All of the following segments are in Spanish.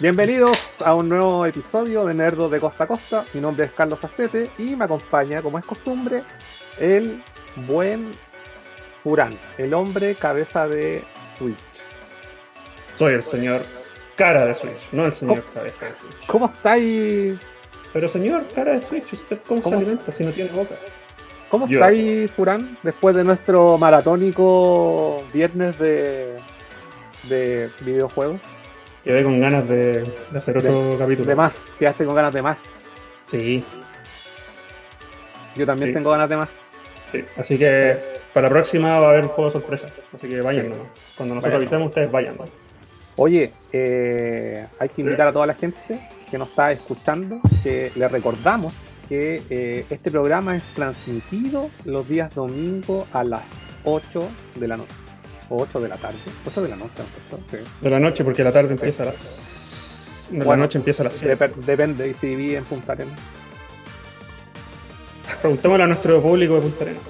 Bienvenidos a un nuevo episodio de Nerdo de Costa a Costa. Mi nombre es Carlos Astete y me acompaña, como es costumbre, el buen Furán, el hombre cabeza de Switch. Soy el señor cara de Switch, no el señor ¿Cómo? cabeza de Switch. ¿Cómo estáis? Pero señor cara de Switch, ¿usted cómo, ¿Cómo? se alimenta si no tiene boca? ¿Cómo estáis, Furán? Después de nuestro maratónico viernes de, de videojuegos. Quedé con ganas de, de hacer otro capítulo. De más, quedaste con ganas de más. Sí, Yo también Sí. tengo ganas de más. sí. Así que para la próxima va a haber un juego sorpresa. Así que vayan nomás. Cuando nosotros Vayan. avisemos, ustedes vayan. ¿no? Oye, eh, hay que invitar a toda la gente que nos está escuchando que le recordamos que eh, este programa es transmitido los días domingo a las 8 de la noche. O 8 de la tarde. 8 de la noche, ¿no? Sí. De la noche, porque la tarde empieza a las. De Bueno, la noche empieza a las 7. Dep- depende, y si viví en Punta Arenas. Preguntémosle a nuestro público de Punta Arenas.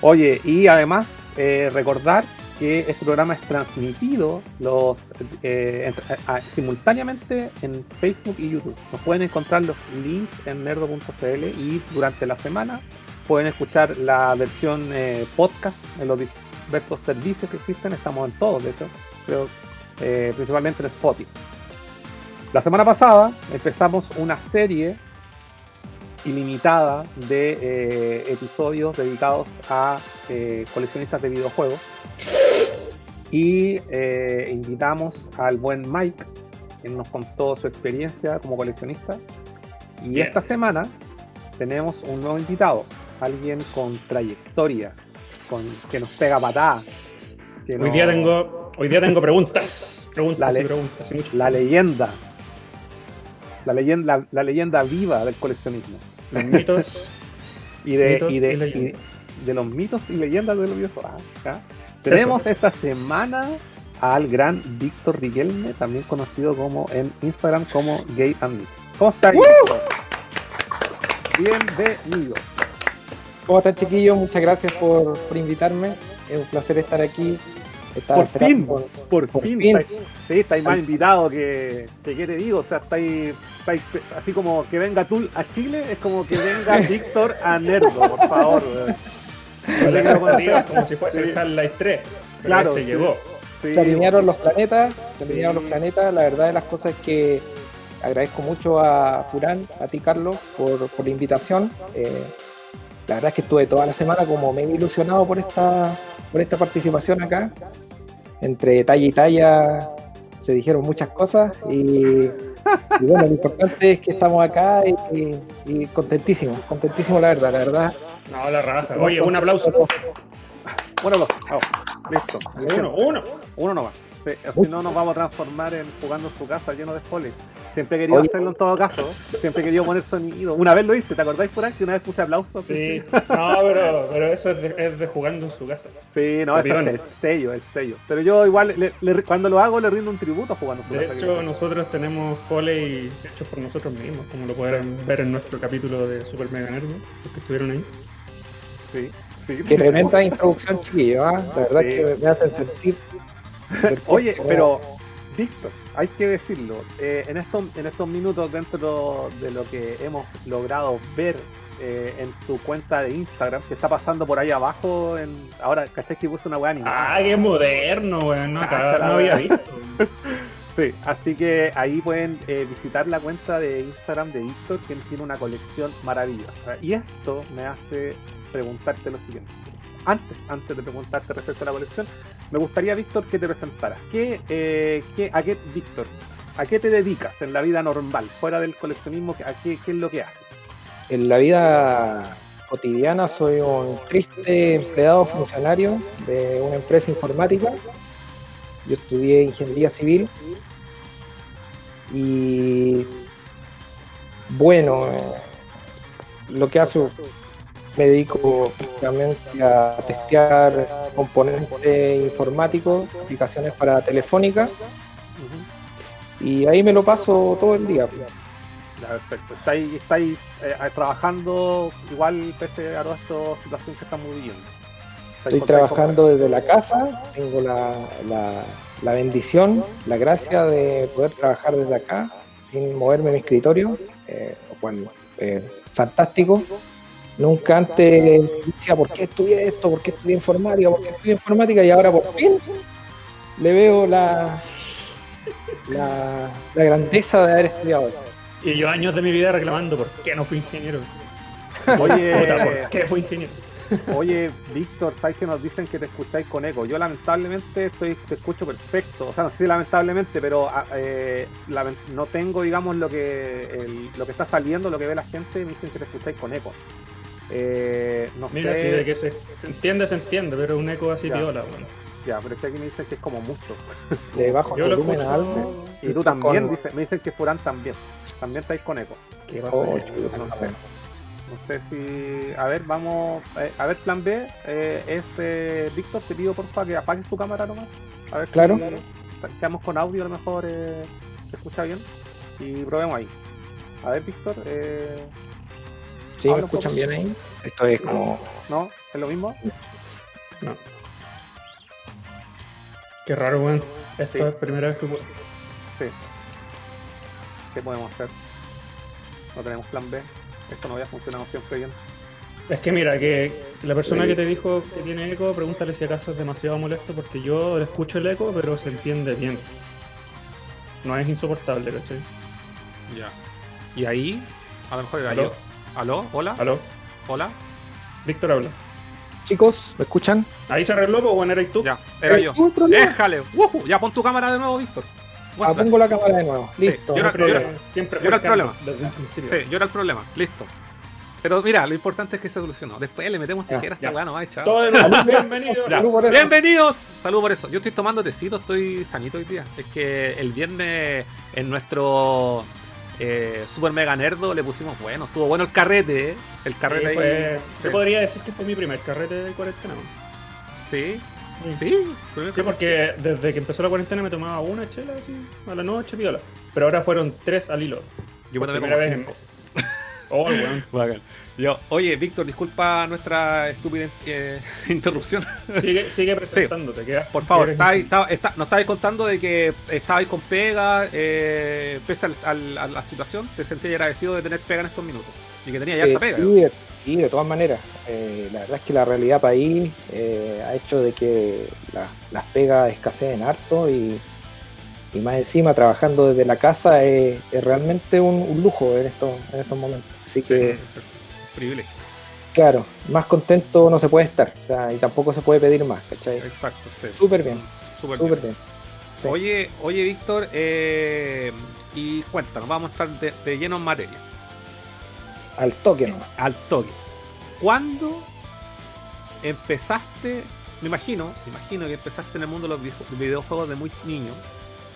Oye, y además eh, recordar que este programa es transmitido los eh, ent- a- a- simultáneamente en Facebook y YouTube. Nos pueden encontrar los links en nerdo.cl y durante la semana pueden escuchar la versión eh, podcast en los diversos servicios que existen. Estamos en todos, de hecho, creo, eh, principalmente en Spotify. La semana pasada empezamos una serie ilimitada de eh, episodios dedicados a eh, coleccionistas de videojuegos. Y eh, invitamos al buen Mike, quien nos contó su experiencia como coleccionista. Y Bien. esta semana tenemos un nuevo invitado, alguien con trayectoria, con, que nos pega patada. que Hoy no- día tengo, hoy día tengo preguntas. Preguntas La le- preguntas. la leyenda. La leyenda, la, la leyenda viva del coleccionismo. mitos. y de, Mitos y de, y y de los mitos y leyendas de los videojuegos. Ah. Tenemos esta semana al gran Víctor Riquelme, también conocido como en Instagram como Gay and. Bienvenido. ¿Cómo están chiquillos? Muchas gracias por, por invitarme. Es un placer estar aquí. Por fin, por- por, por fin. fin. estáis- sí, estáis más invitados que, que, ¿qué te digo? O sea, estáis, estáis así como que venga tú a Chile, es como que venga Víctor a Nerdo, por favor. como si fuese Sí. el Half-Life 3. Pero Claro, este sí. llegó. Sí. Se alinearon los planetas. Se alinearon Sí. los planetas. La verdad de las cosas es que agradezco mucho a Furán, a ti Carlos, por, por la invitación. Eh, la verdad es que estuve toda la semana como medio ilusionado por esta, por esta participación acá. Entre talla y talla se dijeron muchas cosas y, y bueno, lo importante es que estamos acá y, y contentísimos, contentísimos la verdad, la verdad. No, la raja. Oye, un aplauso. Uno, dos, vamos. Listo. Uno, uno. Uno nomás. Sí, Si no, nos vamos a transformar en jugando en su casa lleno de spoilers. Siempre he querido Oye. hacerlo en todo caso. Siempre he querido poner sonido. Una vez lo hice, ¿te acordáis, Furán? Que una vez puse aplausos. Sí. No, pero, pero eso es de, es de jugando en su casa. Sí, no, ese es el sello, el sello. Pero yo igual, le- le- cuando lo hago, le rindo un tributo a jugando en su De casa. hecho, nosotros tenemos foley hechos por nosotros mismos, como lo podrán ver en nuestro capítulo de Super Mega Nerd, los que estuvieron ahí. Sí, sí. Qué tremenda introducción, chiquillo, ¿ah? La verdad Sí. que me hacen sentir. Oye, pero, Víctor, hay que decirlo, eh, en, estos, en estos minutos dentro de lo que hemos logrado ver eh, en tu cuenta de Instagram, que está pasando por ahí abajo, en, ahora, ¿cachai que puse una weá animada? Ah, qué moderno, weón. No, había visto. Sí, así que ahí pueden eh, visitar la cuenta de Instagram de Víctor, quien tiene una colección maravillosa. Y esto me hace preguntarte lo siguiente. Antes, antes de preguntarte respecto a la colección, me gustaría, Víctor, que te presentaras. ¿Qué, eh, qué, ¿A qué, Víctor, a qué te dedicas en la vida normal, fuera del coleccionismo? ¿A qué, qué es lo que haces? En la vida cotidiana soy un triste empleado funcionario de una empresa informática. Yo estudié ingeniería civil y bueno, eh, lo que hago me dedico prácticamente a testear componentes informáticos, aplicaciones para telefónica y ahí me lo paso todo el día. Ya, perfecto. Estáis, estáis eh, trabajando igual pese a toda esta situación que estamos viviendo. Estoy trabajando desde la casa, tengo la, la, la bendición, la gracia de poder trabajar desde acá sin moverme en mi escritorio, eh, lo cual eh, fantástico. Nunca antes decía, ¿por qué estudié esto? ¿Por qué estudié informática? ¿Por qué estudié informática? Y ahora por fin le veo la, la, la grandeza de haber estudiado eso. Y yo años de mi vida reclamando por qué no fui ingeniero. Oye, Puta, ¿por qué fui ingeniero? Oye, Víctor, ¿sabes que nos dicen que te escucháis con eco? Yo lamentablemente estoy, te escucho perfecto. O sea, no sé si lamentablemente, pero ah, eh, no tengo, digamos, lo que el- lo que está saliendo, lo que ve la gente, me dicen que te escucháis con eco. Eh, no Mira, sé. si de que se, se entiende, se entiende, pero un eco así Ya. piola, weón. Ya, pero es que aquí me dicen que es como mucho. Le bajo Yo el lo volumen escucho. a algo. Y tú también, dice- me dicen que Furán también. También estáis con eco. ¿Qué pasa? Oh, chuta, no no sé. sé. No sé si. A ver, vamos. eh, a ver, plan B. eh, es. eh, Víctor, te pido porfa que apagues tu cámara nomás. A ver Claro. si quedamos con audio, a lo mejor eh, se escucha bien. Y probemos ahí. A ver, Víctor. Eh, ¿Sí me escuchan bien ahí? Esto es como... ¿No? ¿Es lo mismo? No. Qué raro, weón. Esta Sí. es la primera vez que puedo. Sí. ¿Qué podemos hacer? No tenemos plan B. Esto no había funcionado siempre bien. Es que mira, que la persona Sí. que te dijo que tiene eco, pregúntale si acaso es demasiado molesto porque yo le escucho el eco, pero se entiende bien. No es insoportable, ¿cachai? Ya. Y ahí, a lo mejor era ¿Aló? yo. ¿Aló? ¿Hola? ¿Aló? ¿Hola? Víctor habla. Chicos, ¿me escuchan? Ahí se arregló, pues, bueno, eras tú. Ya, era ¿Eres yo. tú el problema? Éjale. Ujú, Ya pon tu cámara de nuevo, Víctor. Ah, pongo la cámara de nuevo. Sí, Listo. yo era- Siempre, yo era- siempre yo era el problema. El. Sí, yo era el problema. Listo. Pero mira, lo importante es que se solucionó. Después le metemos Ya, tijera a ya. esta weá nomás, chao. Todo de nuevo, bienvenido. Ya. Salud por eso. Bienvenidos. Salud por eso. Yo estoy tomando tecito, estoy sanito hoy día. Es que el viernes en nuestro eh, super mega nerdo le pusimos bueno. Estuvo bueno el carrete, ¿eh? El carrete Sí, ahí. Sí. Se podría decir que fue mi primer carrete de cuarentena. Sí, Sí. sí. Sí, porque desde que empezó la cuarentena me tomaba una chela así, a la noche, piola. Pero ahora fueron tres al hilo. Yo me tomé como cinco. Oh, weón. Yo, oye, Víctor, disculpa nuestra estúpida eh, interrupción. Sigue, sigue presentándote, quedas- Por favor, estabais- nos estabais contando de que estabais con pega, eh, pese al- al- a la situación, te sentías agradecido de tener pega en estos minutos. Y que tenía ya Eh, esta pega. sí, de, sí, de todas maneras. Eh, la verdad es que la realidad país eh, ha hecho de que la- las pegas escaseen harto y, y más encima trabajando desde la casa es, es realmente un, un lujo en estos, en estos momentos. Así Sí, que, exacto. Privilegio. claro, más contento no se puede estar. O sea, y tampoco se puede pedir más, ¿cachai? Exacto, sí. Súper bien, Súper súper bien. bien. Sí. Oye, oye, Víctor, eh, y cuéntanos, vamos a estar de, de lleno en materia. Al toque nomás. Al toque. ¿Cuándo empezaste? Me imagino, me imagino que empezaste en el mundo de los video- videojuegos de muy niño.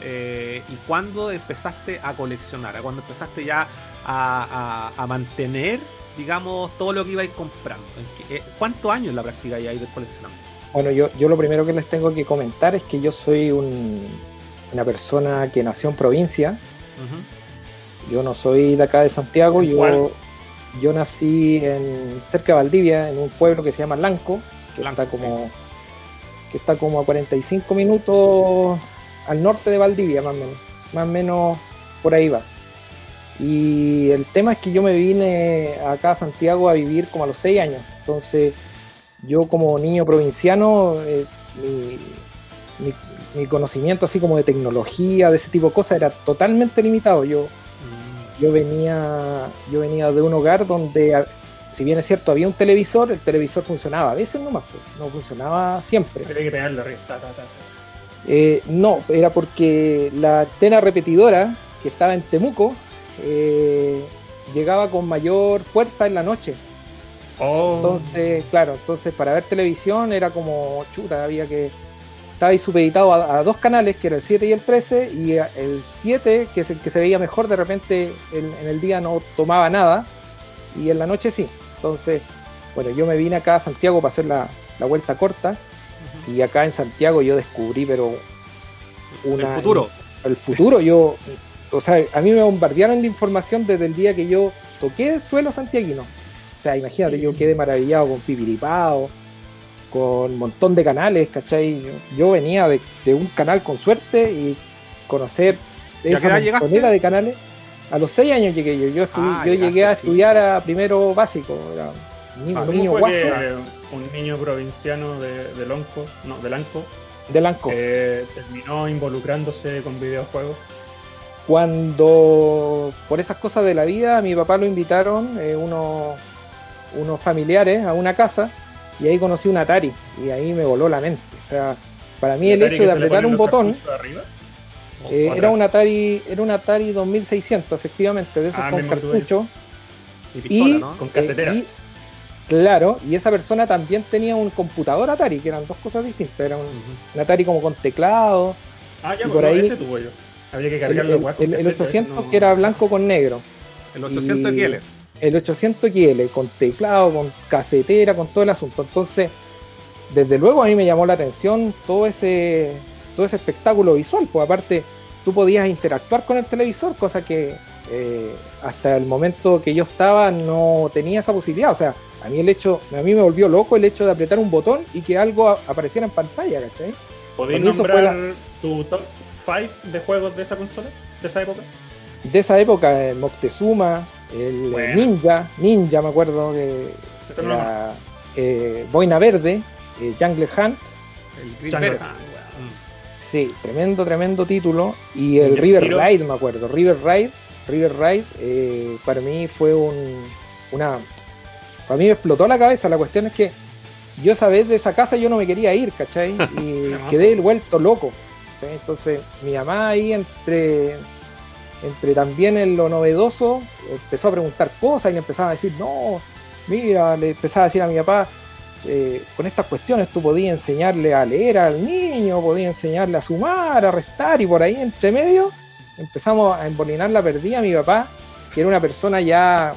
eh, ¿Y cuándo empezaste a coleccionar? ¿A cuándo empezaste ya a, a- a mantener, digamos, todo lo que ibais comprando? ¿En qué- eh, ¿Cuántos años en la práctica ya ibas coleccionando? Bueno, yo, yo lo primero que les tengo que comentar es que yo soy un- una persona que nació en provincia. Yo no soy de acá de Santiago, ¿En yo, cuál? yo nací en cerca de Valdivia, en un pueblo que se llama Lanco, que Lanco, está como que está como a 45 minutos al norte de Valdivia, más o menos. Más o menos por ahí va. Y el tema es que yo me vine acá a Santiago a vivir como a los 6 años. Entonces, yo como niño provinciano, eh, mi, mi- mi conocimiento así como de tecnología, de ese tipo de cosas, era totalmente limitado. Yo, yo venía yo venía de un hogar donde si bien es cierto había un televisor el televisor funcionaba a veces nomás pues, no funcionaba siempre Tenía que. Ta, ta, ta. Eh, no era porque la antena repetidora que estaba en Temuco eh, llegaba con mayor fuerza en la noche. Oh, entonces claro entonces para ver televisión era como chuta había que estaba ahí supeditado a, a dos canales que era el 7 y el 13 y el 7 que es el que se veía mejor de repente en, en el día no tomaba nada y en la noche sí. Entonces bueno yo me vine acá a Santiago para hacer la, la vuelta corta y acá en Santiago yo descubrí pero una el futuro. el futuro yo o sea a mí me bombardearon de información desde el día que yo toqué el suelo santiaguino o sea imagínate yo quedé maravillado con Pipiripao con un montón de canales, ¿cachai? Yo, venía de, de un canal con suerte y conocer ¿Y a qué edad esa montonera de canales. A los seis años llegué yo. Yo, estu- Ah, yo llegaste, llegué a sí. estudiar a primero básico. Era un niño, Ah, un ¿Cómo niño fue guaso que un niño provinciano de, de Lonco, no, de Lanco, de Lanco. eh, terminó involucrándose con videojuegos? Cuando por esas cosas de la vida, a mi papá lo invitaron eh, unos, unos familiares a una casa y ahí conocí un Atari y ahí me voló la mente. O sea, para mí el hecho de apretar un botón cartuchos arriba. ¿O eh, era un Atari, era un Atari 2600, efectivamente, de esos Ah, con cartucho. Y pistola, Y, ¿no? Con casetera. eh, y- claro, y esa persona también tenía un computador Atari, que eran dos cosas distintas. Era un, Atari como con teclado, Ah, ya, y por por ahí- ese tuvo yo. Había que el, cargar el- el- el cassette, 800 no- que era blanco con negro. El 800 y- XL. el 800 XL con teclado, con casetera, con todo el asunto. Entonces, desde luego a mí me llamó la atención todo ese, todo ese espectáculo visual. Pues aparte, tú podías interactuar con el televisor, cosa que eh, hasta el momento que yo estaba no tenía esa posibilidad. O sea, a mí el hecho, a mí me volvió loco el hecho de apretar un botón y que algo apareciera en pantalla, ¿cachai? ¿Podéis nombrar tu top 5 de juegos de esa consola? ¿De esa época? De esa época, el Moctezuma, el Bueno. Ninja, Ninja me acuerdo que era eh, Boina Verde, eh, Jungle Hunt, El Jungle. Hunt. Mm. Sí, tremendo, tremendo título. Y el ¿Y el River tiro? Ride, me acuerdo. River Ride, River Ride, eh, para mí fue un, una. Para mí me explotó la cabeza. La cuestión es que yo esa vez de esa casa yo no me quería ir, ¿cachai? Y quedé vuelto loco. Entonces mi mamá ahí entre, entre también en lo novedoso empezó a preguntar cosas y le empezaba a decir, no, mira, le empezaba a decir a mi papá, eh, con estas cuestiones tú podías enseñarle a leer al niño, podías enseñarle a sumar, a restar, y por ahí entre medio empezamos a embolinar la perdida a mi papá, que era una persona ya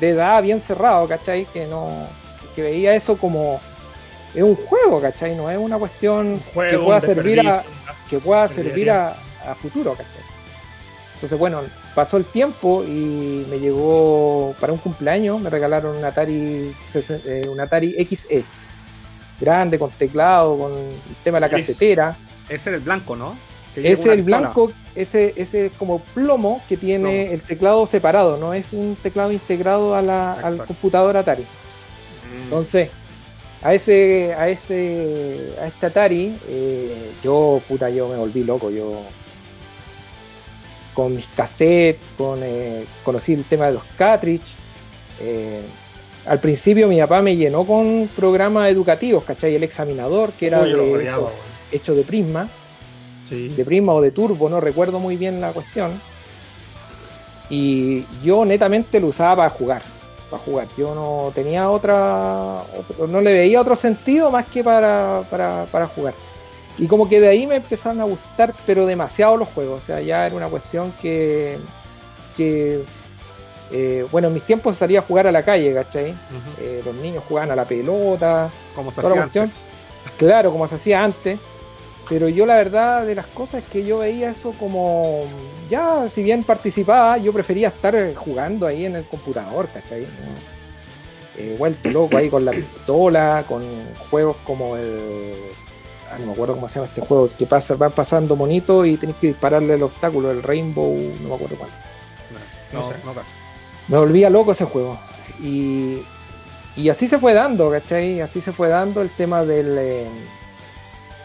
de edad bien cerrado, ¿cachai? Que no, que veía eso como es un juego, ¿cachai? No es una cuestión Juego, que pueda un servir a, que pueda servir a, a futuro, ¿cachai? Entonces, bueno, pasó el tiempo y me llegó para un cumpleaños, me regalaron un Atari, eh, un Atari XE, grande, con teclado, con el tema de la casetera. Ese era el blanco, ¿no? Ese una el blanco, ese, ese es como plomo que tiene Plomo. el teclado separado, no es un teclado integrado a la- al computador Atari. Mm. Entonces, a ese, a ese, a este Atari, eh, yo, puta, yo me volví loco, yo con mis cassettes, con, eh, conocí el tema de los cartridge. eh, al principio mi papá me llenó con programas educativos, ¿cachai? El examinador, que era Oh, de- hecho de Prisma, Sí. de Prisma o de Turbo, no recuerdo muy bien la cuestión. Y yo netamente lo usaba para jugar, para jugar. Yo no tenía otra, no le veía otro sentido más que para, para, para jugar. Y como que de ahí me empezaron a gustar, pero demasiado los juegos. O sea, ya era una cuestión que, que eh, bueno, en mis tiempos salía a jugar a la calle, ¿cachai? Eh, los niños jugaban a la pelota, Como se hacía antes. Claro, como se hacía antes. Pero yo la verdad de las cosas es que yo veía eso como, ya, si bien participaba, yo prefería estar jugando ahí en el computador, ¿cachai? Eh, vuelto loco ahí con la pistola, con juegos como el... ah, no me acuerdo cómo se llama este juego, que pasa, van pasando monitos y tenés que dispararle el obstáculo, el Rainbow, no me acuerdo cuál. No, No sé. no. Me volvía loco ese juego. Y, y así se fue dando, ¿cachai? Así se fue dando el tema del, eh,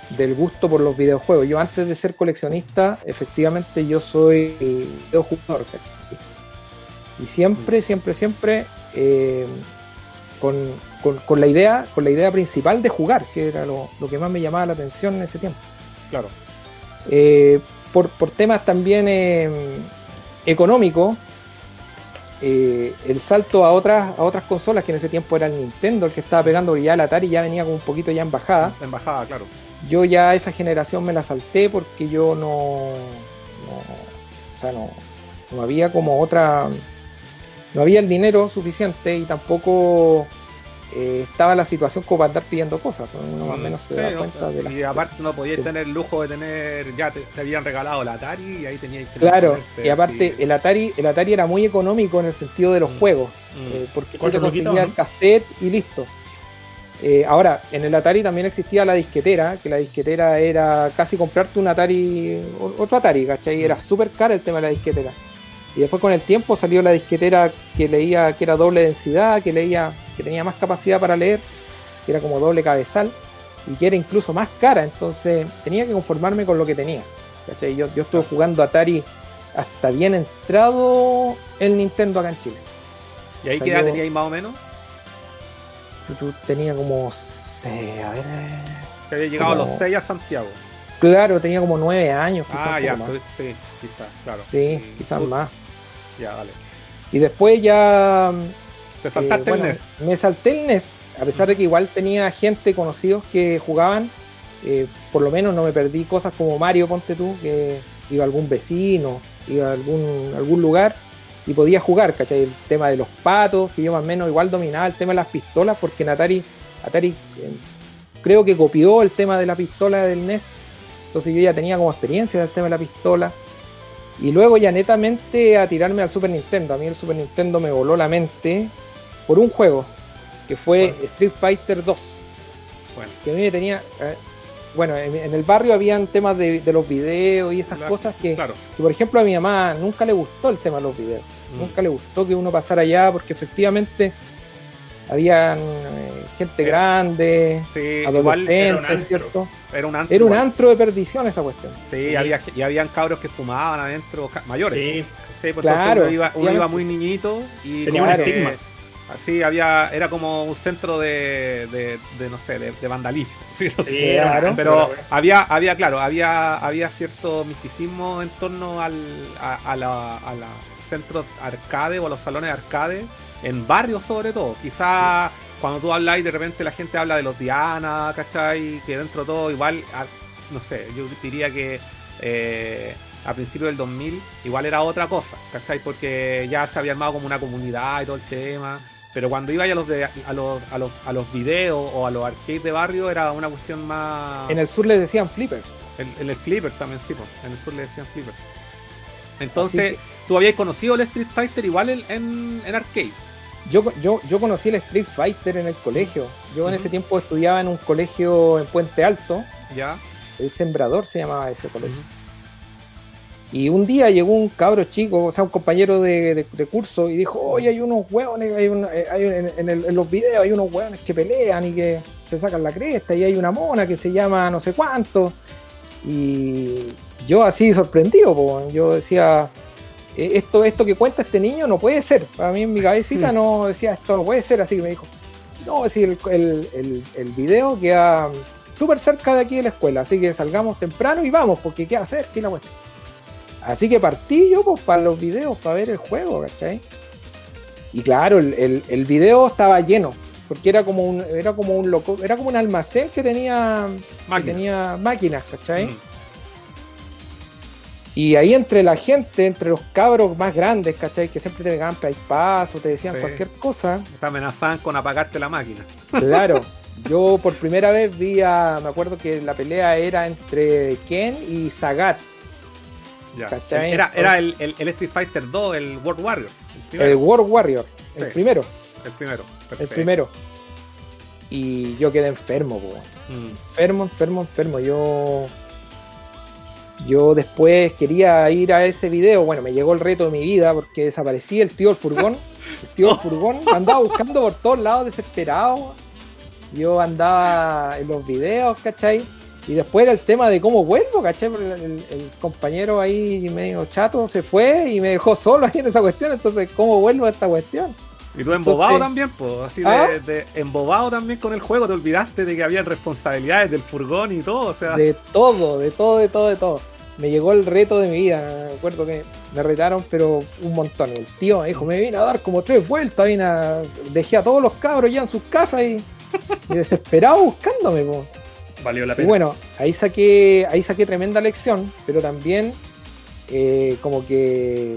del gusto por los videojuegos. Yo antes de ser coleccionista, efectivamente yo soy videojugador, ¿cachai? Y siempre, siempre, siempre eh, con, con- con la idea, con la idea principal de jugar, que era lo, lo que más me llamaba la atención en ese tiempo. Claro. Eh, por, por temas también eh, económicos, eh, el salto a otras, a otras consolas, que en ese tiempo era el Nintendo, el que estaba pegando, porque ya el Atari ya venía como un poquito ya en bajada. Claro. Yo ya esa generación me la salté porque yo no, no, o sea, no, no había como otra, no había el dinero suficiente y tampoco eh, estaba la situación como para andar pidiendo cosas. Uno más o menos se Sí, da no, cuenta de las y aparte no podías Sí. tener el lujo de tener, ya te, te habían regalado el Atari y ahí tenías que Claro, ponerte y aparte el Atari, el Atari era muy económico en el sentido de los Mm. juegos, Mm. eh, porque tú te conseguías ¿no? el cassette y listo. Eh, ahora, en el Atari también existía la disquetera, que la disquetera era casi comprarte un Atari, otro Atari, ¿cachai? Era súper caro el tema de la disquetera. Y después con el tiempo salió la disquetera que leía, que era doble densidad, que leía, que tenía más capacidad para leer, que era como doble cabezal, y que era incluso más cara, entonces tenía que conformarme con lo que tenía. ¿cachai? Yo, yo estuve jugando Atari hasta bien entrado el Nintendo acá en Chile. ¿Y ahí qué edad teníais más o menos? Tú tenía como. sé, a ver. Que había llegado a los 6 a Santiago. Claro, tenía como 9 años. Quizás ah, ya, más. sí, quizás, claro. Sí, quizás más. Ya, vale. Y después ya. ¿Te saltaste eh, el NES? Me salté el NES, a pesar de que igual tenía gente conocidos que jugaban. Eh, por lo menos no me perdí cosas como Mario, ponte tú, que iba a algún vecino, iba a algún, algún lugar y podía jugar, ¿cachai? El tema de los patos, que yo más o menos igual dominaba el tema de las pistolas, porque en Atari, Atari eh, creo que copió el tema de la pistola del NES, entonces yo ya tenía como experiencia del tema de la pistola. Y luego ya netamente a tirarme al Super Nintendo. A mí el Super Nintendo me voló la mente por un juego, que fue Street Fighter 2. Bueno. Que a mí me tenía... Eh, bueno, en, el barrio habían temas de, los videos y esas cosas que, por ejemplo, a mi mamá nunca le gustó el tema de los videos. Mm. Nunca le gustó que uno pasara allá porque efectivamente habían eh, gente grande, sí, adolescentes, ¿cierto? Era un antro. Era un antro de perdición esa cuestión. Sí, Había, y habían cabros que fumaban adentro, mayores. Sí, sí pues claro. Uno iba, uno iba muy niñito y tenía un estigma. Así había, era como un centro de, de, no sé, de, vandalismo. Sí, claro, pero había, había, claro, había, había cierto misticismo en torno al, a, la, a los centros arcade o a los salones arcade, en barrios sobre todo. Quizá cuando tú hablas y de repente la gente habla de los Diana, ¿cachai? Que dentro de todo igual, no sé, yo diría que eh, a principios del 2000 igual era otra cosa, ¿cachai? Porque ya se había armado como una comunidad y todo el tema. Pero cuando iba a los, de, a, los, a, los, a los videos o a los arcades de barrio era una cuestión más... En el sur le decían flippers. En, el flipper también, sí, en el sur le decían flippers. Entonces, tú habías conocido el Street Fighter igual en, en, arcade. Yo, yo, yo conocí el Street Fighter en el colegio. Yo en ese tiempo estudiaba en un colegio en Puente Alto. Ya. El Sembrador se llamaba ese colegio. Y un día llegó un cabro chico, o sea, un compañero de, curso, y dijo, oye, hay unos hueones, hay, eh, en, los videos hay unos hueones que pelean y que se sacan la cresta, y hay una mona que se llama no sé cuánto. Y yo así sorprendido, yo decía, e, esto, esto que cuenta este niño no puede ser. Para mí en mi cabecita no decía, esto no puede ser, así que me dijo, no, es decir, el, el, el video queda súper cerca de aquí de la escuela, así que salgamos temprano y vamos, porque ¿qué hacer? ¿Qué la cuestión? Así que partí yo pues, para los videos, para ver el juego, ¿cachai? Y claro, el, el, video estaba lleno, porque era como un, era como un loco, era como un almacén que tenía, tenía máquinas, ¿cachai? Mm. Y ahí entre la gente, entre los cabros más grandes, ¿cachai? Que siempre te pegaban paso, te decían cualquier cosa. Te amenazaban con apagarte la máquina. Claro. Yo por primera vez vi a, me acuerdo que la pelea era entre Ken y Era, era el, el, Street Fighter 2, el World Warrior. El, World Warrior, el primero. El primero. El primero. Y yo quedé enfermo, mm. enfermo, enfermo, enfermo. Yo yo después quería ir a ese video, bueno, me llegó el reto de mi vida porque desaparecí el tío del furgón. El tío del furgón andaba buscando por todos lados desesperado. Yo andaba en los videos, ¿cachai? Y después era el tema de cómo vuelvo, ¿cachai? Porque el, compañero ahí medio chato se fue y me dejó solo ahí en esa cuestión. Entonces, ¿cómo vuelvo a esta cuestión? Y tú embobado también, pues, así ¿Ah? de, embobado también con el juego, te olvidaste de que había responsabilidades del furgón y todo, o sea. De todo, de todo, de todo, de todo. Me llegó el reto de mi vida, me acuerdo que me retaron, pero un montón. El tío me dijo, me vine a dar como tres vueltas, vine a... dejé a todos los cabros ya en sus casas y, y desesperado buscándome, pues. Valió la pena. Y bueno, ahí saqué, ahí saqué tremenda lección, pero también eh, como que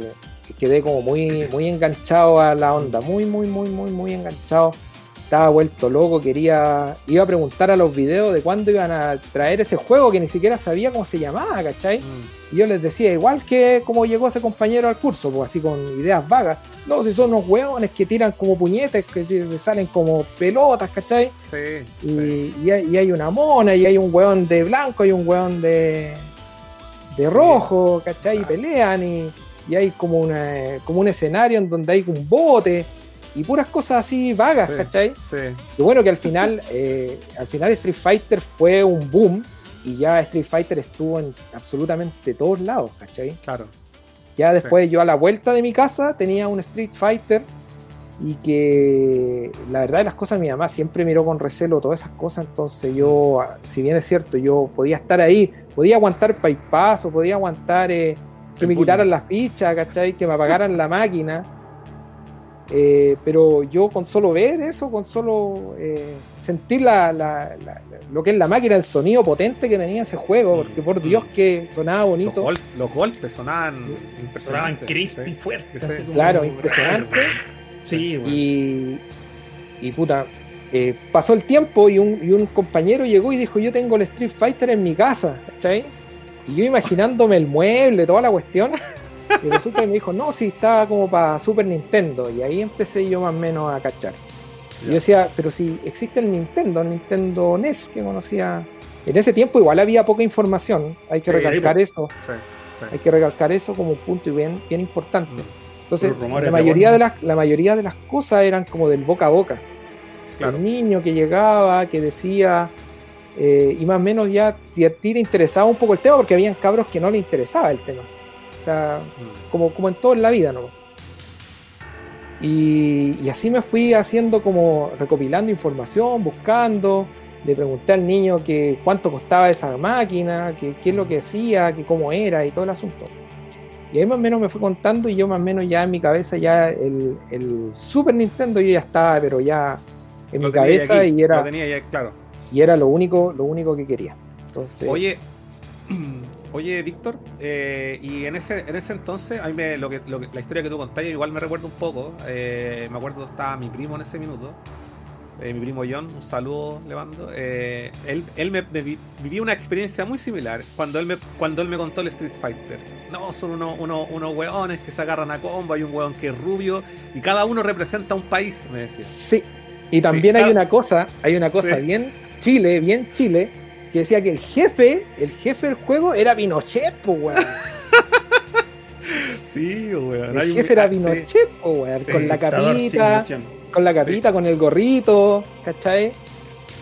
quedé como muy, muy enganchado a la onda, muy, muy, muy, muy, muy enganchado. Estaba vuelto loco, quería, iba a preguntar a los videos de cuándo iban a traer ese juego que ni siquiera sabía cómo se llamaba, ¿cachai? Mm. Y yo les decía, igual que como llegó ese compañero al curso, pues así con ideas vagas. No, si son unos hueones que tiran como puñetes, que salen como pelotas, ¿cachai? Sí, Y, sí. y hay, y hay una mona, y hay un hueón de blanco, y un hueón de, de rojo, ¿cachai? Y pelean, y, y hay como, una, como un escenario en donde hay un bote, y puras cosas así vagas, Sí. ¿cachai? Sí. Y bueno, que al final, eh, al final Street Fighter fue un boom, y ya Street Fighter estuvo en absolutamente todos lados, ¿cachai? Claro. Ya después yo a la vuelta de mi casa tenía un Street Fighter y que la verdad de las cosas mi mamá siempre miró con recelo todas esas cosas, entonces yo, si bien es cierto, yo podía estar ahí, podía aguantar o podía aguantar eh, que El me bullying. quitaran la ficha, ¿cachai? Que me apagaran la máquina. Eh, pero yo con solo ver eso, con solo eh, sentir la, la- la- lo que es la máquina, el sonido potente que tenía ese juego, porque por Dios que sonaba Los, bonito. gol- los golpes sonaban Sonaban impresionantes. crispy Sí. fuertes. Sí. Claro, impresionante. Sí, weón. Y, y puta, eh, pasó el tiempo y un, y un compañero llegó y dijo, yo tengo el Street Fighter en mi casa, ¿cachai? Y yo imaginándome el mueble, toda la cuestión, y resulta que me dijo, no, si estaba como para Super Nintendo, y ahí empecé yo más o menos a cachar. Y yo decía, pero si existe el Nintendo, el Nintendo NES que conocía, en ese tiempo igual había poca información, hay que Sí, recalcar po- eso, Sí, sí. hay que recalcar eso como un punto bien, bien importante. Mm. Entonces, la mayoría, de las, la mayoría de las cosas eran como del boca a boca. Claro. El niño que llegaba, que decía, eh, y más o menos ya, si a ti te interesaba un poco el tema, porque habían cabros que no le interesaba el tema. O sea, como, como en todo en la vida, ¿no? Y, y así me fui haciendo como recopilando información, buscando. Le pregunté al niño que cuánto costaba esa máquina, que qué es lo que hacía, que cómo era y todo el asunto. Y ahí más o menos me fue contando y yo más o menos ya en mi cabeza ya el, el Super Nintendo yo ya estaba, pero ya en Lo mi cabeza aquí, y Lo era, tenía ya, claro. y era lo único, lo único que quería. Entonces, Oye, oye, Víctor, eh, y en ese, en ese entonces, a mí me- lo que, lo que- la historia que tú contaste igual me recuerda un poco. eh, me acuerdo estaba mi primo en ese minuto. eh, mi primo John, un saludo le mando. eh, él él me, me vi- vivió una experiencia muy similar cuando él me, cuando él me contó el Street Fighter. No, son unos, unos, unos hueones que se agarran a combo, hay un hueón que es rubio y cada uno representa un país, me decía. Sí. Y también Sí, hay una cosa, hay una cosa Sí. bien Chile, bien Chile, que decía que el jefe, el jefe del juego era Pinochet, po, weón. Sí, weón. El jefe era ah, sí. Pinochet, po, weón. Sí, con la capita, con la capita, con el gorrito, ¿cachai?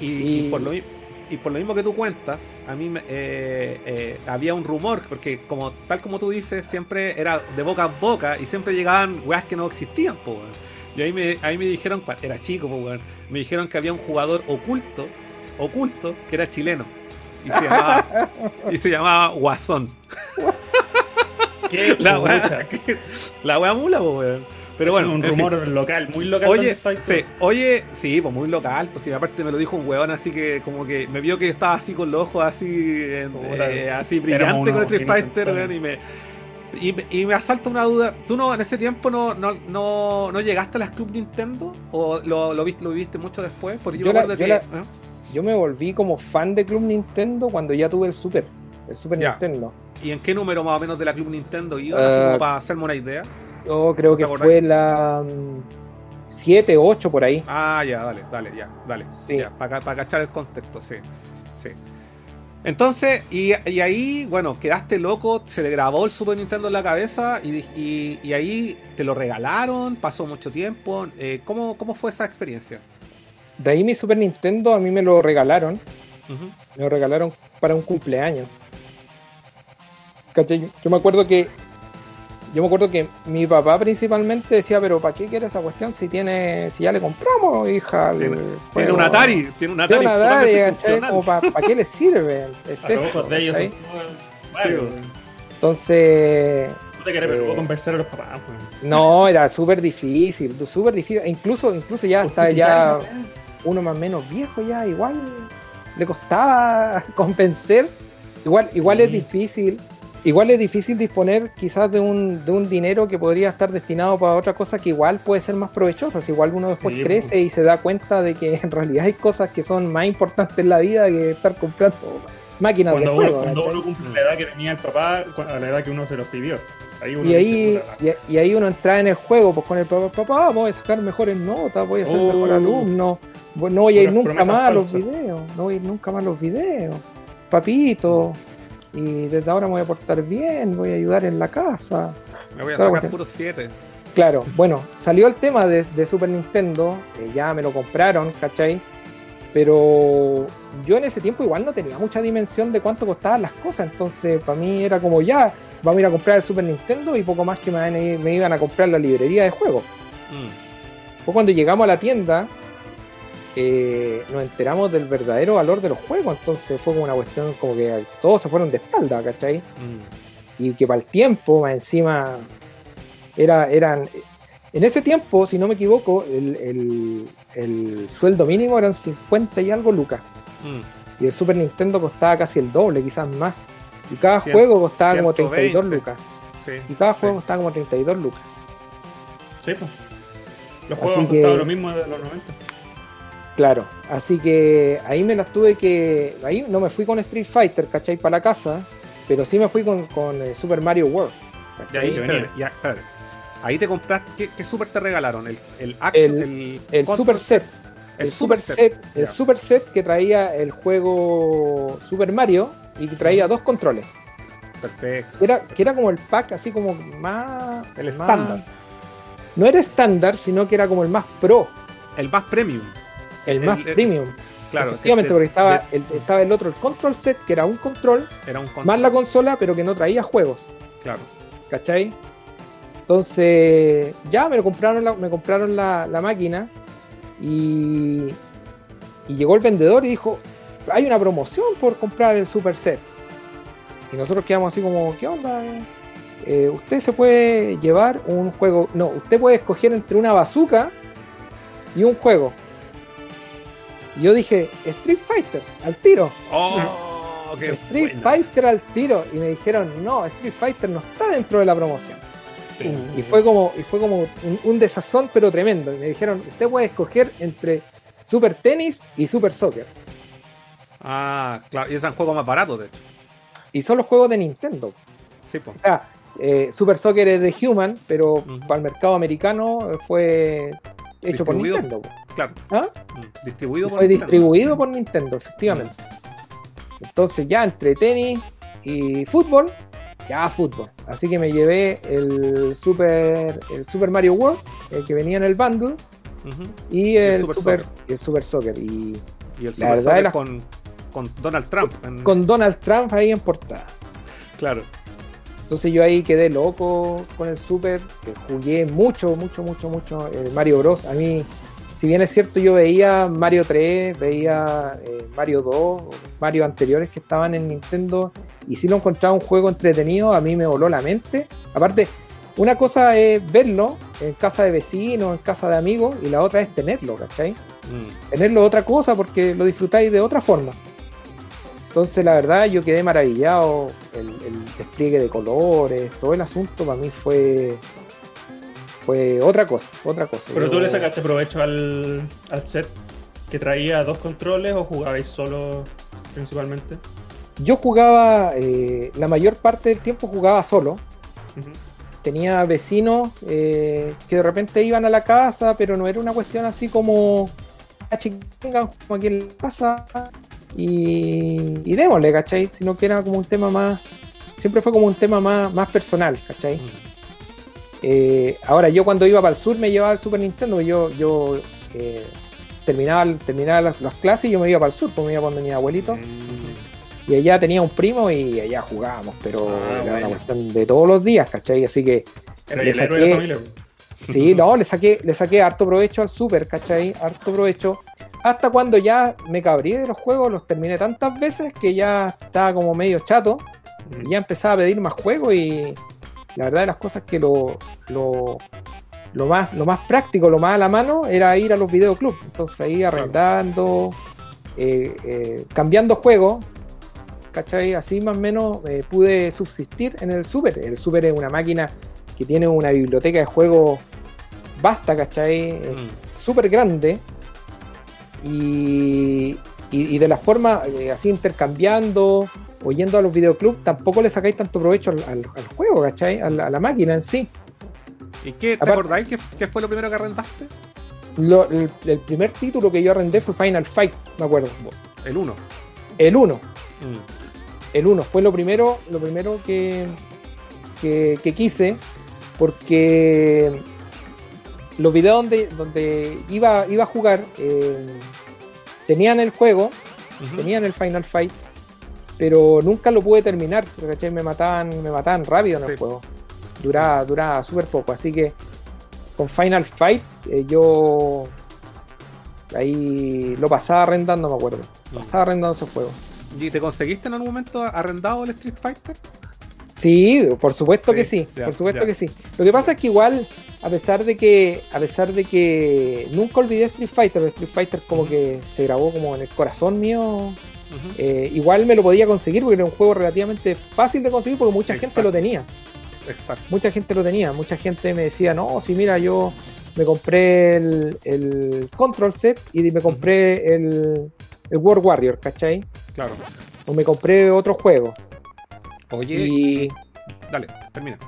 Y, y Y- por lo, mi- y por lo mismo que tú cuentas, a mí eh, eh, había un rumor, porque como tal como tú dices, siempre era de boca a boca y siempre llegaban weas que no existían, po, weón. Y ahí me, ahí me dijeron, era chico, po, weón, me dijeron que había un jugador oculto, oculto, que era chileno. Y se llamaba, y se llamaba Guasón. Qué La wea, chucha. la wea mula, po, weón. Pero Es bueno, un en fin. rumor local, muy local. Oye, sí, oye, sí, pues muy local, pues sí, aparte me lo dijo un huevón así que como que me vio que estaba así con los ojos así, en- eh, así brillante con unos Street Fighter, weón, y me, y, me- y me asalta una duda, ¿tú no en ese tiempo no, no, no, no llegaste a las Club Nintendo? ¿O lo, lo, viste, lo viviste mucho después? Porque yo, Yo me la- acuerdo yo que... la- ¿eh? Yo me volví como fan de Club Nintendo cuando ya tuve el Super, el Super Ya. Nintendo. ¿Y en qué número más o menos de la Club Nintendo así Eh, como para hacerme una idea. Yo creo ¿Te que acordás? fue la 7, 8 por ahí. Ah, ya, dale, dale, ya, dale. Sí. para cachar el contexto, sí. sí. Entonces, y, y ahí, bueno, quedaste loco, se le grabó el Super Nintendo en la cabeza y, y- y ahí te lo regalaron, pasó mucho tiempo. eh, ¿cómo, ¿Cómo fue esa experiencia? De ahí mi Super Nintendo a mí me lo regalaron. Me lo regalaron para un cumpleaños. ¿Cachai? Yo me acuerdo que. Yo me acuerdo que mi papá principalmente decía, pero ¿para qué quiere esa cuestión si tiene, si ya le compramos, hija? el Tiene- Tiene juego"? un Atari, tiene un Atari Tiene un ¿Para qué le sirve? Este A los ojos de ellos son ¿cachai? todos varios, Sí. weón. Entonces, No te querés, pero Eh, puedo conversar a los papás, no, era súper difícil, súper difícil. E Incluso, incluso ya está ya uno más o menos viejo ya, igual le costaba convencer. Igual, igual es difícil. igual es difícil disponer quizás de un, de un dinero que podría estar destinado para otra cosa que igual puede ser más provechosa. Si igual uno después Sí, crece y se da cuenta de que en realidad hay cosas que son más importantes en la vida que estar comprando máquinas Cuando, de uno, juego. cuando uno cumple la edad que tenía el papá, a la edad que uno se los pidió. Ahí Y ahí, dice, "Puta, y, y ahí uno entra en el juego, pues con el papá, papá, voy a sacar mejores notas, voy a ser Oh. mejor alumno, no voy a ir nunca más a los videos, no voy a ir nunca más a los videos, papito, y desde ahora me voy a portar bien, voy a ayudar en la casa. Me voy a Claro, sacar porque- puro 7. Claro, bueno, salió el tema de, de Super Nintendo, eh, ya me lo compraron, ¿cachai? Pero yo en ese tiempo igual no tenía mucha dimensión de cuánto costaban las cosas, entonces para mí era como ya, vamos a ir a comprar el Super Nintendo y poco más que me, me iban a comprar la librería de juegos. Fue cuando llegamos a la tienda, eh, nos enteramos del verdadero valor de los juegos, entonces fue como una cuestión como que todos se fueron de espalda, ¿cachai? y que para el tiempo, más encima, era, eran. En ese tiempo, si no me equivoco, el, el- el sueldo mínimo eran 50 y algo lucas. Y el Super Nintendo costaba casi el doble, quizás más. Y cada juego costaba como 120. 32 lucas. Sí. Y cada Sí. juego costaba como 32 lucas. Sí, pues. Los Así juegos han que- costado lo mismo de los 90. Claro, así que ahí me las tuve que. Ahí no me fui con Street Fighter, ¿cachai? Para la casa, pero sí me fui con, con eh, Super Mario World. Y ¿cachai? ahí, que espérate, ya, espérate. Ahí te compraste. ¿Qué, qué super te regalaron? El, el, act- El- El control- Super Set. El super set, Set, el super set que traía el juego Super Mario y que traía dos controles. Perfecto. Que era, que era como el pack así como más. El más- estándar. No era estándar, sino que era como el más pro, El más premium. El, más el- premium. Claro. Efectivamente, que- porque estaba de- el, estaba el otro, el control set, que era un control, era un control. más la consola, pero que no traía juegos. Claro. ¿Cachai? Entonces, ya me lo compraron la, me compraron la, la máquina y, y llegó el vendedor y dijo, hay una promoción por comprar el super set. Y nosotros quedamos así como, ¿qué onda? Eh, usted se puede llevar un juego, no, usted puede escoger entre una bazooka y un juego. Yo dije, Street Fighter, al tiro. ¡Oh! ¡Qué Street buena! Fighter al tiro. Y me dijeron, no, Street Fighter no está dentro de la promoción. Y fue como, y fue como un, un desazón, pero tremendo. Y me dijeron, usted puede escoger entre Super Tenis y Super Soccer. Ah, claro. Y es un juego más barato, de hecho. Y son los juegos de Nintendo. Sí, pues. O sea, eh, Super Soccer es de Human, pero para el mercado americano fue hecho por. Nintendo. Claro. ¿Ah? Mm. Distribuido por fue Nintendo. distribuido por Nintendo, efectivamente. Entonces ya entre tenis y fútbol, ya fútbol. Así que me llevé el Super, el Super Mario World, el que venía en el bundle, y el, el Super Super, el Super Soccer. Y Y el Super Soccer con, con Donald Trump. en- con Donald Trump ahí en portada. Claro. Entonces yo ahí quedé loco con el Super, que jugué mucho, mucho, mucho, mucho el Mario Bros. A mí, si bien es cierto, yo veía Mario 3, veía eh, Mario 2, Mario anteriores que estaban en Nintendo, y si lo encontraba un juego entretenido, a mí me voló la mente. Aparte, una cosa es verlo en casa de vecinos, en casa de amigos, y la otra es tenerlo, ¿cachai? Mm. tenerlo otra cosa porque lo disfrutáis de otra forma. Entonces, la verdad, yo quedé maravillado. El, el despliegue de colores, todo el asunto para mí fue fue otra cosa, otra cosa. Pero Yo- tú le sacaste provecho al, al set que traía dos controles o jugabais solo principalmente. Yo jugaba, eh, la mayor parte del tiempo jugaba solo. Tenía vecinos eh, que de repente iban a la casa, pero no era una cuestión así como "Ah, vengan como aquí en la casa y, y démosle, ¿cachai? Sino que era como un tema más, siempre fue como un tema más, más personal, ¿cachai? Mm. Eh, ahora, yo cuando iba para el sur me llevaba el Super Nintendo, yo, yo eh, terminaba, terminaba las, las clases y yo me iba para el sur, pues me iba donde mi abuelito. Y allá tenía un primo y allá jugábamos, pero Ah, era bueno. una cuestión de todos los días, ¿cachai? Así que Era el héroe de la saqué- familia. sí, no, le saqué, le saqué harto provecho al Super, ¿cachai? Harto provecho. Hasta cuando ya me cabrí de los juegos, los terminé tantas veces que ya estaba como medio chato. Y ya empezaba a pedir más juegos y la verdad de las cosas que lo, lo, lo más, lo más práctico, lo más a la mano era ir a los videoclubs. Entonces ahí arrendando, eh, eh, cambiando juegos, ¿cachai? Así más o menos eh, pude subsistir en el Super. El Super es una máquina que tiene una biblioteca de juegos vasta, ¿cachai? Mm. Súper grande. Y, y- y de la forma eh, así intercambiando o yendo a los videoclubs, tampoco le sacáis tanto provecho al, al- al juego, ¿cachai? A la, a la máquina en sí. ¿Y qué? ¿Te Aparte- acordáis qué, qué fue lo primero que arrendaste? Lo- el, el primer título que yo arrendé fue Final Fight, me acuerdo. El 1. El 1. el 1 fue lo primero, lo primero que, que, que quise, porque los videos donde, donde iba, iba a jugar eh, tenían el juego, tenían el Final Fight, pero nunca lo pude terminar, me mataban, me mataban rápido en el juego. Duraba, duraba súper poco, así que con Final Fight eh, yo ahí lo pasaba arrendando, me acuerdo. Mm. Pasaba arrendando ese juego. ¿Y te conseguiste en algún momento arrendado el Street Fighter? Sí, por supuesto Sí, que sí, ya, por supuesto ya. que sí. Lo que pasa es que igual, a pesar de que, a pesar de que nunca olvidé Street Fighter, Street Fighter como que se grabó como en el corazón mío, eh, igual me lo podía conseguir porque era un juego relativamente fácil de conseguir porque mucha gente lo tenía, Exacto. mucha gente lo tenía, mucha gente me decía, no, si mira, yo me compré el, el Control Set y me compré el, el World Warrior, ¿cachai? Claro. O me compré otro juego. Oye, Y, dale, termina.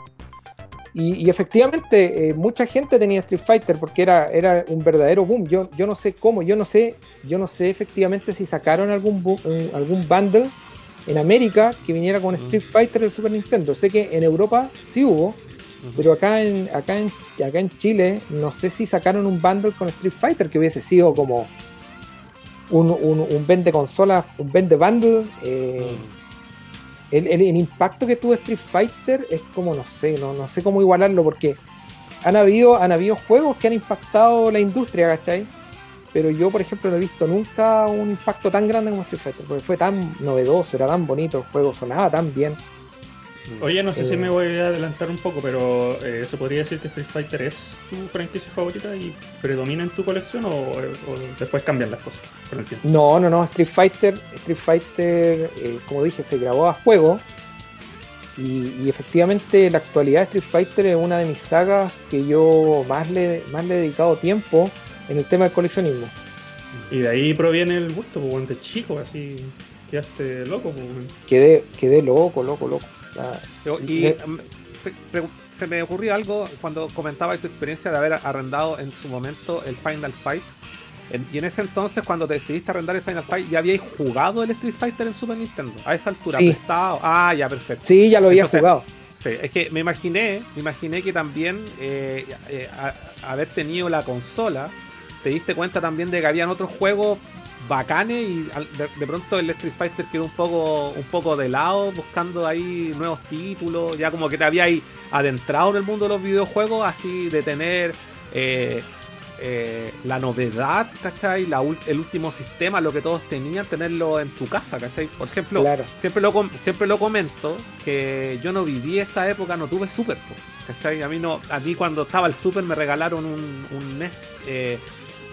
Y, y efectivamente, eh, mucha gente tenía Street Fighter porque era, era un verdadero boom. Yo, yo no sé cómo, yo no sé, yo no sé efectivamente si sacaron algún algún bundle en América que viniera con Mm. Street Fighter del Super Nintendo. Sé que en Europa sí hubo, pero acá en, acá en, acá en Chile no sé si sacaron un bundle con Street Fighter que hubiese sido como un, un, un vende consola, un vende bundle. eh, Mm. El, el- impacto que tuvo Street Fighter es como, no sé, no, no sé cómo igualarlo porque han habido, han habido juegos que han impactado la industria, ¿cachai? Pero yo, por ejemplo, no he visto nunca un impacto tan grande como Street Fighter, porque fue tan novedoso, era tan bonito el juego, sonaba tan bien. Oye, no sé si Eh. me voy a adelantar un poco, pero eh, ¿se podría decir que Street Fighter es tu franquicia favorita y predomina en tu colección o, o después cambian las cosas? Por el tiempo. No, no, no, Street Fighter, Street Fighter, eh, como dije, se grabó a fuego. Y, y efectivamente la actualidad de Street Fighter es una de mis sagas que yo más le, más le he dedicado tiempo en el tema del coleccionismo. Y de ahí proviene el gusto, pues, de chico, así quedaste loco. Pues. Quedé, quedé loco, loco, loco. Yo- Y mm, se, me ocurrió algo cuando comentaba tu experiencia de haber arrendado en su momento el Final Fight. En- y en ese entonces, cuando te decidiste arrendar el Final Fight, ¿ya habíais jugado el Street Fighter en Super Nintendo? A esa altura, Sí. prestado. Ah, ya, perfecto. sí, ya lo había Entonces, jugado. Sí, es que me imaginé, me imaginé que también eh, eh, a- haber tenido la consola, te diste cuenta también de que habían otros juegos bacanes y de, de pronto el Street Fighter quedó un poco, un poco de lado, buscando ahí nuevos títulos, ya como que te habíais adentrado en el mundo de los videojuegos, así de tener eh, eh, la novedad, ¿cachai? La el último sistema, lo que todos tenían, tenerlo en tu casa, ¿cachai? Por ejemplo, Claro. siempre lo, siempre lo comento que yo no viví esa época, no tuve Super, ¿cachai? A mí, no, a mí cuando estaba el Super me regalaron un, un NES, eh,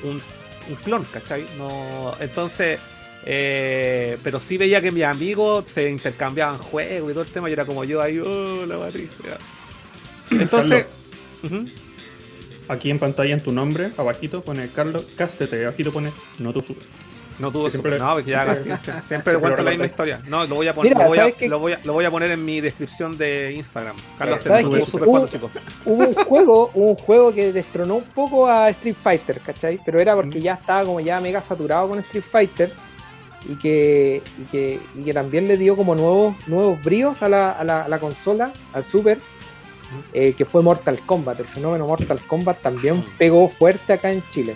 un, un clon, ¿cachai? No, entonces, eh, pero sí veía que mis amigos se intercambiaban juegos y todo el tema y era como yo ahí, oh, la matriz. ya". Entonces, ujú, Aquí en pantalla en tu nombre, abajito pone Carlos Castete, abajito pone no tu super. No tuvo Siempre- no, porque ya siempre- siempre, cuento la misma historia. No, lo voy a poner, Mira, lo, voy a, lo, voy a, lo voy a poner en mi descripción de Instagram. Carlos tuvo Super Uh, cuando chico. Hubo un juego, hubo un juego que destronó un poco a Street Fighter, ¿cachai? Pero era porque ya estaba como ya mega saturado con Street Fighter y que, y que, y que también le dio como nuevos, nuevos bríos a la, a la- a la consola, al Super, eh, que fue Mortal Kombat. El fenómeno Mortal Kombat también pegó fuerte acá en Chile.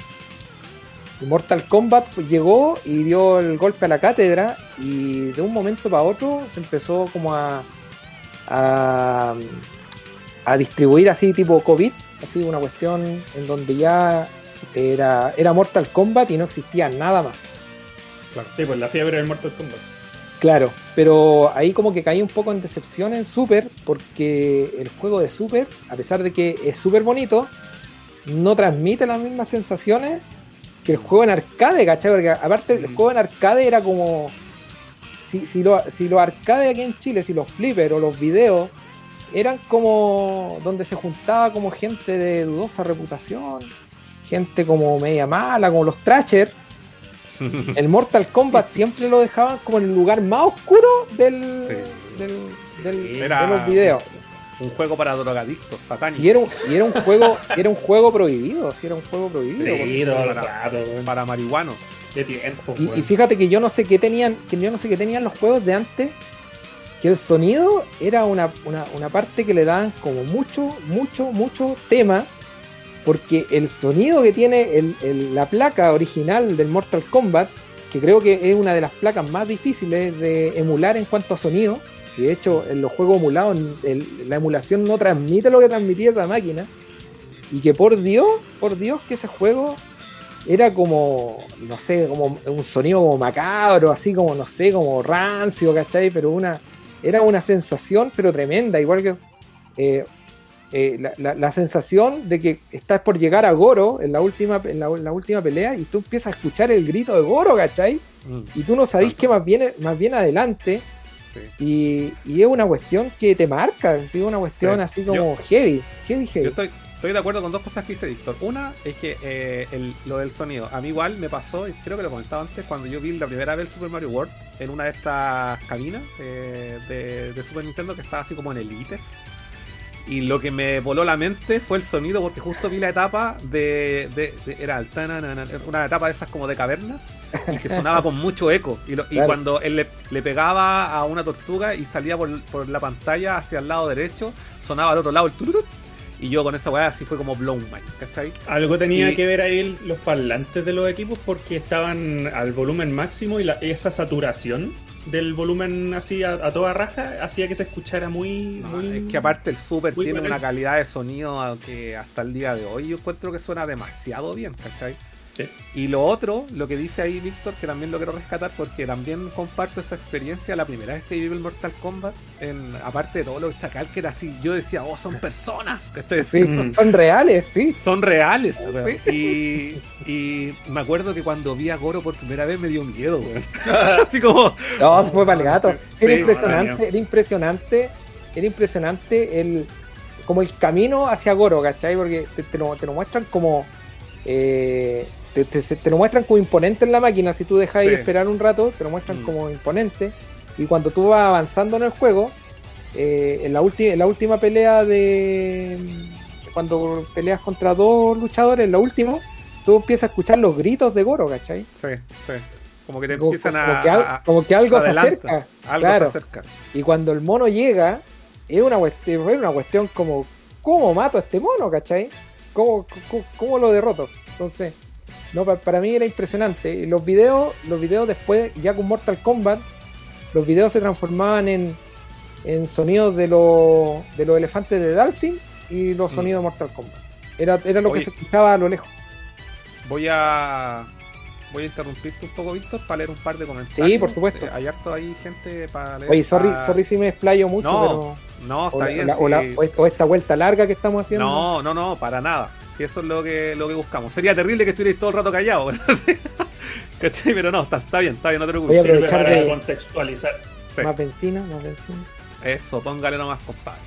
Y Mortal Kombat llegó y dio el golpe a la cátedra y de un momento para otro se empezó como a, a, a distribuir así tipo COVID, así una cuestión en donde ya era, era Mortal Kombat y no existía nada más. Claro. Sí, pues la fiebre del Mortal Kombat. Claro, pero ahí como que caí un poco en decepción en Super, porque el juego de Super, a pesar de que es súper bonito, no transmite las mismas sensaciones que el juego en arcade, ¿cachai? Porque aparte el Mm. juego en arcade era como... si, si, lo, si los arcades aquí en Chile, si los flippers o los videos eran como donde se juntaba como gente de dudosa reputación, gente como media mala, como los Trasher, el Mortal Kombat siempre lo dejaban como en el lugar más oscuro del, del, del- Era- de los videos. Un juego para drogadictos, satánicos. Y era un, y era un juego, era un juego prohibido, sí, era un juego prohibido. Sí, weón. Para marihuanos. Qué tiempo, Y, fíjate que yo no sé qué tenían, que yo no sé qué tenían los juegos de antes, que el sonido era una, una, una parte que le daban como mucho, mucho, mucho tema, porque el sonido que tiene el- el- la placa original del Mortal Kombat, que creo que es una de las placas más difíciles de emular en cuanto a sonido, y de hecho en los juegos emulados el- la emulación no transmite lo que transmitía esa máquina, y que por Dios, por Dios que ese juego era como, no sé, como un sonido como macabro, así como, no sé, como rancio, ¿cachai? Pero una, era una sensación, pero tremenda, igual que eh, eh, la, la- la sensación de que estás por llegar a Goro en la última, en la, última pelea y tú empiezas a escuchar el grito de Goro, ¿cachai? Mm, Y tú no sabés qué más viene, más bien adelante. Sí. Y, y es una cuestión que te marca, ¿sí? una cuestión Sí. así como heavy, heavy, heavy. Yo estoy, estoy de acuerdo con dos cosas que dice Víctor. Una es que eh, el- lo del sonido. A mí igual me pasó, y creo que lo comentaba antes, cuando yo vi la primera vez el Super Mario World en una de estas cabinas eh, de, de Super Nintendo que estaba así como en Elites. Y lo que me voló la mente fue el sonido, porque justo vi la etapa de. de- de- era el tananana, una etapa de esas como de cavernas, y que sonaba con mucho eco. Y, lo- y Claro. cuando él le, le pegaba a una tortuga y salía por, por la pantalla hacia el lado derecho, sonaba al otro lado el tururut. Y yo con esa weá así fue como blown mind, ¿cachai? Algo tenía Y- que ver ahí los parlantes de los equipos porque estaban al volumen máximo y la- esa saturación del volumen así a, a toda raja hacía que se escuchara muy... No, muy- es que aparte el Super tiene bueno. una calidad de sonido que hasta el día de hoy yo encuentro que suena demasiado bien, ¿cachai? Sí. Y lo otro, lo que dice ahí Víctor, que también lo quiero rescatar porque también comparto esa experiencia la primera vez que viví el Mortal Kombat, en, aparte de todo lo chacal que era así, yo decía, oh, son personas, ¿cachai? Sí, son reales, sí. Son reales, weón. Y, y me acuerdo que cuando vi a Goro por primera vez me dio miedo, weón. Así como, No, se fue para el gato. Sí, era sí, impresionante, era impresionante, era impresionante el como el camino hacia Goro, ¿cachai? Porque te, te lo, te lo muestran como eh, te, te- te lo muestran como imponente en la máquina, si tú dejas Sí. de esperar un rato, te lo muestran Mm. como imponente. Y cuando tú vas avanzando en el juego, eh, en, la última en la última pelea de. Cuando peleas contra dos luchadores, en la última, tú empiezas a escuchar los gritos de Goro, ¿cachai? sí, sí. Como que te Como, empiezan como a, que, al- a- como que algo se acerca. algo claro. se acerca. Y cuando el mono llega, es una cuestión, es una cuestión como, ¿cómo mato a este mono, cachai? ¿Cómo, cómo, cómo lo derroto? Entonces, no, pa- para mí era impresionante. Los videos, los videos después, ya con Mortal Kombat, los videos se transformaban en, en sonidos de, los de los elefantes de Dalsim y los Mm. sonidos de Mortal Kombat. Era, era lo Oye. que se escuchaba a lo lejos. Voy a voy a interrumpirte un poco, Víctor, para leer un par de comentarios. Sí, por supuesto. Eh, hay harto ahí gente para leer. Oye, sorry, Ah, sorry si me explayo mucho, No, No, pero. O, está bien. la- sí. o esta vuelta larga que estamos haciendo. No, no, no, para nada. Si eso es lo que, lo que buscamos. Sería terrible que estuvierais todo el rato callado. ¿Cachai? Pero no, está, está bien, está bien, no te Voy a preocupes. Aprovechar para de- contextualizar. Sí. Más benzina, más benzina. Eso, póngale nomás, compadre.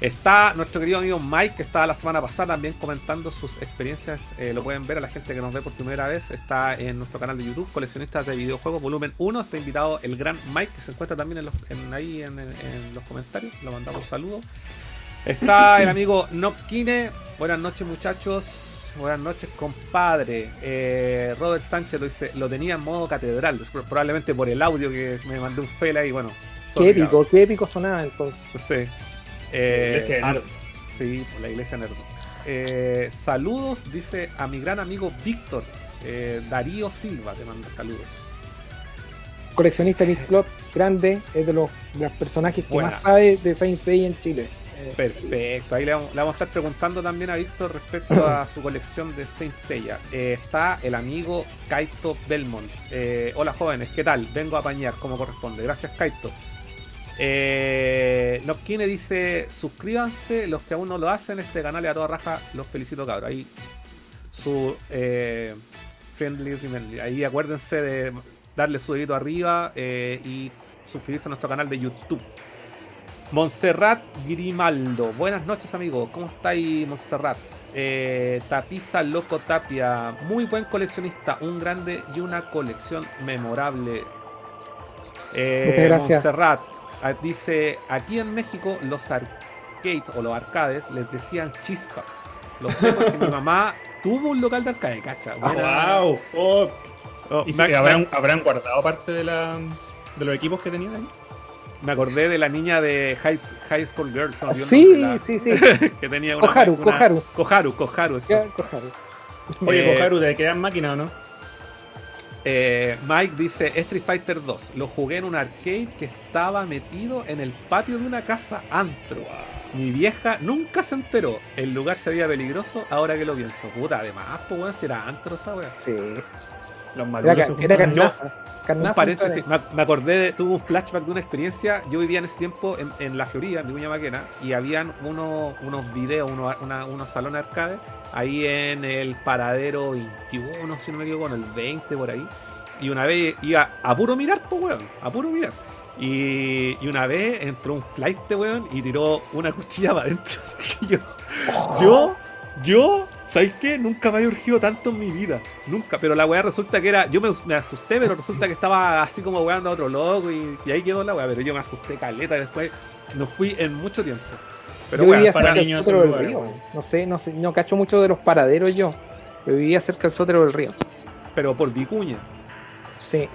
Está nuestro querido amigo Mike, que estaba la semana pasada también comentando sus experiencias. eh, lo pueden ver a la gente que nos ve por primera vez. Está en nuestro canal de YouTube, Coleccionistas de Videojuegos, volumen 1. Está invitado el gran Mike, que se encuentra también en los, en- ahí en, en- en los comentarios. Le mandamos saludos. Está el amigo Nokine. Buenas noches, muchachos. Buenas noches, compadre. Eh, Robert Sánchez lo dice, lo tenía en modo catedral, probablemente por el audio que me mandé un fela y bueno. Qué épico, qué épico sonaba entonces. Sí. Eh, Iglesia de ah, Nerd. sí, por la iglesia nerd. Eh, saludos, dice a mi gran amigo Víctor. Eh, Darío Silva te manda saludos. Coleccionista Nick Club, grande, es de los, de los personajes que Buena. más sabe de Saint Seiya en Chile. Perfecto. Ahí le vamos, le vamos a estar preguntando también a Víctor respecto a su colección de Saint Seiya. Eh, está el amigo Kaito Belmont. Eh, hola jóvenes, ¿qué tal? Vengo a apañar como corresponde. Gracias Kaito. Eh, Nokine dice, suscríbanse los que aún no lo hacen, este canal y a toda raja, los felicito cabros. Ahí su eh, friendly, friendly. Ahí acuérdense de darle su dedito arriba y suscribirse a nuestro canal de YouTube. Montserrat Grimaldo, buenas noches amigos, ¿cómo estáis Montserrat? Eh, Tapiza Loco Tapia, muy buen coleccionista, un grande y una colección memorable. Eh. Montserrat ah, dice, aquí en México los arcades o los arcades les decían chispas. Lo sé porque mi mamá tuvo un local de arcade, cacha. Buena- ¡Wow! Oh, Oh, ¿Y si habrán, habrán guardado parte de, la, de los equipos que tenían ahí? Me acordé de la niña de High, High School Girls. Sí, la- sí, sí. que tenía una, Koharu, una- Koharu. Koharu. Oye, Eh, Koharu, ¿te quedan máquina o no? Eh, Mike dice Street Fighter 2. Lo jugué en un arcade que estaba metido en el patio de una casa antro. Mi vieja nunca se enteró. El lugar se veía peligroso ahora que lo pienso. Puta, además, pues weón, si era antro esa wea. Sí. Los Era, se era carnaza. Un paréntesis, me, acordé, de, tuve un flashback de una experiencia. Yo vivía en ese tiempo en, en La Florida, en Vicuña Maquena, y habían unos, unos videos, unos, una- unos salones arcade ahí en el paradero 21, si no me equivoco, en el 20 por ahí. Y una vez iba a puro mirar, pues weón, a puro mirar. Y, y una vez entró un flight, weón, y tiró una cuchilla para adentro. Yo, yo, ¿sabes qué? Nunca me había urgido tanto en mi vida. Nunca. Pero la weá resulta que era. Yo me, me asusté, pero resulta que estaba así como weando a otro loco. Y, y ahí quedó la weá. Pero yo me asusté caleta. y Después no fui en mucho tiempo. Pero yo weá, vivía para cerca del niños del río. No sé, no sé, no cacho mucho de los paraderos yo. Yo vivía cerca del Sótero del río. pero por Vicuña. Sí.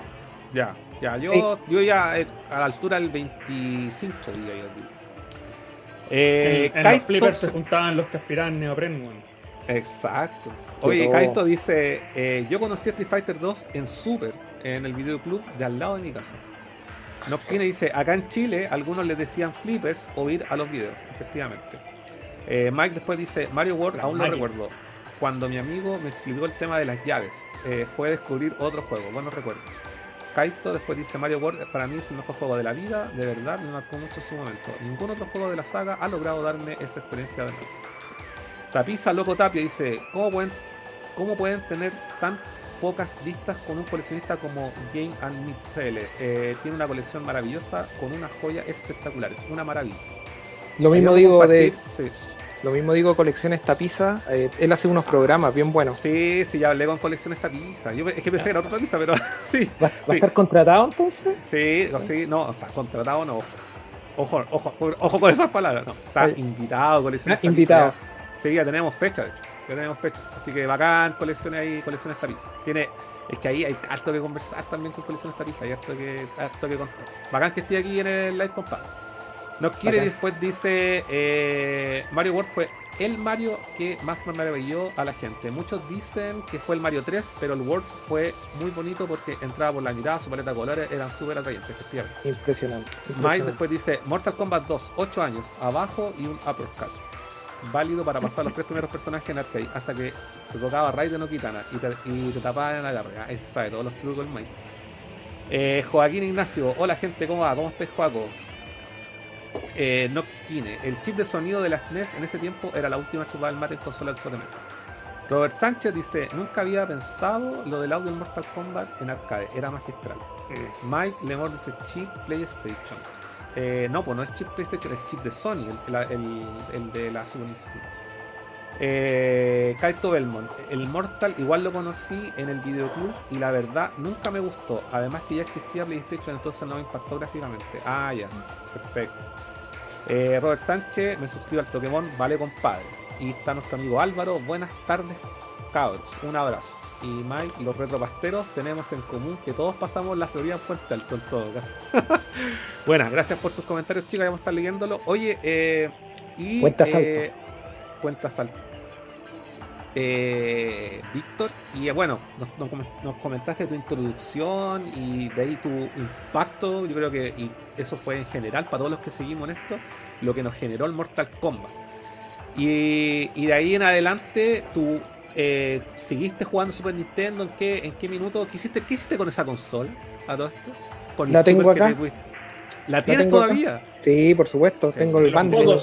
Ya, ya. Yo, yo ya eh, a la altura del 25 día yo. Eh, en en los flippers se juntaban los que aspiraban neopren, weón. Exacto. Oye, todo. Kaito dice, eh, yo conocí a Street Fighter 2 en Super, en el videoclub de al lado de mi casa. Nopkine dice, acá en Chile algunos les decían flippers o ir a los videos, efectivamente. Eh, Mike después dice, Mario World aún lo máquinas. recuerdo. Cuando mi amigo me explicó el tema de las llaves, eh, fue descubrir otro juego, buenos recuerdos. Kaito después dice, Mario World para mí es el mejor juego de la vida, de verdad, me marcó mucho en su momento. Ningún otro juego de la saga ha logrado darme esa experiencia de nuevo. Tapiza Loco Tapia dice, ¿cómo pueden, ¿cómo pueden tener tan pocas vistas con un coleccionista como Game and CL? Eh, tiene una colección maravillosa con unas joyas espectaculares, una maravilla. Lo mismo digo de, Sí, lo mismo digo colecciones tapiza. eh, él hace unos programas bien buenos. sí, sí, ya hablé con colecciones Tapiza. Yo, es que pensé que era otra Tapiza, pero sí. ¿Va, a estar contratado entonces? Sí, o sí, no, o sea, contratado no. Ojo, ojo, ojo, con esas palabras, no. Está invitado, colecciones Ah, invitado. Tapiza. Sí, ya tenemos fecha, de hecho. Ya tenemos fecha. Así que bacán, colecciones ahí, colecciones tapiza. Tiene, es que ahí hay harto que conversar también con colecciones tapiza, hay harto que, harto que contar. Bacán que esté aquí en el live, compadre. Nos quiere Bacán. después dice eh, Mario World fue el Mario que más me maravilló a la gente. Muchos dicen que fue el Mario 3, pero el World fue muy bonito porque entraba por la mirada, su paleta de colores eran súper atrayentes, efectivamente. Impresionante. Mike impresionante. después dice Mortal Kombat 2, 8 años, abajo y un uppercut. Válido para pasar los tres primeros personajes en arcade hasta que te tocaba Raiden o Kitana y te, y te tapaban en la garra. Ahí se sabe todos los trucos del Mike. Eh, Joaquín Ignacio, hola gente, ¿cómo va? ¿Cómo estás, Joaco? Eh, Noctine, el chip de sonido de la SNES en ese tiempo era la última chupada del mate en consola de sobremesa. Robert Sánchez dice, nunca había pensado lo del audio en Mortal Kombat en arcade, era magistral. Mike Lemore dice chip PlayStation. Eh, no, pues no es chip PlayStation, es chip de Sony, el, de la Super. Eh, Kaito Belmont, el Mortal igual lo conocí en el videoclub y la verdad nunca me gustó. Además que ya existía PlayStation, entonces no me impactó gráficamente. Ah, ya, perfecto. Eh, Robert Sánchez, me suscribo al Pokémon, vale compadre. Y está nuestro amigo Álvaro, buenas tardes cabros, un abrazo. Y Mike, los retropasteros, tenemos en común que todos pasamos la Florida en Puente Alto en todo caso. Buenas, gracias por sus comentarios, chicas, vamos a estar leyéndolo. Oye, eh, y. Puente Asalto. eh, Puente Asalto. Eh, Víctor, y eh, bueno, nos, nos com- nos comentaste tu introducción y de ahí tu impacto. Yo creo que y eso fue en general para todos los que seguimos en esto, lo que nos generó el Mortal Kombat. Y, y de ahí en adelante, tú eh, seguiste jugando Super Nintendo. ¿En qué, en qué minuto? ¿Qué hiciste, ¿Qué hiciste con esa consola a todo esto? Con La tengo acá. te ¿La tienes acá. todavía? Sí, por supuesto. Tengo el Los bundle.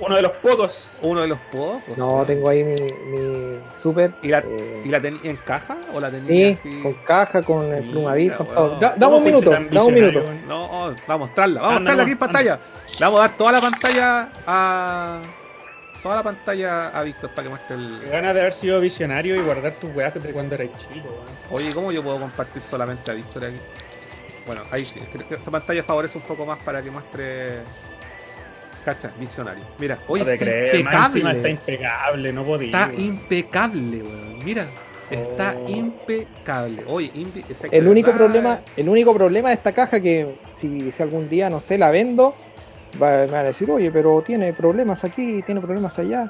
Uno de los pocos. Uno de los pocos. No, tengo ahí mi, mi super. ¿Y la, eh, ¿Y la tenía en caja o la tenía sí, así? con caja, con el Mira, plumavit, con todo. Da- ¿Cómo Dame un minuto, dame un minuto. No, oh, vamos a mostrarla. Vamos a mostrarla aquí en pantalla. Le vamos a dar toda la pantalla a. Toda la pantalla a Víctor para que muestre Qué el. ganas de haber sido visionario y guardar tus weas de cuando eras chico, weón. Oye, ¿cómo yo puedo compartir solamente a Víctor aquí? Bueno, ahí sí. Creo que esa pantalla favorece un poco más para que muestre. Cacha, visionario. Mira, oye, no te está crees, impecable. impecable, no podía. Está weón. impecable, weón. Mira, está Oh. impecable. Oye, impe- El único verdad, problema, el único problema de esta caja que si, si algún día, no sé, la vendo, van a decir, oye, pero tiene problemas aquí, tiene problemas allá.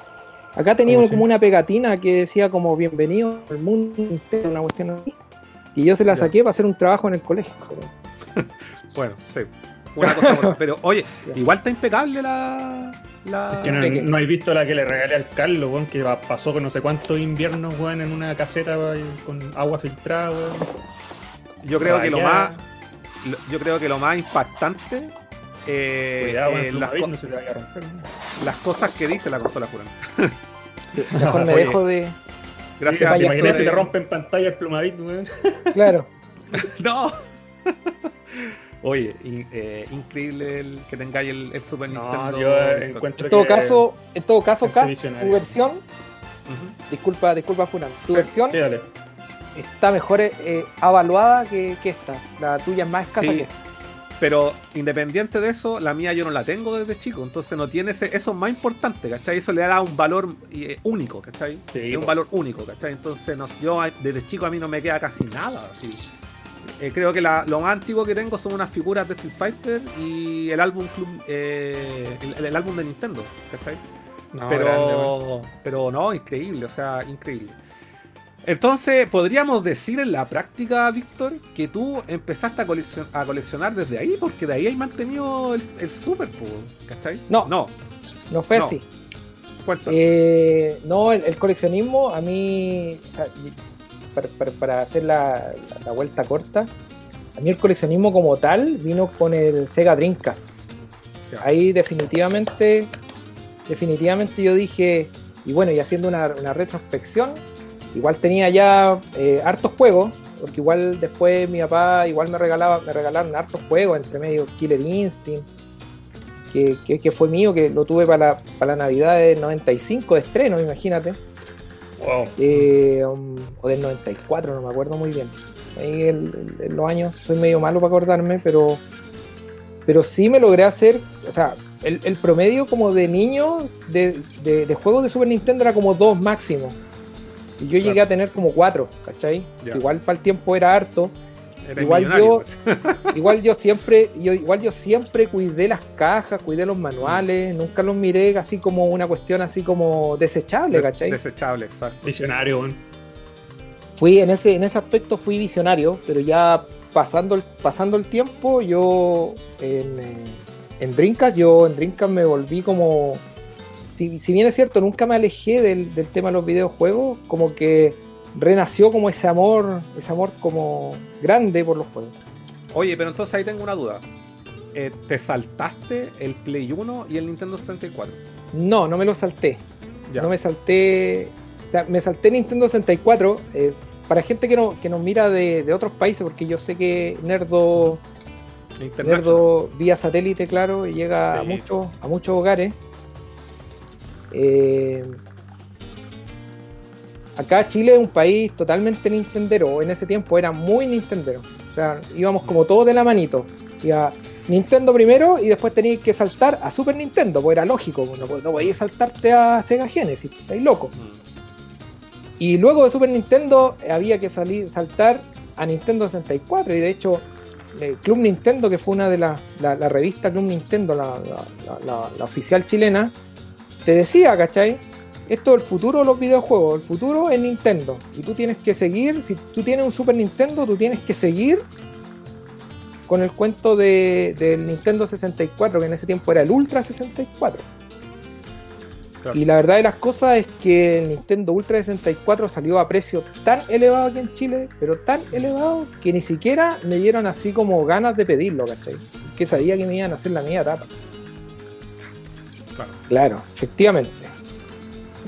Acá tenía ¿Cómo como una pegatina que decía como bienvenido al mundo entero, una cuestión así. Y yo se la Ya. saqué para hacer un trabajo en el colegio. Bueno, sí. Una cosa por- Pero, oye, Ya. igual está impecable la. la... Que no, no hay visto la que le regalé al Carlos, weón, que pasó con no sé cuántos inviernos, weón, en una caseta weón, con agua filtrada, weón. Yo creo que lo más. Yo creo que lo más impactante. Eh, Cuidado eh, el las, co- no se te vaya a romper. las cosas que dice la consola Furán. sí, mejor me Oye. dejo de. Gracias esto si de- te rompe en pantalla el Plumavit, weón. Claro. No. Oye, in- eh, increíble el que tengáis el, el Super No, Nintendo. yo eh, Víctor. encuentro En todo que- caso, en todo caso, Cas, tu versión, disculpa, disculpa Funan, tu versión Sí, dale. está mejor eh, avaluada que, que esta. La tuya es más escasa Sí. que esta. Pero independiente de eso, la mía yo no la tengo desde chico, entonces no tiene ese, eso es más importante, ¿cachai? Eso le da un valor eh, único, ¿cachai? Sí, es un valor único, ¿cachai? Entonces no, yo desde chico a mí no me queda casi nada. así. Eh, creo que la- lo más antiguo que tengo son unas figuras de Street Fighter y el álbum club, eh, el, el álbum de Nintendo, ¿cachai? No, pero, grande, pero no, increíble, o sea, increíble. Entonces, podríamos decir en la práctica, Víctor, que tú empezaste a, coleccion- a coleccionar desde ahí, porque de ahí hay mantenido el, el Super, ¿cachai? No. No, No fue No. así. Eh, no, el, el coleccionismo a mí, o sea, y- para, para- para hacer la, la- la vuelta corta, a mí el coleccionismo como tal vino con el Sega Dreamcast. Ahí definitivamente, definitivamente yo dije, y bueno, y haciendo una, una retrospección, igual tenía ya eh, hartos juegos, porque igual después mi papá igual me regalaba, me regalaron hartos juegos, entre medio Killer Instinct, que, que- que fue mío, que lo tuve para la, para la Navidad del 95 de estreno, imagínate. Wow. Eh, um, o del 94, no me acuerdo muy bien. Ahí el- el- los años, soy medio malo para acordarme, pero, pero sí me logré hacer, o sea, el, el promedio como de niño de, de- de juegos de Super Nintendo era como dos máximo. Y yo llegué a tener como cuatro, ¿cachai? Ya. Igual para el tiempo era harto. Igual yo- pues. Igual yo siempre, yo, igual yo siempre cuidé las cajas, cuidé los manuales, nunca los miré así como una cuestión así como desechable, ¿cachai? Desechable, exacto. Visionario, fui en ese, en ese aspecto fui visionario, pero ya pasando el, pasando el tiempo, yo en, eh, en Dreamcast, yo en Dreamcast me volví como. Si, si bien es cierto, nunca me alejé del, del tema de los videojuegos, como que renació como ese amor, ese amor como grande por los juegos. Oye, pero entonces ahí tengo una duda. Eh, ¿Te saltaste el Play 1 y el Nintendo 64? No, no me lo salté. Ya. No me salté. O sea, me salté Nintendo 64. eh, para gente que, no, que nos mira de, de otros países, porque yo sé que Nerdo. Nerdo vía satélite, claro, y llega a, muchos, a muchos hogares. Eh, acá Chile es un país totalmente nintendero, en ese tiempo era muy nintendero. O sea, íbamos como todos de la manito. Iba Nintendo primero y después tenías que saltar a Super Nintendo, pues era lógico, no, no podías saltarte a Sega Genesis, estáis locos. Mm. Y luego de Super Nintendo eh, había que salir, saltar a Nintendo 64. Y de hecho, eh, Club Nintendo, que fue una de las, la, la revista Club Nintendo, la- la oficial chilena, te decía, ¿cachai? Esto es el futuro de los videojuegos, el futuro es Nintendo. Y tú tienes que seguir, si tú tienes un Super Nintendo, tú tienes que seguir con el cuento de, del Nintendo 64, que en ese tiempo era el Ultra 64. Claro. Y la verdad de las cosas es que el Nintendo Ultra 64 salió a precio tan elevado aquí en Chile, pero tan elevado que ni siquiera me dieron así como ganas de pedirlo, ¿cachai? Que sabía que me iban a hacer la media tapa. Claro. Efectivamente.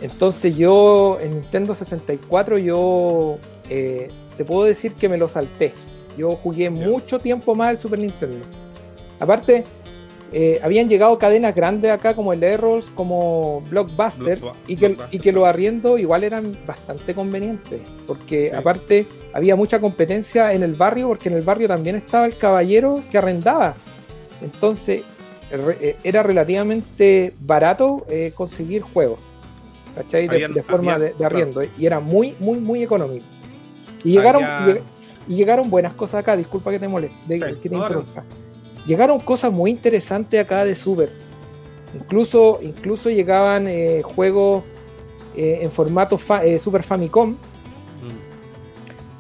Entonces yo en Nintendo 64 yo eh, te puedo decir que me lo salté. Yo jugué mucho tiempo más el Super Nintendo. Aparte, eh, habían llegado cadenas grandes acá como el Errols, como Blockbuster, y, que, y que los arriendos igual eran bastante convenientes, porque aparte había mucha competencia en el barrio, porque en el barrio también estaba el caballero que arrendaba. Entonces era relativamente barato eh, conseguir juegos, ¿cachai? De, forma de, arriendo, y era muy, muy, muy económico. Y llegaron, y, llegaron buenas cosas acá, disculpa que te moleste, que te interrumpa llegaron cosas muy interesantes acá de Super. Incluso, incluso llegaban eh, juegos eh, en formato eh, Super Famicom. Mm.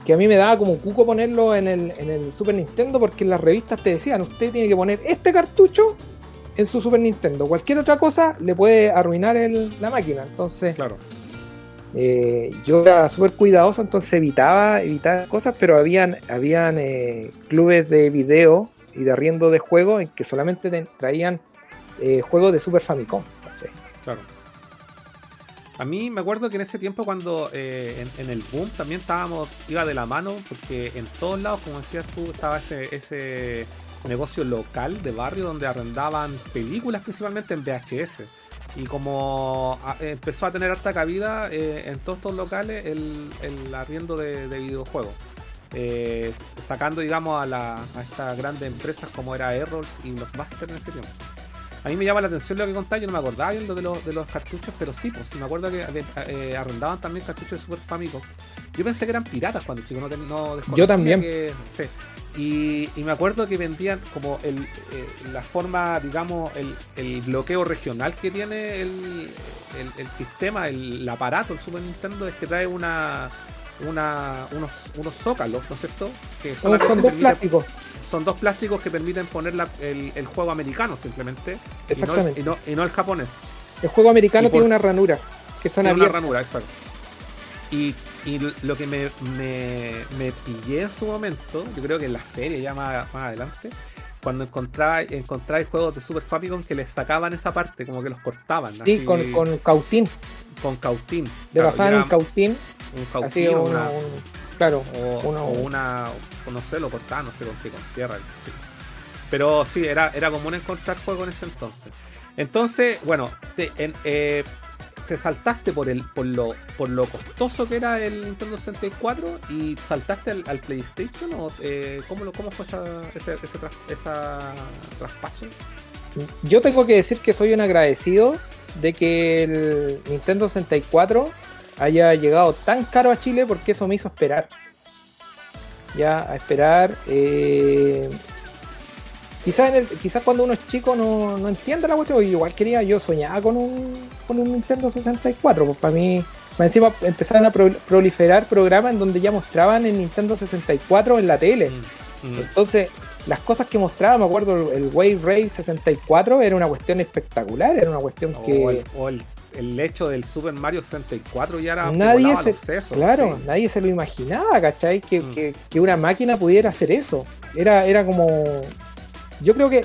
Que a mí me daba como un cuco ponerlo en el, Super Nintendo porque en las revistas te decían, usted tiene que poner este cartucho en su Super Nintendo. Cualquier otra cosa le puede arruinar la máquina. Entonces, claro. yo era súper cuidadoso, entonces evitaba, evitaba cosas, pero habían, habían clubes de video y de arriendo de juegos en que solamente traían eh, juegos de Super Famicom. Claro. A mí me acuerdo que en ese tiempo cuando eh, en, el boom también estábamos, iba de la mano, porque en todos lados, como decías tú, estaba ese, ese negocio local de barrio donde arrendaban películas principalmente en VHS. Y como empezó a tener harta cabida eh, en todos estos locales el, el arriendo de videojuegos. Eh, sacando, digamos, a, la, a estas grandes empresas como era Errol y Blockbuster en ese tiempo. A mí me llama la atención lo que contáis, yo no me acordaba bien lo de, los, de los cartuchos, pero sí, pues me acuerdo que eh, arrendaban también cartuchos de Super Famicom. Yo pensé que eran piratas cuando chico, no, no Yo también. Y, me acuerdo que vendían como el, eh, la forma, digamos, el, el, bloqueo regional que tiene el, el sistema, el, aparato, el Super Nintendo, es que trae una, una, unos, unos zócalos, ¿no es cierto? Que son, dos plásticos. Son dos plásticos que permiten poner el, juego americano simplemente. Exactamente. Y no, y no, el japonés. El juego americano tiene una ranura. Que son una ranura, exacto. Y, y lo que me, me, pillé en su momento, yo creo que en las ferias ya más, más adelante, cuando encontraba, encontráis juegos de Super Famicom que les sacaban esa parte, como que los cortaban. Sí, con, con cautín. Con cautín. Le pasaban el cautín un cautín, una, claro, o, una, no sé, lo cortaba, no sé con qué, con sierra. Pero sí, era, era común encontrar juegos en ese entonces. Entonces, bueno, te, eh, te saltaste por el por lo por lo costoso que era el Nintendo 64 y saltaste al, PlayStation eh, ¿cómo, ¿cómo, fue ese, ese, traspaso? Yo tengo que decir que soy un agradecido de que el Nintendo 64 haya llegado tan caro a Chile porque eso me hizo esperar. Ya, a esperar. Eh, quizás, quizás cuando uno es chico no, no entiende la cuestión. Igual quería, yo soñaba con un, con un Nintendo 64. Pues para mí, encima empezaron a proliferar programas en donde ya mostraban el Nintendo 64 en la tele. Mm, mm. Entonces, las cosas que mostraba, me acuerdo, el Wave Ray 64 era una cuestión espectacular, era una cuestión que el hecho del Super Mario 64 ya era nadie se, claro nadie se lo imaginaba ¿cachai? Mm. Que, una máquina pudiera hacer eso era, era como yo creo que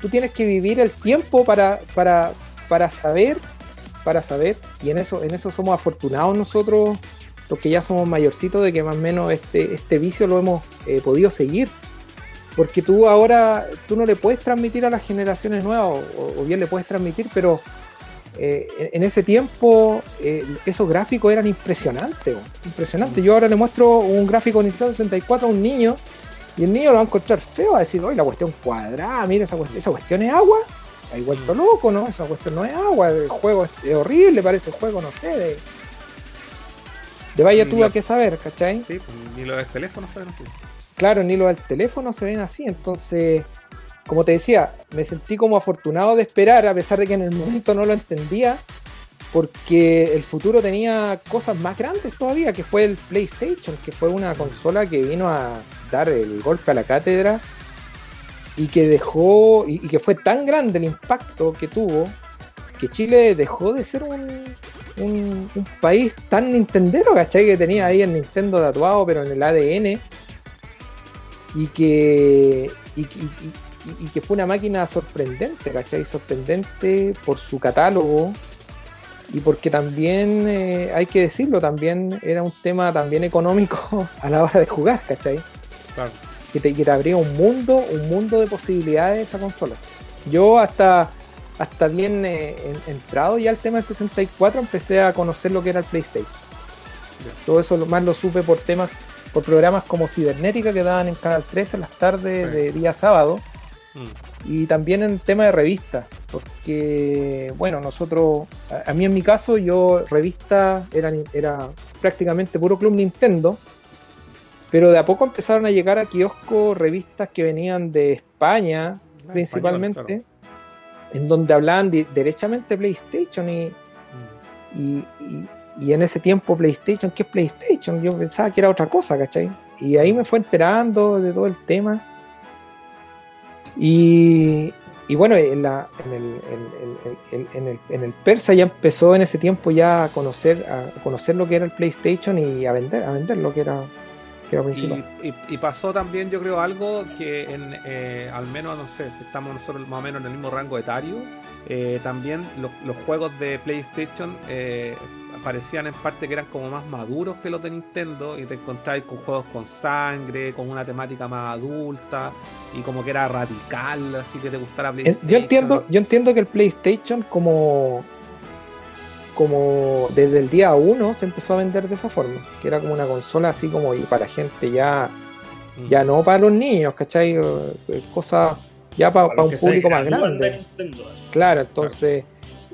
tú tienes que vivir el tiempo para, para, para saber para saber y en eso en eso somos afortunados nosotros los que ya somos mayorcitos de que más o menos este, este vicio lo hemos eh, podido seguir porque tú ahora tú no le puedes transmitir a las generaciones nuevas o bien le puedes transmitir pero eh, en ese tiempo eh, esos gráficos eran impresionantes, impresionantes. Yo ahora le muestro un gráfico Nintendo 64 a un niño y el niño lo va a encontrar feo, a decir, oye, la cuestión cuadrada, mira, esa, cuestión, esa cuestión es agua. Hay vuelto loco, ¿no? Esa cuestión no es agua, el juego es, horrible, parece el juego, no sé, de, de vaya tú a qué saber, ¿cachai? Sí, pues, ni los teléfonos se ven así. Claro, ni los del teléfono se ven así, entonces como te decía, me sentí como afortunado de esperar, a pesar de que en el momento no lo entendía, porque el futuro tenía cosas más grandes todavía, que fue el PlayStation, que fue una consola que vino a dar el golpe a la cátedra y que dejó, y, que fue tan grande el impacto que tuvo, que Chile dejó de ser un, un, país tan nintendero, ¿cachai? Que tenía ahí el Nintendo tatuado, pero en el ADN, y que, y, y, que fue una máquina sorprendente, ¿cachai? Sorprendente por su catálogo y porque también, eh, hay que decirlo, también era un tema también económico a la hora de jugar, ¿cachai? Que te, que abría un mundo, un mundo de posibilidades esa consola. Yo hasta, hasta bien eh, entrado ya al tema del 64 empecé a conocer lo que era el PlayStation. Todo eso más lo supe por temas, por programas como Cibernética que daban en Canal 13 en las tardes de día sábado Mm. Y también en tema de revistas, porque, bueno, nosotros, a, mí en mi caso, yo revista era, era prácticamente puro Club Nintendo, pero de a poco empezaron a llegar a kiosco revistas que venían de España, ah, principalmente, en donde hablaban derechamente PlayStation mm. y, y, en ese tiempo PlayStation, ¿qué es PlayStation? Yo pensaba que era otra cosa, ¿cachai? Y ahí me fue enterando de todo el tema. Y, bueno, en, la, en, el, en, el, persa ya empezó en ese tiempo ya a conocer, a conocer lo que era el PlayStation y a vender, a vender lo que era, principal. Y, pasó también, yo creo, algo que en, eh, al menos, no sé, estamos nosotros más o menos en el mismo rango etario. Eh, también los, juegos de PlayStation eh, parecían en parte que eran como más maduros que los de Nintendo y te encontráis con juegos con sangre, con una temática más adulta y como que era radical, así que te gustara PlayStation. Yo entiendo, yo entiendo que el PlayStation como como desde el día 1 se empezó a vender de esa forma, que era como una consola así como y para gente ya mm. ya no para los niños, ¿cachai? Eh, Cosas ya para, un público más grande. Claro, entonces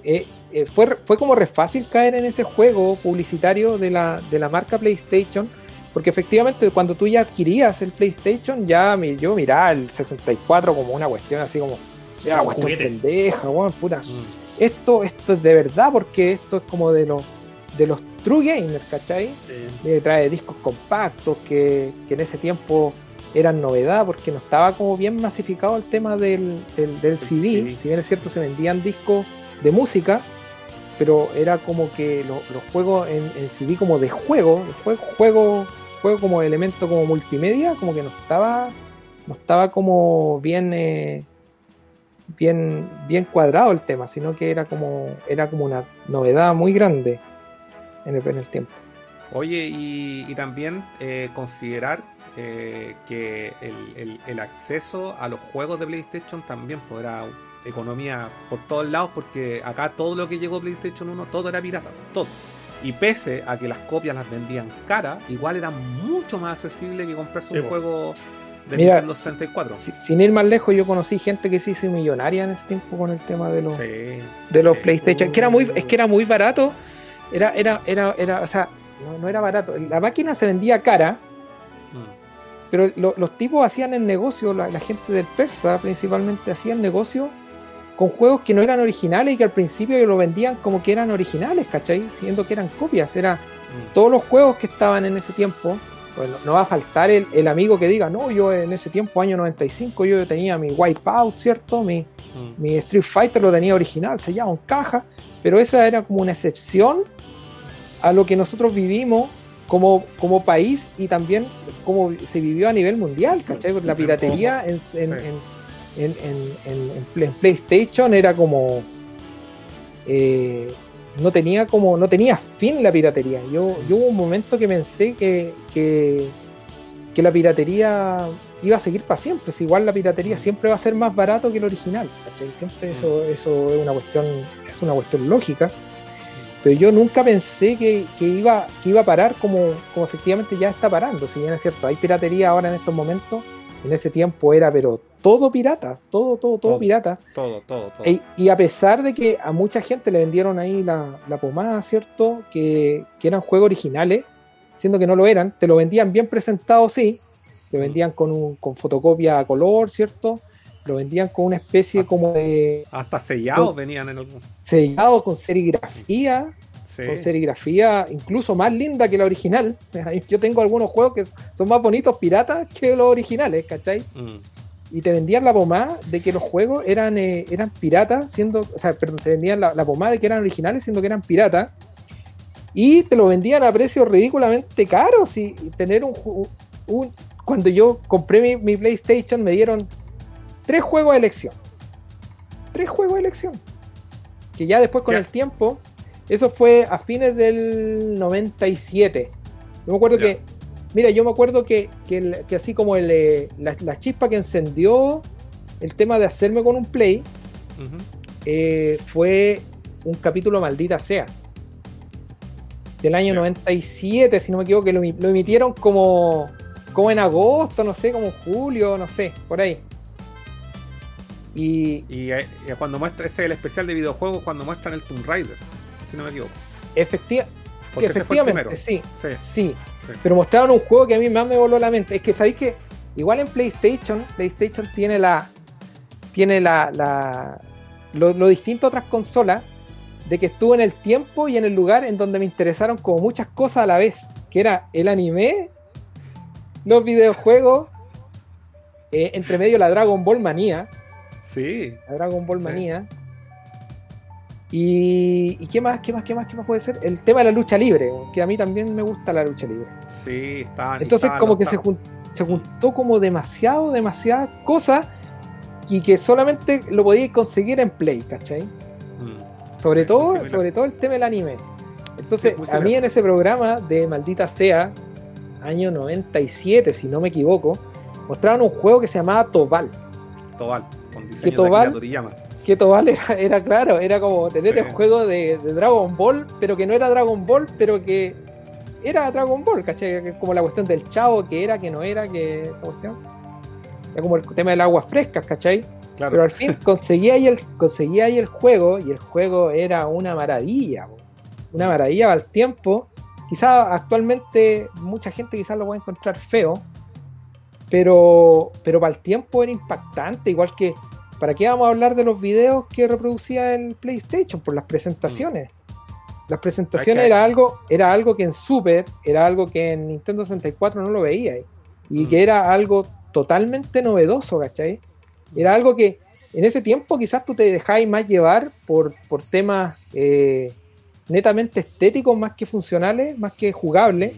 eh, eh, fue, fue como re fácil caer en ese juego publicitario de la, de la marca PlayStation, porque efectivamente cuando tú ya adquirías el PlayStation, ya yo miraba el 64 como una cuestión así como, ya, cuestión pendeja, puta. Mm. Esto, esto es de verdad, porque esto es como de los de los true gamers, ¿cachai? Sí. trae discos compactos que, en ese tiempo eran novedad porque no estaba como bien masificado el tema del, del, CD. Si bien es cierto, se vendían discos de música, pero era como que los juegos en, CD como de juego, juego, juego, juego como elemento como multimedia, como que no estaba, no estaba como bien, eh, bien, bien cuadrado el tema, sino que era como, era como una novedad muy grande en el, en el tiempo. Oye, y, también eh, considerar eh, que el, el, acceso a los juegos de PlayStation también podrá economía por todos lados, porque acá todo lo que llegó PlayStation 1, todo era pirata, todo. Y pese a que las copias las vendían cara, igual era mucho más accesible que comprarse un juego de Nintendo 64. sin ir más lejos, yo conocí gente que se hizo millonaria en ese tiempo con el tema de los, de los PlayStation, que era muy, es que era muy barato. Era, era, era, era, o sea, no, era barato. La máquina se vendía cara, mm. pero los tipos hacían el negocio, la, la, gente del Persa principalmente hacían negocio con juegos que no eran originales y que al principio lo vendían como que eran originales, ¿cachai? Siendo que eran copias, eran mm. todos los juegos que estaban en ese tiempo. Pues no, va a faltar el, amigo que diga, no, yo en ese tiempo, año 95, yo tenía mi Wipeout, ¿cierto? Mi, mm. mi Street Fighter lo tenía original, sellado en caja, pero esa era como una excepción a lo que nosotros vivimos como, como país y también como se vivió a nivel mundial, ¿cachai? la piratería en en, en, PlayStation era como eh, no tenía como no tenía fin la piratería. Yo, yo hubo un momento que pensé que, que, la piratería iba a seguir para siempre. Si igual la piratería siempre va a ser más barato que el original siempre eso eso es una cuestión es una cuestión lógica. Pero yo nunca pensé que, iba que iba a parar como, como efectivamente ya está parando. Si bien es cierto hay piratería ahora en estos momentos. En ese tiempo era pero todo pirata, todo, todo, todo, pirata. Todo, todo, todo. E, y a pesar de que a mucha gente le vendieron ahí la, la pomada, ¿cierto? Que, que, eran juegos originales, siendo que no lo eran, te lo vendían bien presentado, sí. Te mm. vendían con, un, con fotocopia a color, ¿cierto? Lo vendían con una especie como de. Hasta sellados venían en algún. Sellados con serigrafía. Con serigrafía incluso más linda que la original. Yo tengo algunos juegos que son más bonitos piratas que los originales, ¿cachai? Mm y te vendían la pomada de que los juegos eran, eh, eran piratas, siendo, o sea, perdón, te vendían la, pomada de que eran originales, siendo que eran piratas, y te lo vendían a precios ridículamente caros. Y, tener un, un, Cuando yo compré mi, PlayStation, me dieron tres juegos de elección. Tres juegos de elección. Que ya después con el tiempo, eso fue a fines del 97. Yo me acuerdo Ya. que, mira, yo me acuerdo que, que, así como el, eh, la, la chispa que encendió el tema de hacerme con un play, eh, fue un capítulo maldita sea. Del año Ya. 97, si no me equivoco, que lo, emi- lo emitieron como, como en agosto, no sé, como en julio, no sé, por ahí. Y Y, eh, y cuando muestra, ese es el especial de videojuegos cuando muestran el Tomb Raider, si no me equivoco. efectiva- efectivamente, sí, Sí, sí. Pero mostraron un juego que a mí más me voló la mente. Es que sabéis que igual en PlayStation, PlayStation tiene la. Tiene la. la- lo, lo distinto a otras consolas. De que estuvo en el tiempo y en el lugar en donde me interesaron como muchas cosas a la vez. Que era el anime, los videojuegos, eh, entre medio la Dragon Ball Manía. Sí. La Dragon Ball Sí. Y, y qué más, qué más, qué más, qué más puede ser? El tema de la lucha libre, que a mí también me gusta la lucha libre. Sí, estaban. Entonces como que se, jun- se juntó como demasiado, demasiadas cosas y que solamente lo podíais conseguir en Play, ¿cachai? Mm. Sobre Sí, todo, muy similar. sobre todo el tema del anime. Entonces, Sí, muy a mí en ese programa de Maldita Sea, año 97, si no me equivoco, mostraron un juego que se llamaba Tobal. Tobal, con diseño Tobal- de Akira Toriyama. Que Tobal era, era claro, era como tener Sí. el juego de, de Dragon Ball, pero que no era Dragon Ball, pero que era Dragon Ball, ¿cachai? Como la cuestión del chavo, que era, que no era, que esa cuestión. Era como el tema del agua frescas, ¿cachai? Claro. Pero al fin conseguía ahí el, conseguía ahí el juego y el juego era una maravilla, una maravilla al tiempo. Quizás actualmente mucha gente quizás lo puede encontrar feo, pero, pero para el tiempo era impactante, igual que ¿para qué vamos a hablar de los videos que reproducía el PlayStation? Por las presentaciones. Las presentaciones era algo, era algo que en Super, era algo que en Nintendo 64 no lo veía. Y Mm. que era algo totalmente novedoso, ¿cachai? Era algo que en ese tiempo quizás tú te dejabas más llevar por, por temas eh, netamente estéticos más que funcionales, más que jugables,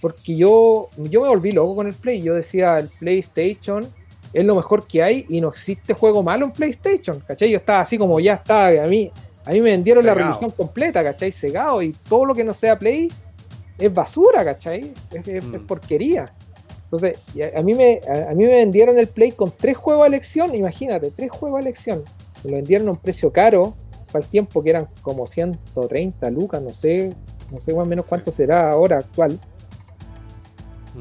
porque yo, yo me volví loco con el Play. Yo decía, el PlayStation es lo mejor que hay y no existe juego malo en PlayStation, ¿cachai? Yo estaba así como ya estaba, a mí, a mí me vendieron la religión completa, ¿cachai? Cegado y todo lo que no sea Play es basura, ¿cachai? Es, es- Mm. es porquería. Entonces, a, mí me, a, a mí me vendieron el Play con tres juegos a elección, imagínate, tres juegos a elección. Me lo vendieron a un precio caro, para el tiempo que eran como 130 lucas, no sé, no sé más o menos cuánto será ahora actual.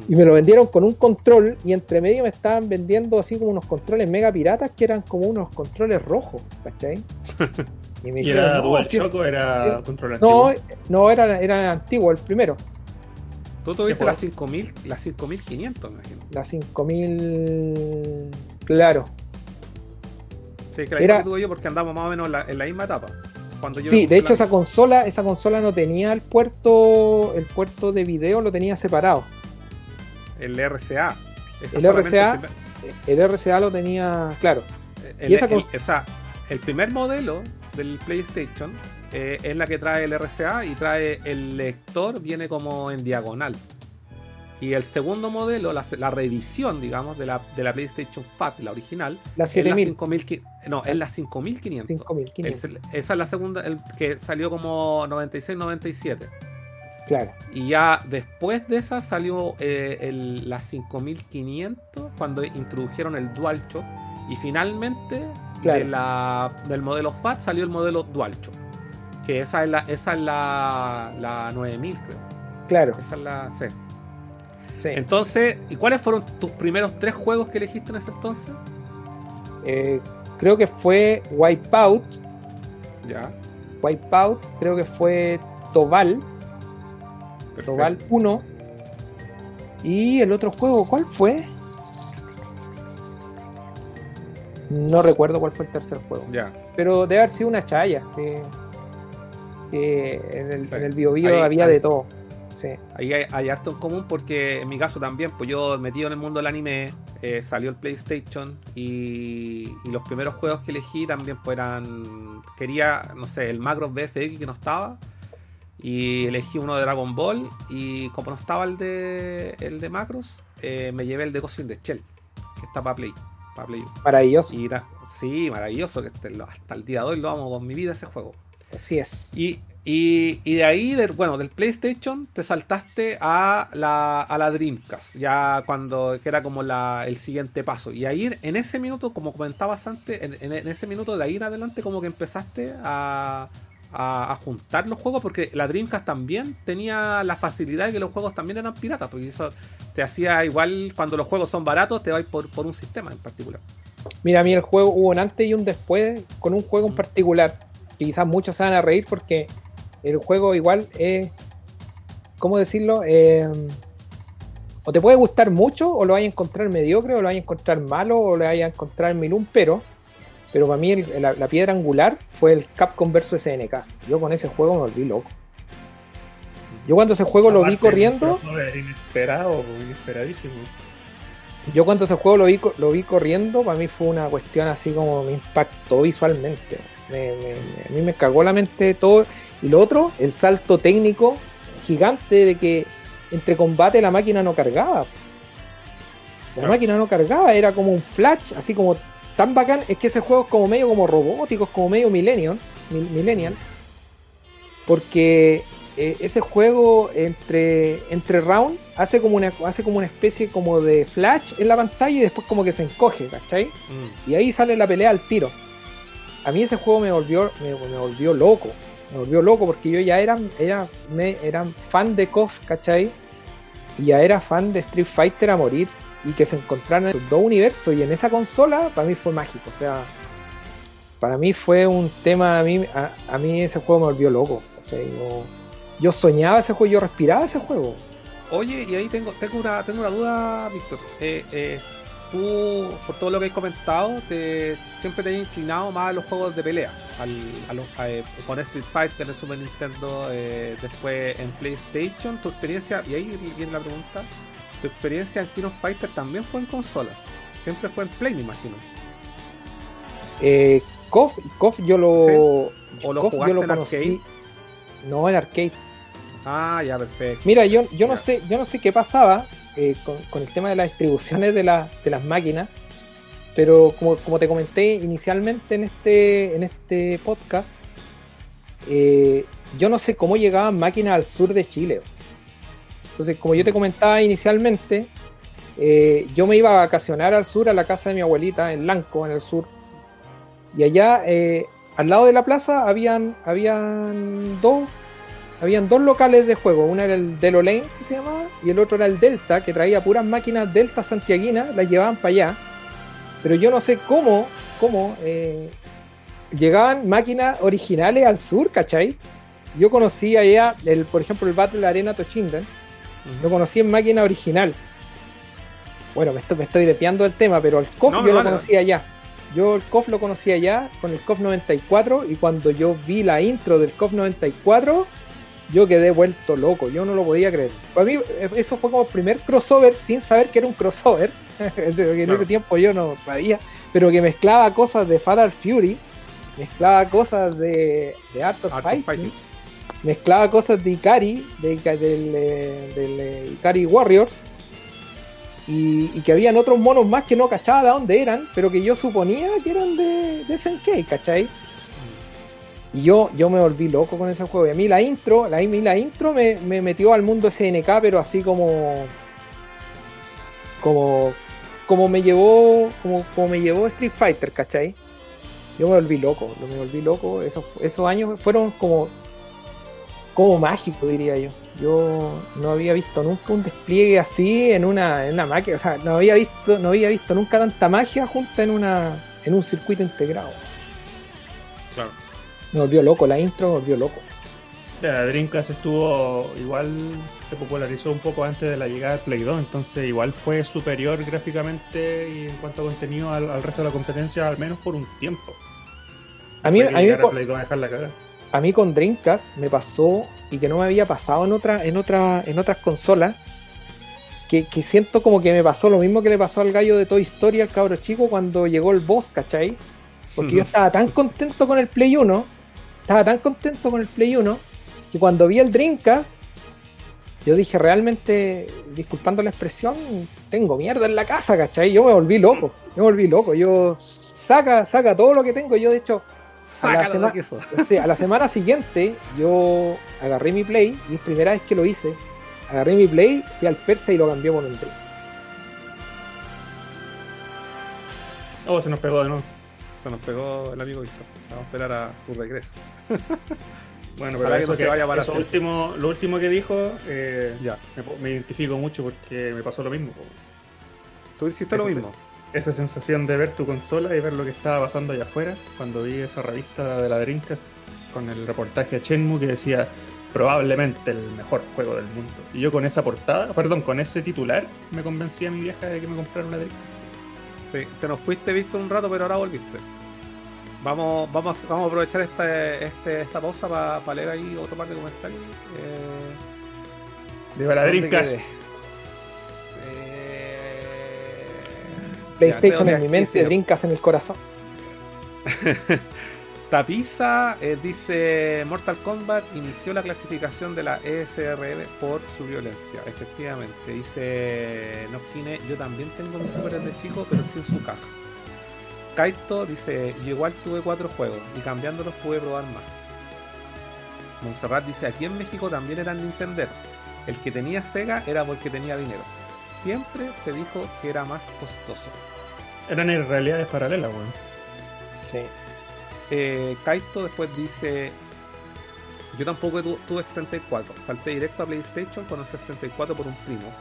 Y me lo vendieron con un control y entre medio me estaban vendiendo así como unos controles mega piratas que eran como unos controles rojos, ¿cachai? Y me ¿Y dijeron, era no, Dual Shock o era control no, antiguo? no, era, era antiguo el primero. Tú tuviste ¿Qué las juego? 5000, las 5500, me imagino. La 5000. Claro. Sí, que la Era- que tuve yo porque andamos más o menos en la, en la misma etapa. Cuando yo Sí, de hecho la- esa consola, esa consola no tenía el puerto, el puerto de video lo tenía separado. El RCA. Esa El RCA. el RCA lo tenía, claro. el, Y esa el- cons- o sea, el primer modelo del PlayStation eh, es la que trae el RCA y trae el lector, viene como en diagonal. Y el segundo modelo, la, la reedición, digamos, de la, de la PlayStation Fat, la original, La es la 7000, 5000, no, es la 5500. 5500. Es- esa es la segunda, el que salió como 96-97. Claro. Y ya después de esa salió eh, el- la 5500 cuando introdujeron el DualShock. Y finalmente Claro. de la, del modelo FAT salió el modelo DualShock. Que esa es la, esa es la, la 9000, creo. Claro. Esa es la. Sí. Entonces, ¿y cuáles fueron tus primeros tres juegos que elegiste en ese entonces? Eh, creo que fue Wipeout. Ya. Wipeout, creo que fue Tobal. Tobal 1. Y el otro juego, ¿cuál fue? No recuerdo cuál fue el tercer juego. Ya. Pero debe haber sido una chaya. Que, que en el, Sí. en el Bio Bio Ahí- había ahí- de todo. Sí. Ahí hay, hay harto en común porque en mi caso también, pues yo metido en el mundo del anime, eh, salió el PlayStation y, y los primeros juegos que elegí también pues eran, quería, no sé, el Macros BFX que no estaba y elegí uno de Dragon Ball y como no estaba el de, el de Macros, eh, me llevé el de Ghost in the Shell, que está para Play. para Play 1. Maravilloso. Y sí, maravilloso, que este- lo- hasta el día de hoy lo amo con mi vida ese juego. Así es. Y, y, y de ahí, del, bueno, del PlayStation te saltaste a la, a la Dreamcast, ya cuando que era como la, el siguiente paso. Y ahí en ese minuto, como comentabas antes, en, en- en ese minuto de ahí en adelante como que empezaste a, a, a juntar los juegos, porque la Dreamcast también tenía la facilidad de que los juegos también eran piratas, porque eso te hacía igual cuando los juegos son baratos, te vais por, por un sistema en particular. Mira, a mí el juego hubo un antes y un después con un juego en particular. Que quizás muchos se van a reír porque el juego igual es. ¿Cómo decirlo? Eh, o te puede gustar mucho, o lo vayas a encontrar mediocre, o lo vayas a encontrar malo, o lo vayas a encontrar mil un pero. Pero para mí el- la, la piedra angular fue el Capcom vs SNK. Yo con ese juego me volví loco. Yo cuando ese juego lo vi corriendo, Inesperado, inesperadísimo. Yo cuando ese juego lo vi, lo vi corriendo, para mí fue una cuestión así como me impactó visualmente. Me- me- me- a mí me cagó la mente todo. Y lo otro, el salto técnico gigante de que entre combate la máquina no cargaba. La Claro. máquina no cargaba, era como un flash, así como tan bacán. Es que ese juego es como medio como robótico, es como medio millennial. mil- millennial porque eh, ese juego entre, entre round hace como una hace como una especie como de flash en la pantalla y después como que se encoge, ¿cachai? Y ahí sale la pelea al tiro. A mí ese juego me volvió, me, me volvió loco. Me volvió loco porque yo ya era, era, me, era fan de KOF, ¿cachai? Y ya era fan de Street Fighter a morir. Y que se encontraran esos dos universos. Y en esa consola, para mí fue mágico. O sea, para mí fue un tema. A mí, a, a mí ese juego me volvió loco. ¿cachai? Yo, yo soñaba ese juego, yo respiraba ese juego. Oye, y ahí tengo, tengo, una, tengo una duda, Víctor. Eh, eh, tú, por todo lo que has comentado, te, siempre te has inclinado más a los juegos de pelea. Al, eh, con Street Fighter en Super Nintendo, eh, después en PlayStation. Tu experiencia, y ahí viene la pregunta: ¿tu experiencia en King of Fighter también fue en consola? Siempre fue en Play, me imagino. Eh, KOF, KOF yo lo. ¿O lo KOF jugaste yo lo en conocí. arcade? No, en arcade. Ah, ya, perfecto. Mira, yo, yo no sé, yo no sé qué pasaba eh, con, con el tema de las distribuciones de, la- de las máquinas, pero como, como te comenté inicialmente en este, en este podcast, eh, yo no sé cómo llegaban máquinas al sur de Chile. Entonces, como yo te comentaba inicialmente, eh, yo me iba a vacacionar al sur, a la casa de mi abuelita, en Lanco, en el sur. Y allá, eh, al lado de la plaza, habían, habían dos habían dos locales de juego, uno era el Delo Lane que se llamaba y el otro era el Delta que traía puras máquinas Delta santiaguinas, las llevaban para allá. Pero yo no sé cómo, cómo eh, llegaban máquinas originales al sur, ¿cachai? Yo conocí allá, el, por ejemplo, el Battle Arena Toshinden, lo conocí en máquina original. Bueno, me estoy, me estoy desviando del tema, pero el KOF No, yo lo dale, conocí allá. Yo el KOF lo conocí allá con el KOF 94 y cuando yo vi la intro del KOF 94 yo quedé vuelto loco, yo no lo podía creer. Para mí eh, eso fue como el primer crossover sin saber que era un crossover, en Claro. ese tiempo yo no sabía, pero que mezclaba cosas de Fatal Fury, mezclaba cosas de, de Art of Art of Fighting. Mezclaba cosas de Ikari, de, del, eh, del, eh, Ikari Warriors, y, que habían otros monos más que no cachaba de dónde eran, pero que yo suponía que eran de, de SNK, ¿cachai? Y yo, yo me volví loco con ese juego. Y a mí la intro, la, la intro me, me metió al mundo SNK, pero así como. Como. Como me llevó. Como, como me llevó Street Fighter, ¿cachai? Yo me volví loco, me volví loco. Esos, esos años fueron como. Como mágico, diría yo. Yo no había visto nunca un despliegue así en una, en una máquina. O sea, no había visto, no había visto nunca tanta magia junta en una. en un circuito integrado. Claro. Me volvió loco, la intro me volvió loco. La Dreamcast estuvo igual se popularizó un poco antes de la llegada del Play 2, entonces igual fue superior gráficamente y en cuanto a contenido al, al resto de la competencia, al menos por un tiempo. A mí, a mí, Play 2 a dejar la cagada. A mí con Dreamcast me pasó y que no me había pasado en otra, en otra, en otras consolas. Que, que siento como que me pasó lo mismo que le pasó al gallo de Toy Story al cabro chico cuando llegó el boss, ¿cachai? Porque yo estaba tan contento con el Play 1, estaba tan contento con el Play 1, que cuando vi el Dreamcast, yo dije realmente, disculpando la expresión, tengo mierda en la casa, ¿cachai? Yo me volví loco, me volví loco. Yo saca, saca todo lo que tengo. Yo de hecho, Sácalo de queso. sí, a la semana siguiente yo agarré mi play y es primera vez que lo hice. Agarré mi play, fui al persa y lo cambié por un Dream. Oh, se nos pegó de nuevo. Se nos pegó el amigo Víctor. Vamos a esperar a su regreso. Bueno, pero que no se que- vaya para eso último, lo último que dijo, eh, Ya. me, identifico mucho porque me pasó lo mismo. Tú hiciste lo mismo. Esa sensación de ver tu consola y ver lo que estaba pasando allá afuera, cuando vi esa revista de la Dreamcast con el reportaje a Shenmue que decía probablemente el mejor juego del mundo. Y yo con esa portada, perdón, con ese titular, me convencí a mi vieja de que me comprara una Dreamcast. Sí, te nos fuiste visto un rato, pero ahora volviste. Vamos, vamos, vamos a aprovechar esta, este, esta pausa para leer ahí otro par de comentarios. Eh, Viva la ¿dónde Dreamcast. PlayStation en mi mente, sí. Drinkas en el corazón. Tapiza eh, dice Mortal Kombat inició la clasificación de la ESRB por su violencia. Efectivamente, dice Noskine, yo también tengo mis super de chico, pero sin su caja. Kaito dice, yo igual tuve cuatro juegos y cambiándolos pude probar más. Montserrat dice, aquí en México también eran Nintenderos. El que tenía Sega era porque tenía dinero. Siempre se dijo que era más costoso. Eran realidades paralelas, weón. Sí. Eh, Kaito después dice: Yo tampoco tu- tuve 64. Salté directo a PlayStation con el 64 por un primo.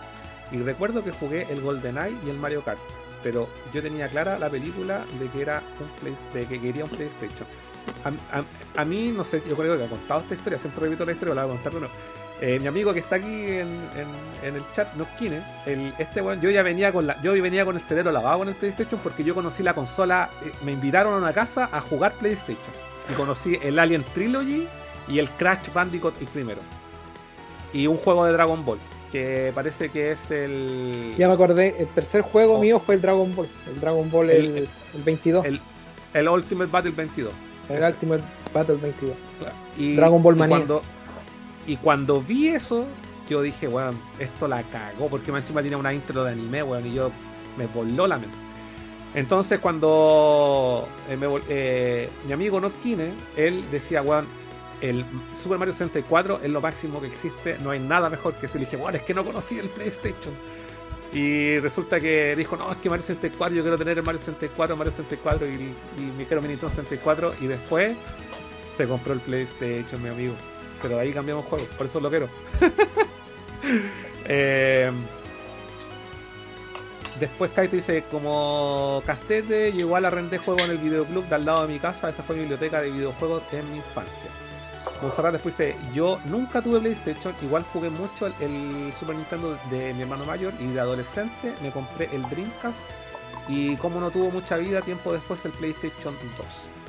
Y recuerdo que jugué el GoldenEye y el Mario Kart. Pero yo tenía clara la película de que era un Play- de que quería un PlayStation. A, a- a mí, no sé, yo creo que he contado esta historia, siempre repito la historia, la voy a contar de nuevo. Eh, mi amigo que está aquí en, en- en el chat, Noskine, el, este weón, yo ya venía con la, yo venía con el cerebro lavado con el PlayStation porque yo conocí la consola, eh, me invitaron a una casa a jugar PlayStation y conocí el Alien Trilogy y el Crash Bandicoot el primero y un juego de Dragon Ball que parece que es el Ya me acordé, el tercer juego Oh. mío fue el Dragon Ball. El Dragon Ball El- el, el 22. el, el Ultimate Battle 22 El, Ultimate Battle 22. y, Dragon Ball y cuando, y cuando vi eso yo dije weón esto la cagó porque encima tiene una intro de anime weón y yo me voló la mente. Entonces cuando eh, eh, mi amigo Notkine él decía weón el Super Mario 64 es lo máximo que existe no hay nada mejor que eso. Y le dije weón es que no conocí el PlayStation. Y resulta que dijo no es que Mario 64 yo quiero tener el Mario 64 Mario 64 y, y me quiero mi Nintendo 64 y después se compró el PlayStation mi amigo pero ahí cambiamos juegos por eso lo quiero Eh, Después Kaito dice, como Castete, yo igual arrendé juegos en el videoclub de al lado de mi casa, esa fue mi biblioteca de videojuegos en mi infancia. Monserrat después dice, yo nunca tuve PlayStation, igual jugué mucho el, el Super Nintendo de mi hermano mayor y de adolescente me compré el Dreamcast y como no tuvo mucha vida, tiempo después el PlayStation 2.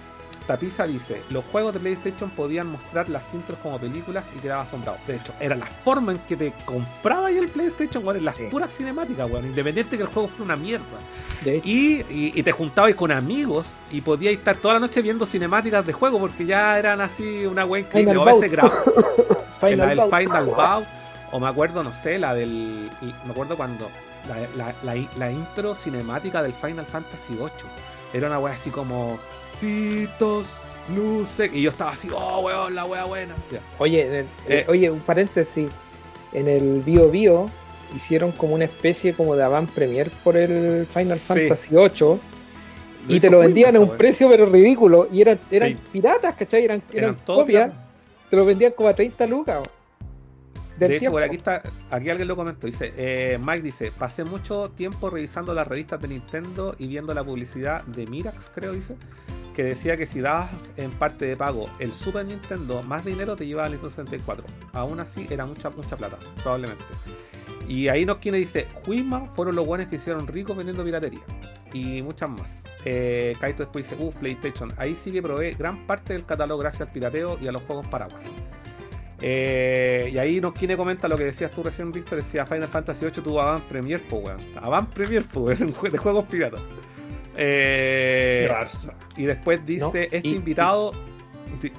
Tapiza dice, los juegos de PlayStation podían mostrar las intros como películas y quedaba asombrado. De hecho, era la forma en que te compraba el PlayStation, weón, en las Sí. puras cinemáticas, weón, independiente que el juego fuera una mierda. Y, y- y te juntabas con amigos y podías estar toda la noche viendo cinemáticas de juego porque ya eran así una. Final O a veces grababa la Final del. Final Bout, o me acuerdo, no sé, la del. Me acuerdo cuando. La, la- la- la intro cinemática del Final Fantasy VIII. Era una wea así como. Luces. Y yo estaba así, oh weón, la wea buena. Ya. Oye, en el- Eh. oye, un paréntesis. En el Bio Bio hicieron como una especie como de avant premier por el Final Sí. Fantasy VIII y te lo vendían a un precio pero ridículo y eran, eran Sí. piratas, ¿cachai? Eran, eran, copias, te lo vendían como a 30 lucas. De hecho, tiempo. por aquí está, aquí alguien lo comentó. Dice, eh, Mike dice, pasé mucho tiempo revisando las revistas de Nintendo y viendo la publicidad de Mirax, creo dice, que decía que si dabas en parte de pago el Super Nintendo más dinero te llevaba al Nintendo 64. Aún así era mucha, mucha plata, probablemente. Y ahí nos quien dice, Juima fueron los buenos que hicieron ricos vendiendo piratería. Y muchas más. Eh, Kaito después dice, uff, PlayStation. Ahí sí que probé gran parte del catálogo gracias al pirateo y a los juegos paraguas. Eh, y ahí nos quien comenta lo que decías tú recién, Víctor, decía Final Fantasy VIII tuvo Avant Premier, pues weón. Avant Premier, pues de juegos piratas. Eh, Barça. y después dice, No, este y- invitado...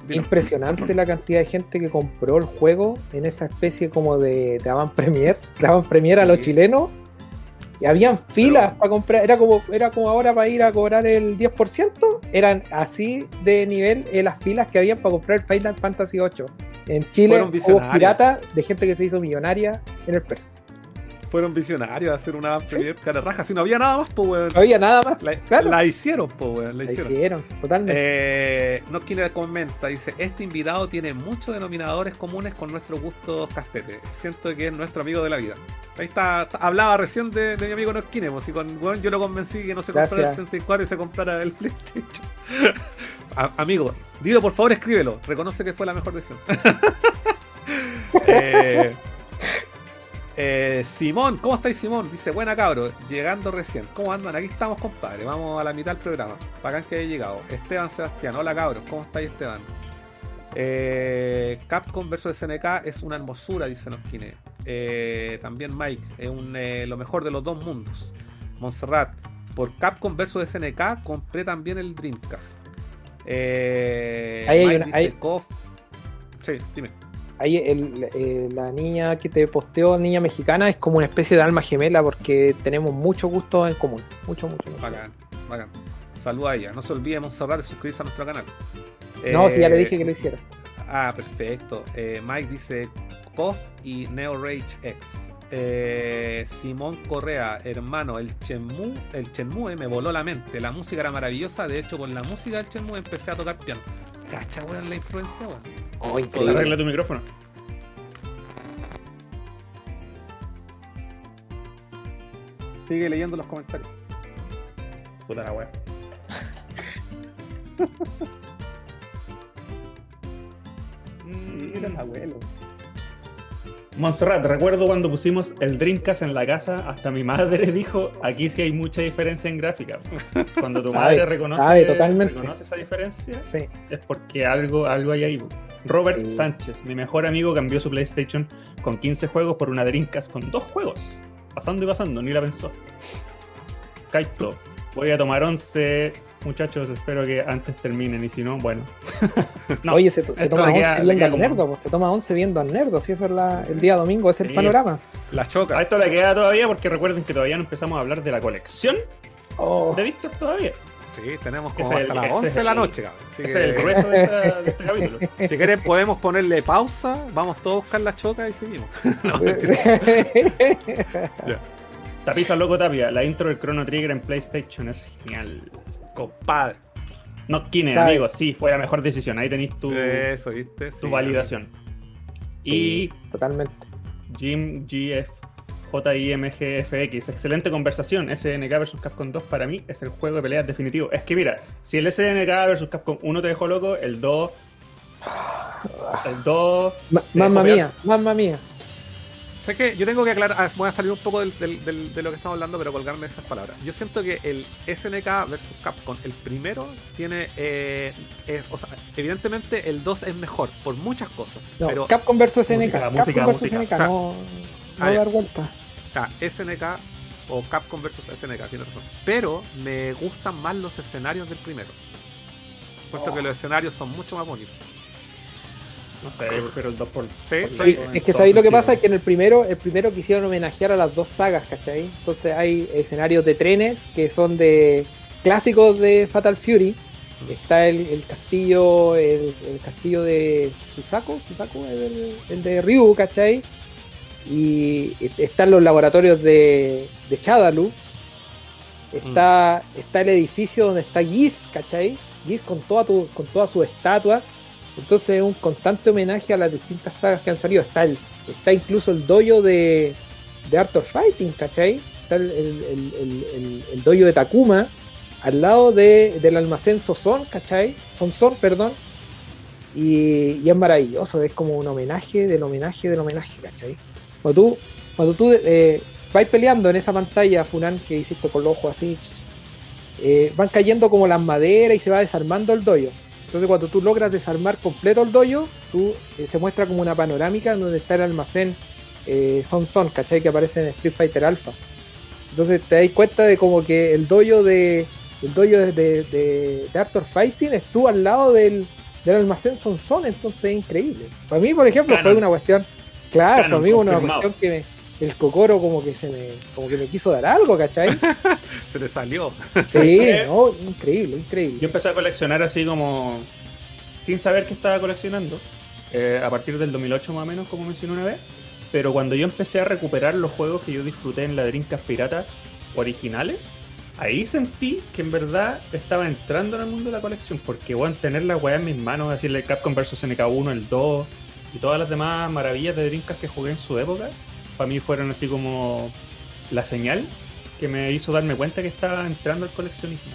impresionante la cantidad de gente que compró el juego en esa especie como de, de avant premier, de avant premier a los chilenos. Y habían filas para comprar, era como, era como ahora para ir a cobrar el 10%, eran así de nivel las filas que habían para comprar el Final Fantasy VIII. En Chile hubo pirata de gente que se hizo millonaria en el PERS fueron visionarios a hacer una cara raja. Si no había nada más, pues, weón. No había nada más. La, claro. la hicieron, pues, weón. La, hicieron. hicieron, totalmente. Eh, comenta, dice: Este invitado tiene muchos denominadores comunes con nuestros gustos castetes. Siento que es nuestro amigo de la vida. Ahí está, hablaba recién de, mi amigo Nosquine, pues, y con weón yo lo convencí que no se comprara el 74 y se comprara el PlayStation. amigo, digo por favor escríbelo. Reconoce que fue la mejor decisión. eh, eh, Simón, ¿cómo estáis Simón? Dice, buena cabro, llegando recién. ¿Cómo andan? Aquí estamos, compadre. Vamos a la mitad del programa. Bacán que haya llegado. Esteban Sebastián, hola cabros, ¿cómo estáis Esteban? Eh, Capcom vs SNK es una hermosura, dice Noskine. Eh, también Mike, es un, eh, lo mejor de los dos mundos. Montserrat, por Capcom vs SNK compré también el Dreamcast. Eh, ahí hay una, Sí, dime ahí eh, la niña que te posteó, niña mexicana, es como una especie de alma gemela porque tenemos mucho gusto en común. Mucho, mucho. mucho. Bacán, bacán. Saluda a ella. No se olviden de suscribirse a nuestro canal. No, si ya le dije que lo hiciera. Ah, perfecto. Eh, Mike dice KOF y Neo Rage X. Eh, Simón Correa, hermano, el Chenmue, el Chenmue me voló la mente. La música era maravillosa. De hecho, con la música del Chenmue empecé a tocar piano. Cacha, weón, la influencia, weón. Oh, Arregla tu micrófono. Sigue leyendo los comentarios. Puta la weá. Mira el abuelo. Montserrat, recuerdo cuando pusimos el Dreamcast en la casa, hasta mi madre dijo, aquí sí hay mucha diferencia en gráfica. Cuando tu madre reconoce, reconoce, esa diferencia, es porque algo, algo hay ahí. Robert Sánchez, mi mejor amigo, cambió su PlayStation con 15 juegos por una Dreamcast con dos juegos. Pasando y pasando, ni la pensó. Kaito, voy a tomar 11 Muchachos, espero que antes terminen y si no, bueno. Oye, se, toma 11 viendo al Nerdo, se toma 11 viendo al Nerdo, si eso es el día domingo, es el panorama. La choca. A esto le queda todavía porque recuerden que todavía no empezamos a hablar de la colección oh. de Víctor todavía. Sí, tenemos como hasta las 11 de la noche, cabrón. Ese es el grueso de, este capítulo. Si quieren podemos ponerle pausa, vamos todos a buscar la choca y seguimos. Tapiza loco Tapia, la intro del Chrono Trigger en PlayStation es genial. Compadre. No, Kine, amigo, sí, fue la mejor decisión. Ahí tenéis tu, Eso, ¿viste? tu validación. y totalmente. Jim GF JIMGFX, excelente conversación. SNK vs Capcom 2 para mí es el juego de peleas definitivo. Es que mira, si el SNK vs Capcom 1 te dejó loco, el 2. El 2. mamma mía, mamma mía. Sé que yo tengo que aclarar, ah, voy a salir un poco de lo que estamos hablando, pero colgarme esas palabras. Yo siento que el SNK versus Capcom, el primero, tiene. Eh, o sea, evidentemente el 2 es mejor por muchas cosas. No, pero Capcom versus SNK. Capcom versus SNK, no, no dar vuelta. O sea, SNK o Capcom versus SNK, tiene razón. Pero me gustan más los escenarios del primero. Puesto que oh. los escenarios son mucho más bonitos. No sé, pero el 2 por. Sí, es que sabéis lo que pasa es que en el primero, el primero quisieron homenajear a las dos sagas, ¿cachai? Entonces hay escenarios de trenes que son de clásicos de Fatal Fury. Está el, castillo, el, castillo de Susako, Susako el, el de Ryu, ¿cachai? Y están los laboratorios de, de Shadaloo. Está, mm. está el edificio donde está Giz, ¿cachai? Giz con toda, tu, con toda su estatua entonces es un constante homenaje a las distintas sagas que han salido. Está, el, está incluso el dojo de, de Art of Fighting, ¿cachai? Está el, el, el dojo de Takuma al lado de, del almacén Sozón, ¿cachai? Sonson, perdón. Y, es maravilloso, es como un homenaje del homenaje del homenaje, ¿cachai? Cuando tú, cuando tú eh, vas peleando en esa pantalla, Funan, que hiciste con los ojos así, eh, van cayendo como las maderas y se va desarmando el dojo. Entonces cuando tú logras desarmar completo el dojo, tú, eh, se muestra como una panorámica donde está el almacén eh, Son Son, ¿cachai? Que aparece en Street Fighter Alpha. Entonces te das cuenta de como que el dojo de el dojo de, de, Fighting estuvo al lado del, del almacén son son, entonces es increíble. Para mí, por ejemplo, Canon. fue una cuestión, claro, Canon, para mí fue una confirmado. cuestión que me- el cocoro como que se me, como que me quiso dar algo, ¿cachai? Se le salió. Sí, no, increíble, increíble. Yo empecé a coleccionar así como sin saber que estaba coleccionando, eh, a partir del 2008 más o menos, como mencioné una vez. Pero cuando yo empecé a recuperar los juegos que yo disfruté en la Dreamcast Pirata originales, ahí sentí que en verdad estaba entrando en el mundo de la colección. Porque, bueno, tener la weá en mis manos, decirle Capcom vs NK1, el 2 y todas las demás maravillas de Dreamcast que jugué en su época, para mí fueron así como la señal que me hizo darme cuenta que estaba entrando al coleccionismo.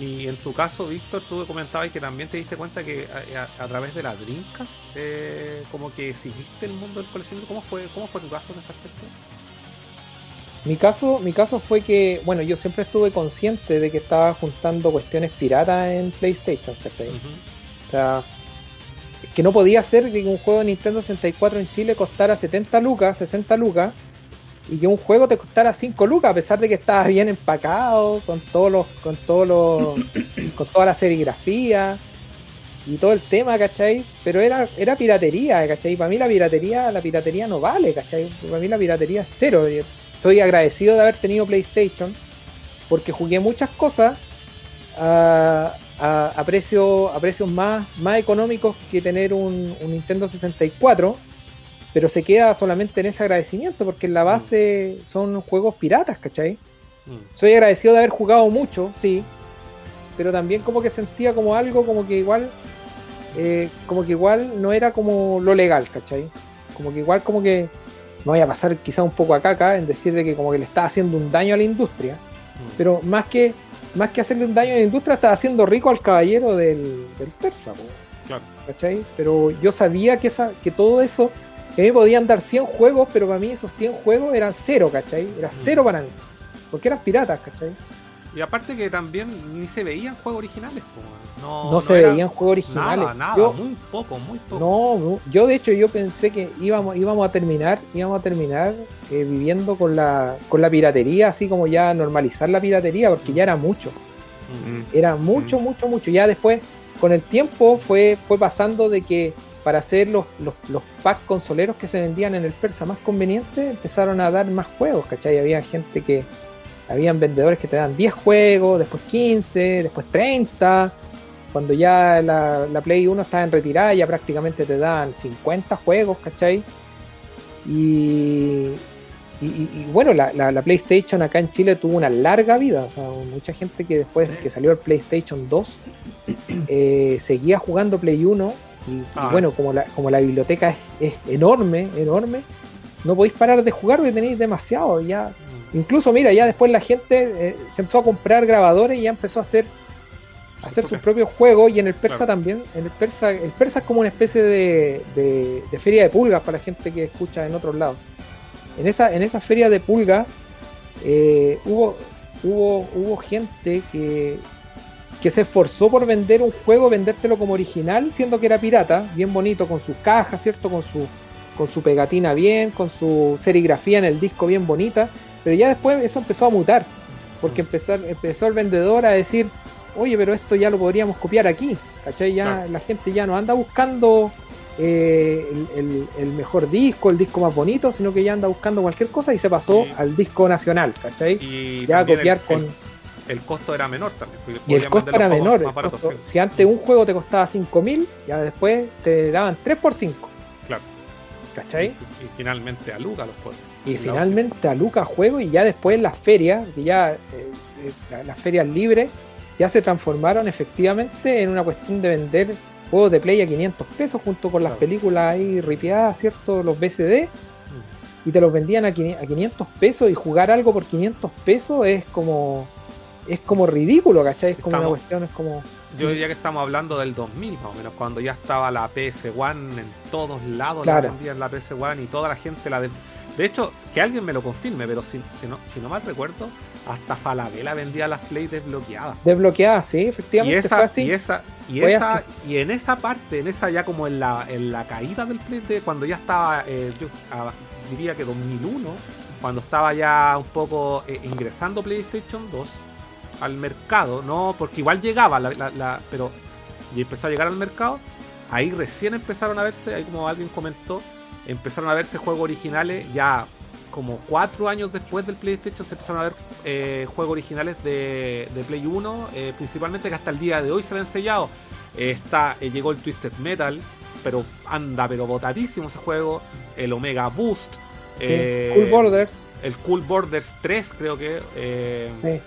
Y en tu caso, Víctor, tú comentabas que también te diste cuenta que a, a- a través de la Dreamcast, eh, como que seguiste el mundo del coleccionismo. ¿Cómo fue, ¿Cómo fue tu caso en ese aspecto? Mi caso, mi caso fue que, bueno, yo siempre estuve consciente de que estaba juntando cuestiones piratas en PlayStation, ¿cachai? O sea, que no podía ser que un juego de Nintendo 64 en Chile costara 70 lucas, 60 lucas, y que un juego te costara 5 lucas, a pesar de que estaba bien empacado, con todos los, con todos los, con toda la serigrafía y todo el tema, ¿cachai? Pero era, era piratería, ¿cachai? Para mí la piratería, la piratería no vale, ¿cachai? Para mí la piratería es cero. Yo Soy agradecido de haber tenido PlayStation, porque jugué muchas cosas a, a- a precio- a precios más, más económicos que tener un, un Nintendo 64, pero se queda solamente en ese agradecimiento, porque en la base son juegos piratas, ¿cachai? Mm. Soy agradecido de haber jugado mucho, sí, pero también como que sentía como algo como que igual, eh, como que igual no era como lo legal, ¿cachai? Como que igual como que me voy a pasar quizá un poco a caca en decir de que como que le estaba haciendo un daño a la industria, Mm. pero más que más que hacerle un daño a la industria, estaba haciendo rico al caballero del, del persa, Claro. ¿cachai? Pero yo sabía que, esa, que todo eso, que a mí me podían dar 100 juegos, pero para mí esos 100 juegos eran cero, ¿cachai? Era cero para mí, porque eran piratas, ¿cachai? Y aparte que también ni se veían juegos originales. po, no, No, se era veían juegos originales. Nada, nada, Yo- muy poco, muy poco. No, yo de hecho yo pensé que íbamos, íbamos a terminar, íbamos a terminar eh, viviendo con la, con la piratería, así como ya normalizar la piratería, porque ya era mucho, Mm. era mucho, mucho, mucho. Ya después, con el tiempo, fue, fue pasando de que para hacer los, los, los packs consoleros que se vendían en el persa más conveniente, empezaron a dar más juegos, ¿cachai? Había gente que, habían vendedores que te dan 10 juegos, después 15, después 30. Cuando ya la, la Play 1 estaba en retirada, ya prácticamente te dan 50 juegos, ¿cachai? Y, y, y- y bueno, la, la- la PlayStation acá en Chile tuvo una larga vida. O sea, mucha gente que después que salió el PlayStation 2 eh, seguía jugando Play 1. Y, y Ah. bueno, como la, como la biblioteca es, es enorme, enorme, no podéis parar de jugar porque tenéis demasiado. Ya. Incluso, mira, ya después la gente eh, se empezó a comprar grabadores y ya empezó a hacer a hacer sus propios juegos y en el persa Claro. también. En el persa, el persa es como una especie de, de- de feria de pulgas para la gente que escucha en otros lados. En esa, en esa feria de pulgas eh, hubo, hubo, hubo gente que, que se esforzó por vender un juego, vendértelo como original, siendo que era pirata, bien bonito, con sus cajas, ¿cierto? Con su, con su pegatina bien, con su serigrafía en el disco bien bonita, pero ya después eso empezó a mutar, porque empezó, empezó el vendedor a decir, oye, pero esto ya lo podríamos copiar aquí, ¿cachai? Ya Claro. la gente ya no anda buscando eh, el, el- el mejor disco, el disco más bonito, sino que ya anda buscando cualquier cosa y se pasó Sí. al disco nacional, ¿cachai? Y Ya copiar el, con... el, el costo era menor también. Y el costo era menor. baratos, costo- sí. si antes un juego te costaba 5.000, ya después te daban 3 por 5. Claro. ¿Cachai? Y, y finalmente a Luca los juegos. Y finalmente a Lucas Juego y ya después en las ferias, que ya eh, eh, la- las ferias libres ya se transformaron efectivamente en una cuestión de vender juegos de Play a 500 pesos junto con las Claro. películas ahí ripiadas, ¿cierto? Los BCD y te los vendían a 500 a 500 pesos y últimos algo por 500 pesos es como es como ridículo, ¿cachai? Es como una cuestión, es como Yo diría que estamos hablando del 2000 más o menos, cuando ya estaba la PS One en todos lados, Claro. la vendían la PS One y toda la gente la... De, de hecho, que alguien me lo confirme, pero si, si no, si no mal recuerdo, hasta Falabella vendía las Play desbloqueadas. desbloqueada, sí, Y efectivamente. fue esa, y esa, y esa, y en esa parte, en esa ya como en la, en la caída del Play, de cuando ya estaba, eh, yo ah, diría que 2001, cuando estaba ya un poco eh, ingresando PlayStation 2 al mercado, no, porque igual llegaba, la, la- la- pero y empezó a llegar al mercado, ahí recién empezaron a verse, ahí como alguien comentó, empezaron a verse juegos originales ya como cuatro años después del PlayStation se empezaron a ver eh, juegos originales de, Play 1, eh, principalmente que hasta el día de hoy se han sellado. está, eh, llegó el Twisted Metal, pero anda pero botadísimo ese juego. El Omega Boost. cool Borders. El Cool Borders 3 creo que. sí.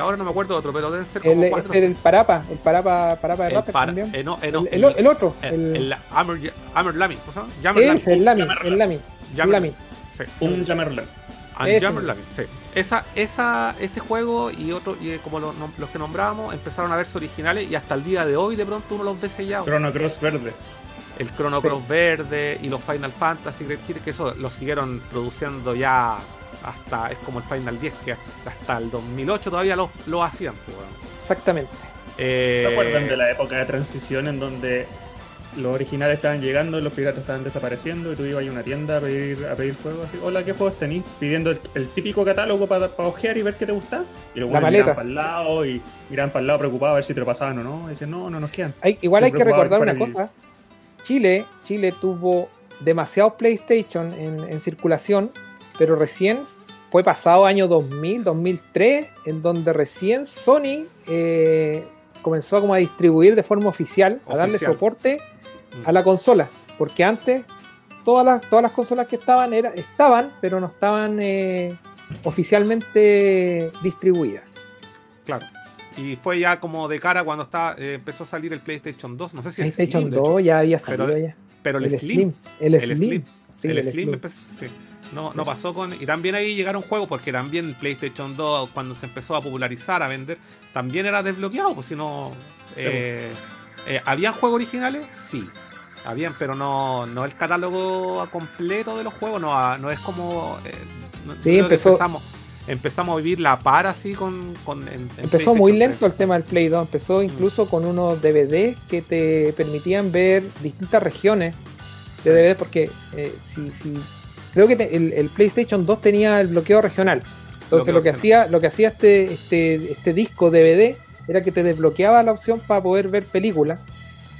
Ahora no me acuerdo de otro, pero deben ser como el, cuatro, el Parapa, el Parapa, Parapa de Rapper también. no, el, el, otro. El, el Hammer, Lamy, el Lamy, el Lamy. Lamy. Un Jammerland. sí. Esa, esa, ese juego y otro, y como los que nombrábamos, empezaron a verse originales y hasta el día de hoy de pronto uno los ve sellados. Chrono Cross verde. El Chrono Cross verde y los Final Fantasy, que eso los siguieron produciendo ya hasta, es como el Final 10, que hasta el 2008 todavía lo, lo hacían. Pues, Exactamente. Eh, ¿Se acuerdan de la época de transición en donde los originales estaban llegando, los piratas estaban desapareciendo y tú ibas a una tienda a pedir, a pedir juegos así, hola, ¿qué juegos tenéis? Pidiendo el, típico catálogo para ojear y ver qué te gusta. Y luego miran para el lado y miran para el lado preocupados a ver si te lo pasaban o no. Y dicen, no, no nos quedan. igual hay que recordar una cosa. Chile, Chile tuvo demasiados PlayStation en, circulación, pero recién fue pasado año 2000, 2003, en donde recién Sony eh, comenzó como a distribuir de forma oficial, a darle soporte a la consola, porque antes todas las, todas las consolas que estaban era, estaban, pero no estaban eh, oficialmente distribuidas. Claro. Y fue ya como de cara cuando estaba, eh, empezó a salir el PlayStation 2. No sé si PlayStation el 2 ya había salido pero, ya. Pero el, Slim, El Slim. el, Slim. No, no pasó con. Y también ahí llegaron juegos, porque también PlayStation 2, cuando se empezó a popularizar, a vender, también era desbloqueado, pues si no. Eh, eh, ¿Habían juegos originales? Sí. Habían, pero no, no el catálogo completo de los juegos, no, no es como. Eh, sí, empezó. Empezamos, a vivir la par así con. empezó muy lento el tema del Play 2. Empezó mm. incluso con unos DVD que te permitían ver distintas regiones de DVD, porque eh, si, si, creo que el, PlayStation 2 tenía el bloqueo regional. Entonces lo que hacía, lo que hacía este, este, este disco DVD era que te desbloqueaba la opción para poder ver películas.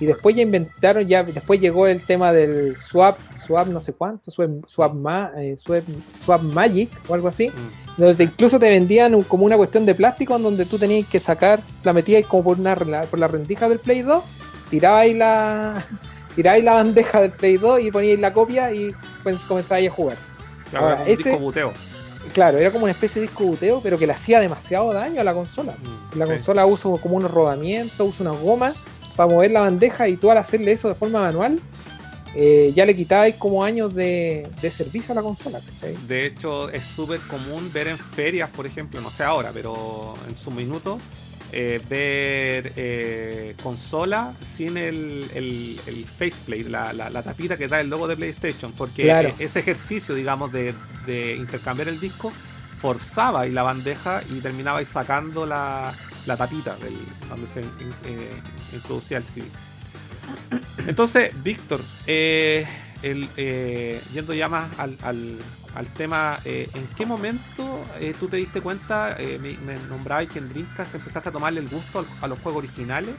Y después ya inventaron, ya después llegó el tema del swap, swap no sé cuánto, swap, swap, eh, swap, Magic o algo así. Mm. Donde incluso te vendían como una cuestión de plástico en donde tú tenías que sacar, la metías como por, una, por la rendija del Play 2, tirabais la, tirabais la bandeja del Play 2 y poníais la copia y pues comenzabais a jugar. Claro, ese, buteo. Claro, era como una especie de disco buteo, pero que le hacía demasiado daño a la consola. Mm, la consola usa como unos rodamientos, usa unas gomas para mover la bandeja y tú al hacerle eso de forma manual, eh, ya le quitabais como años de, servicio a la consola. De hecho, es súper común ver en ferias, por ejemplo, no sé ahora, pero en su minuto, eh, ver eh, consola sin el, el, faceplate, la, la, tapita que da el logo de PlayStation, porque ese ejercicio, digamos, de, de intercambiar el disco forzaba y la bandeja y terminaba sacando la, la tapita del, donde se eh, introducía el CD. Entonces, Víctor, eh, eh, yendo ya más al, al, tema, ¿en qué momento tú te diste cuenta, me, me nombrabas que en Dreamcast empezaste a tomarle el gusto a los juegos originales?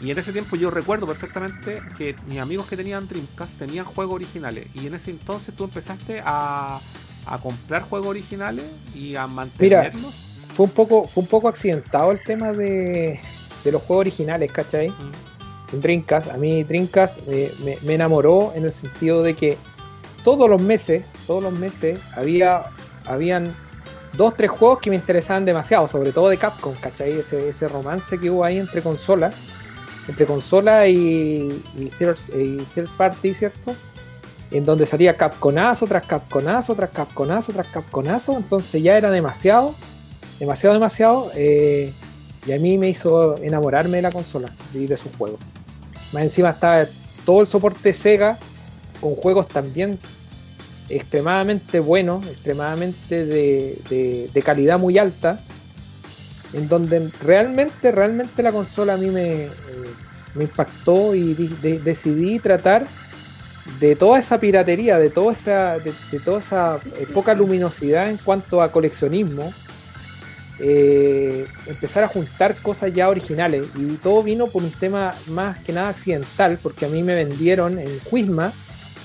Y en ese tiempo yo recuerdo perfectamente que mis amigos que tenían Dreamcast tenían juegos originales. Y en ese entonces tú empezaste a, a comprar juegos originales y a mantenerlos fue un poco, fue un poco accidentado el tema de, los juegos originales, ¿cachai? Mm. En Dreamcast, a mí Dreamcast me, enamoró en el sentido de que todos los meses, todos los meses había, habían dos, tres juegos que me interesaban demasiado, sobre todo de Capcom, ¿cachai? Ese, ese romance que hubo ahí entre consolas, entre consola y, y, third, party, ¿cierto? En donde salía Capconazo tras Capconazo, tras Capconazo, tras Capconazo, entonces ya era demasiado demasiado, demasiado. Eh, y a mí me hizo enamorarme de la consola y de sus juegos. Más encima estaba todo el soporte Sega con juegos también extremadamente buenos, extremadamente de, calidad muy alta, en donde realmente, realmente la consola a mí me, eh, impactó y decidí tratar de toda esa piratería, de toda esa, de, toda esa eh, poca luminosidad en cuanto a coleccionismo, eh, empezar a juntar cosas ya originales. Y todo vino por un tema más que nada accidental, porque a mí me vendieron en Quisma,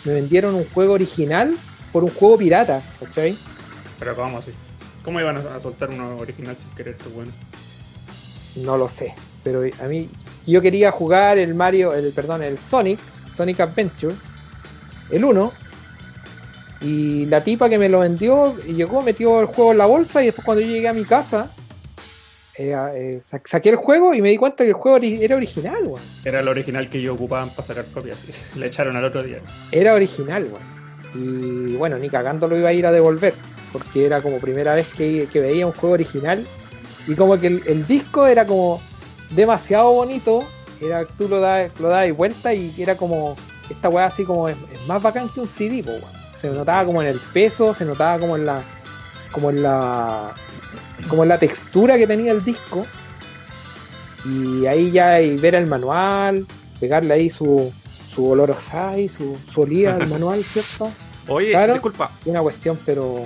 me vendieron un juego original por un juego pirata, ¿cachai? Pero ¿cómo así? ¿Cómo iban a soltar uno original sin querer esto, bueno? No lo sé, pero a mí yo quería jugar el Mario, el perdón, el Sonic, Sonic Adventure, el 1, y la tipa que me lo vendió llegó, metió el juego en la bolsa y después cuando yo llegué a mi casa, eh, eh, saqué el juego y me di cuenta que el juego era original, weón. Era el original que yo ocupaban para sacar copias. Le echaron al otro día. Era original, weón. Y bueno, ni cagando lo iba a ir a devolver, porque era como primera vez que, veía un juego original. Y como que el, disco era como demasiado bonito. Era, tú lo das, lo das vuelta y era como esta weá así como es, más bacán que un CD, weón se notaba como en el peso, se notaba como en la como en la como en la textura que tenía el disco. Y ahí ya ver el manual pegarle ahí su su olor a su, su olía al manual cierto oye disculpa. Una cuestión pero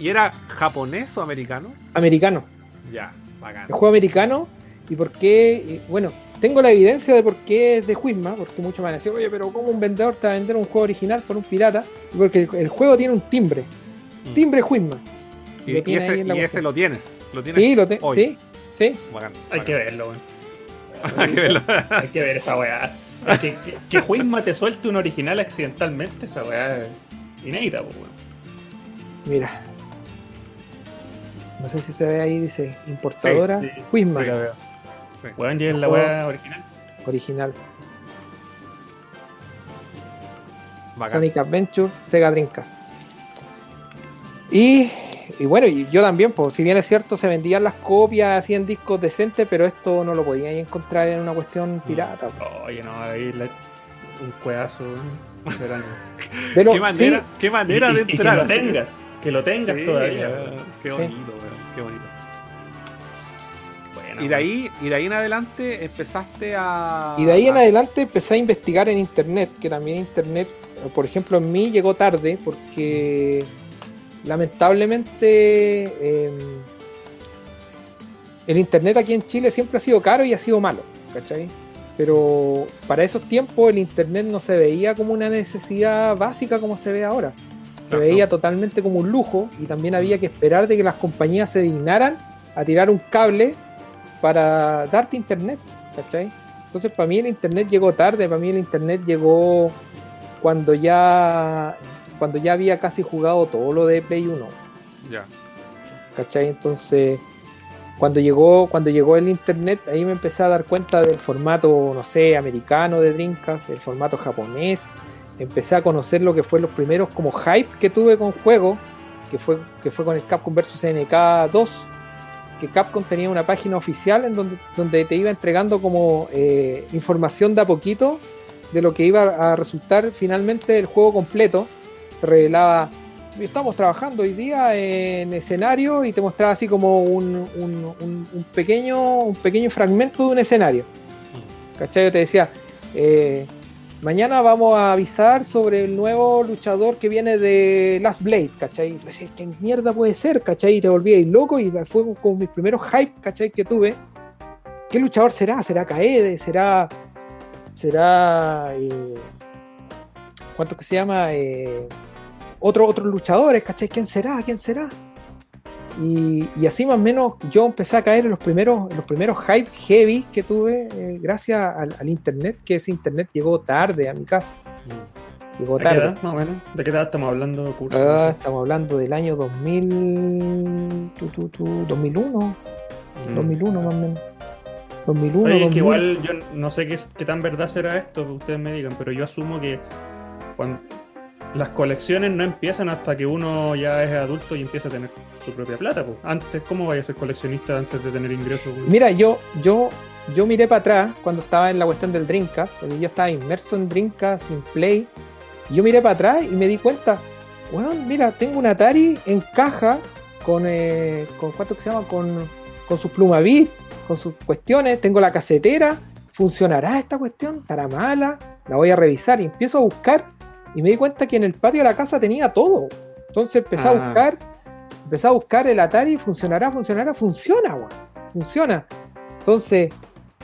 y era japonés o americano americano. Ya bacán. El juego americano y por qué bueno tengo la evidencia de por qué es de Juisma, porque muchos me han dicho, oye, pero ¿cómo un vendedor te va a vender un juego original por un pirata? Porque el, juego tiene un timbre. Mm. Timbre Juisma. Y, ese, lo tienes. ¿Lo tienes sí, lo tengo. Sí, sí. Hay que verlo, weón. Hay que verlo. Hay que ver esa weá. que, que, Juisma te suelte un original accidentalmente, esa weá es inédita, weón. Mira. No sé si se ve ahí, dice importadora. Sí, Juisma. veo. Weón, ¿y la weá original? Original. Sonic Adventure, Sega Dreamcast. Y, y bueno, y yo también, pues si bien es cierto, se vendían las copias así en discos decentes, pero esto no lo podían encontrar en una cuestión mm. pirata. Oye, no, ahí un cuedazo. Pero, ¿Qué manera, qué manera de entrar. que lo tengas, que lo tengas todavía. Qué bonito, qué bonito y de ahí, y de ahí en adelante empezaste a. Y de ahí en adelante empecé a investigar en internet, que también internet, por ejemplo, en mí llegó tarde, porque lamentablemente em, el internet aquí en Chile siempre ha sido caro y ha sido malo, ¿cachai? Pero para esos tiempos el internet no se veía como una necesidad básica como se ve ahora. Se veía totalmente como un lujo y también había que esperar de que las compañías se dignaran a tirar un cable para darte internet, ¿cachai? Entonces para mí el internet llegó tarde, para mí el internet llegó cuando ya cuando ya había casi jugado todo lo de Play 1. Ya. ¿Cachai? Entonces cuando llegó cuando llegó el internet ahí me empecé a dar cuenta del formato, no sé, americano de Dreamcast, el formato japonés. Empecé a conocer lo que fue los primeros como hype que tuve con juego, que fue que fue con el Capcom vs NK 2 que Capcom tenía una página oficial en donde, donde te iba entregando como eh, información de a poquito de lo que iba a resultar finalmente el juego completo. Te revelaba, estamos trabajando hoy día en escenario y te mostraba así como un, un, pequeño, un pequeño fragmento de un escenario. Mm. ¿Cachai? Yo te decía, eh, Mañana vamos a avisar sobre el nuevo luchador que viene de Last Blade, ¿cachai? ¿qué mierda puede ser, cachai? Te volví ahí loco y fue como mis primeros hype, ¿cachai? Que tuve. ¿Qué luchador será? ¿Será Kaede? ¿Será. ¿Será. Eh, ¿Cuánto que se llama? Eh, otro, otros luchadores, ¿cachai? ¿Quién será? ¿Quién será? Y, así más o menos yo empecé a caer en los primeros, los primeros hype heavy que tuve eh, gracias al, internet, que ese internet llegó tarde a mi casa. Llegó tarde. ¿De qué edad, más o menos? ¿De qué edad estamos hablando, ah, estamos hablando del año 2000, 2001. 2001 más o menos. 2001. Oye, que igual yo no sé qué, qué tan verdad será esto, ustedes me digan, pero yo asumo que cuando, las colecciones no empiezan hasta que uno ya es adulto y empieza a tener su propia plata. Pues. Antes, ¿cómo vaya a ser coleccionista antes de tener ingresos? Mira, yo, yo, yo miré para atrás cuando estaba en la cuestión del Dreamcast, porque yo estaba inmerso en Dreamcast, sin Play. Y yo miré para atrás y me di cuenta, bueno, mira, tengo un Atari en caja con, eh, con ¿cuánto se llama? Con, con sus plumavit, con sus cuestiones, tengo la casetera, ¿funcionará esta cuestión? ¿Estará mala? La voy a revisar y empiezo a buscar y me di cuenta que en el patio de la casa tenía todo. Entonces empecé a ah. buscar Empecé a buscar el Atari, funcionará, funcionará, funciona, weón. Funciona. Entonces,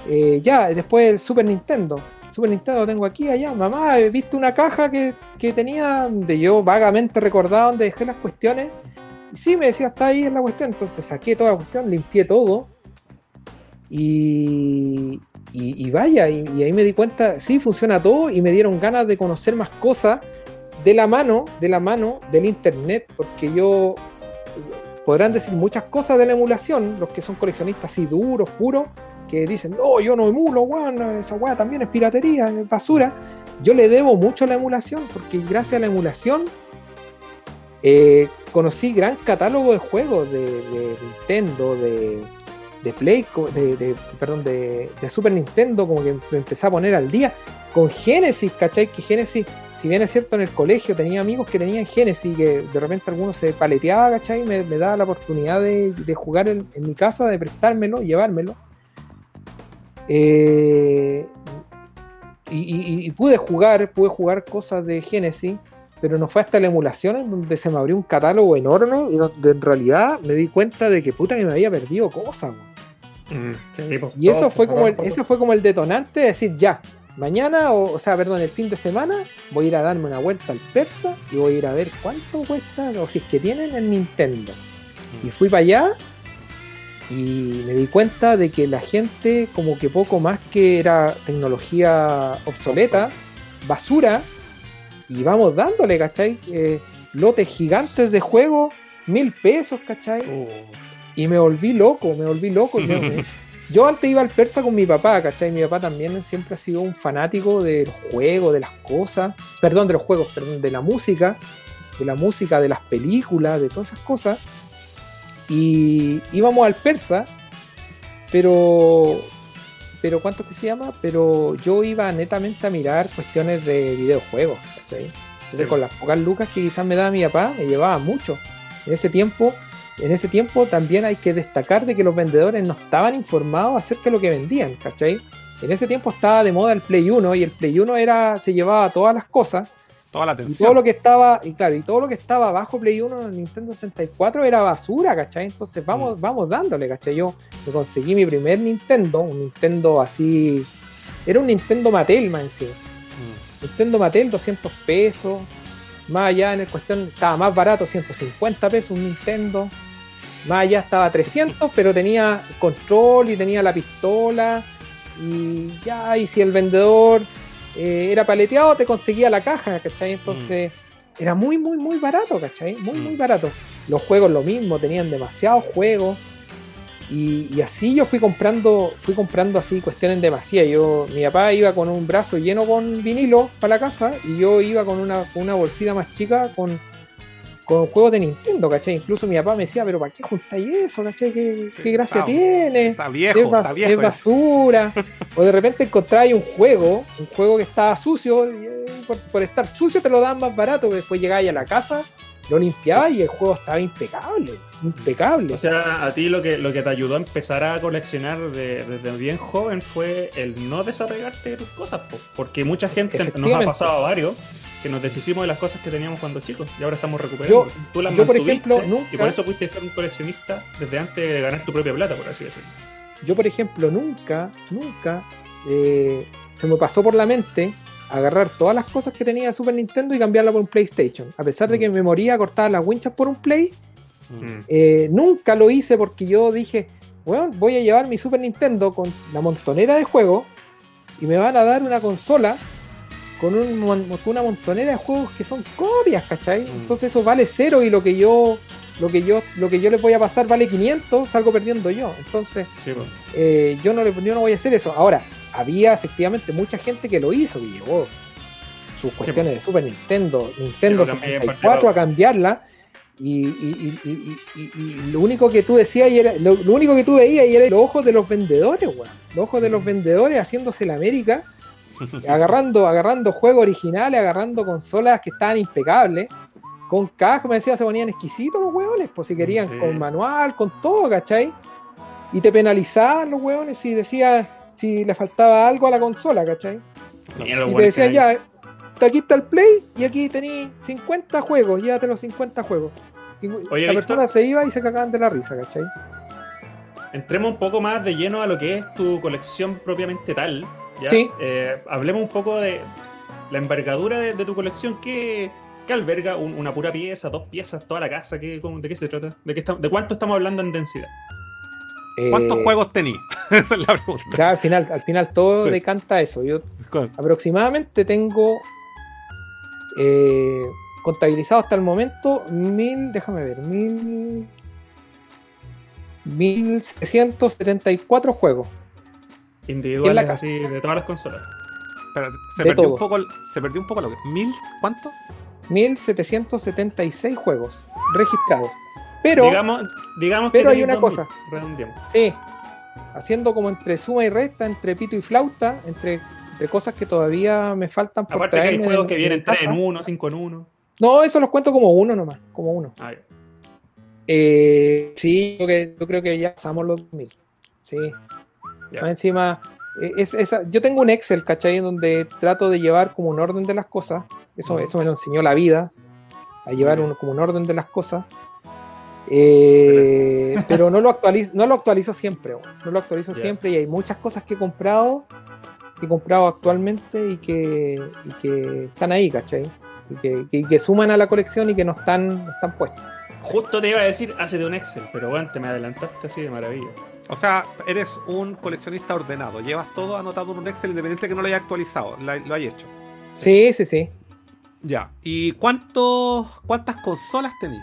eh, ya, después el Super Nintendo. Super Nintendo lo tengo aquí, allá. Mamá, he visto una caja que, que tenía, de yo vagamente recordaba donde dejé las cuestiones. Y sí, me decía, está ahí en la cuestión. Entonces saqué toda la cuestión, limpié todo. Y, y, vaya, y, ahí me di cuenta, sí, funciona todo. Y me dieron ganas de conocer más cosas de la mano, de la mano del internet, porque yo podrán decir muchas cosas de la emulación, los que son coleccionistas así duros, puros, que dicen, no, yo no emulo, weón, esa weá también es piratería, es basura. Yo le debo mucho a la emulación, porque gracias a la emulación eh, conocí gran catálogo de juegos de Nintendo, de, de Play, de, de- perdón, de, de Super Nintendo, como que me empecé a poner al día. Con Genesis, ¿cachai? Que Genesis, si bien es cierto en el colegio, tenía amigos que tenían Genesis, que de repente algunos se paleteaba, ¿cachai? Me, me daba la oportunidad de, de jugar en, mi casa, de prestármelo, llevármelo. Eh, y, pude jugar, pude jugar cosas de Genesis, pero no fue hasta la emulación en donde se me abrió un catálogo enorme y donde en realidad me di cuenta de que puta que me había perdido cosas. weón. Mm, sí, pues, Y eso todo, fue como el, ese fue como el detonante de decir ya, mañana, o, o sea, perdón, el fin de semana, voy a ir a darme una vuelta al persa y voy a ir a ver cuánto cuesta, o si es que tienen el Nintendo. Y fui para allá y me di cuenta de que la gente, como que poco más que era tecnología obsoleta, basura, y vamos dándole, ¿cachai? Eh, lotes gigantes de juego, mil pesos, ¿cachai? Uh, Y me volví loco, me volví loco. me- yo antes iba al persa con mi papá, ¿cachai? Mi papá también siempre ha sido un fanático del juego, de las cosas, perdón, de los juegos, perdón, de la música, de la música, de las películas, de todas esas cosas. Y íbamos al persa, pero, pero ¿cuánto que se llama? Pero yo iba netamente a mirar cuestiones de videojuegos, ¿cachai? Entonces Sí. con las pocas lucas que quizás me daba mi papá, me llevaba mucho. En ese tiempo en ese tiempo también hay que destacar de que los vendedores no estaban informados acerca de lo que vendían, ¿cachai? En ese tiempo estaba de moda el Play 1 y el Play 1 era, se llevaba todas las cosas Toda la y atención. todo lo que estaba, y claro, y todo lo que estaba bajo Play 1 en Nintendo 64 era basura, ¿cachai? Entonces vamos, vamos dándole, ¿cachai? Yo me conseguí mi primer Nintendo, un Nintendo así, era un Nintendo Mattel más encima. Mm. Nintendo Mattel, 200 pesos. Más allá en el cuestión estaba más barato, 150 pesos un Nintendo. Más allá estaba 300, pero tenía control y tenía la pistola. Y ya, y si el vendedor eh, era paleteado, te conseguía la caja, ¿cachai? Entonces era muy, muy, muy barato, ¿cachai? Muy, muy Mm. barato. Los juegos lo mismo, tenían demasiados juegos. Y, y así yo fui comprando, fui comprando así cuestiones demasiado. Yo, mi papá iba con un brazo lleno con vinilo para la casa y yo iba con una, con una bolsita más chica con, con juegos de Nintendo, ¿cachai? Incluso mi papá me decía, pero ¿para qué juntáis eso, ¿cachai? ¿Qué, Sí, qué gracia está- tiene? Está viejo, es, ba- está viejo. es basura. o de repente encontráis un juego, un juego que estaba sucio, y, eh, por, por estar sucio te lo dan más barato, pero después llegáis a la casa, lo limpiabas y el juego estaba impecable, impecable. O sea, a ti lo que, lo que te ayudó a empezar a coleccionar de- desde bien joven fue el no desapegarte de tus cosas, po. porque mucha gente nos ha pasado a varios que nos deshicimos de las cosas que teníamos cuando chicos y ahora estamos recuperando. Yo- Tú las yo, por ejemplo, nunca- Y por eso pudiste ser un coleccionista desde antes de ganar tu propia plata, por así decirlo. Yo, por ejemplo, nunca, nunca eh, se me pasó por la mente agarrar todas las cosas que tenía de Super Nintendo y cambiarla por un PlayStation. A pesar de que me moría cortar las winchas por un Play, Mm. eh, nunca lo hice porque yo dije, bueno, voy a llevar mi Super Nintendo con la montonera de juegos y me van a dar una consola con, un con una montonera de juegos que son copias, ¿cachai? Mm. Entonces eso vale cero y lo que yo lo que yo lo que yo les voy a pasar vale 500, salgo perdiendo yo. Entonces Sí, eh, yo, no le, yo no voy a hacer eso. Ahora, había efectivamente mucha gente que lo hizo, que llevó sus cuestiones de Super Nintendo, Nintendo Sí, porque también 64 a cambiarla. Y, y- y- y- y- y lo único que tú decías y era, lo, lo único que tú veías y era los ojos de los vendedores, weón. Los ojos de los vendedores haciéndose la América, agarrando, agarrando juegos originales, agarrando consolas que estaban impecables, con cajas, me decía, se ponían exquisitos los hueones, pues si querían Sí. con manual, con todo, ¿cachai? Y te penalizaban los hueones si decía, si le faltaba algo a la consola, ¿cachai? Sí, Y te decían, ya, aquí está el Play y aquí tenéis 50 juegos, llévate los 50 juegos. Y Oye, la Víctor. persona se iba y se cagaban de la risa, ¿cachai? Entremos un poco más de lleno a lo que es tu colección propiamente tal. ¿Ya? Sí. Eh, hablemos un poco de la envergadura de, de tu colección. ¿Qué, qué alberga un- una pura pieza, dos piezas, toda la casa? ¿Qué, cómo- ¿De qué se trata? ¿De, qué estamos- ¿De cuánto estamos hablando en densidad? ¿Cuántos Eh, juegos tení? Esa es la pregunta. Ya al final, al final todo Sí. decanta eso. Yo ¿Cuánto? aproximadamente tengo eh, contabilizado hasta el momento mil, déjame ver, mil, 1774 juegos. En Individuales la casa. así, de todas las consolas. Espérate, se, De perdió todo. un poco, se perdió un poco lo que. ¿Mil? ¿Cuánto? 1776 juegos registrados. Pero, digamos, digamos pero que hay una cosa. mil, redondeemos. sí, haciendo como entre suma y resta, entre pito y flauta, entre, entre cosas que todavía me faltan por Aparte que hay juegos de- que vienen mi 3 casa. en 1, 5 en 1. No, eso los cuento como uno nomás, como uno. Ah. Eh, sí, yo, que- yo creo que ya pasamos los 2000. Sí. Ya. Más encima, es, esa- yo tengo un Excel, ¿cachai? En donde trato de llevar como un orden de las cosas. Eso, eso me lo enseñó la vida, a llevar un- como un orden de las cosas. Eh, pero no lo actualizo, no lo actualizo siempre, no lo actualizo siempre y hay muchas cosas que he comprado, que he comprado actualmente y que, y que están ahí, ¿cachai? Y que, que- que suman a la colección y que no están, no están puestas. Justo te iba a decir, hace de un Excel, pero bueno, te me adelantaste así de maravilla. O sea, eres un coleccionista ordenado. Llevas todo anotado en un Excel independiente que no lo hayas actualizado. la- lo hayas hecho. Sí, sí, sí. Ya. ¿Y cuántos, cuántas consolas tenés?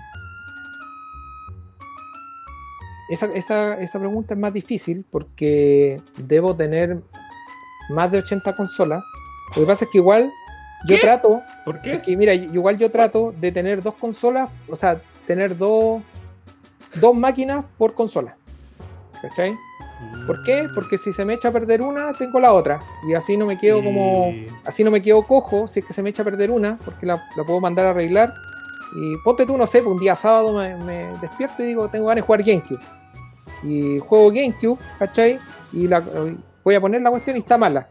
Esa, esa, esa pregunta es más difícil porque debo tener más de 80 consolas. Lo que pasa es que igual yo ¿Qué? trato, ¿Por qué? que mira, igual yo trato de tener dos consolas, o sea, tener dos, dos máquinas por consola. ¿Cachai? ¿Por qué? Porque si se me echa a perder una, tengo la otra. Y así no me quedo como. Así no me quedo cojo si es que se me echa a perder una, porque la, la puedo mandar a arreglar. Y ponte tú, no sé, un día sábado me, me despierto y digo, tengo ganas de jugar GameCube. Y juego GameCube, ¿cachai? Y la, voy a poner la cuestión y está mala.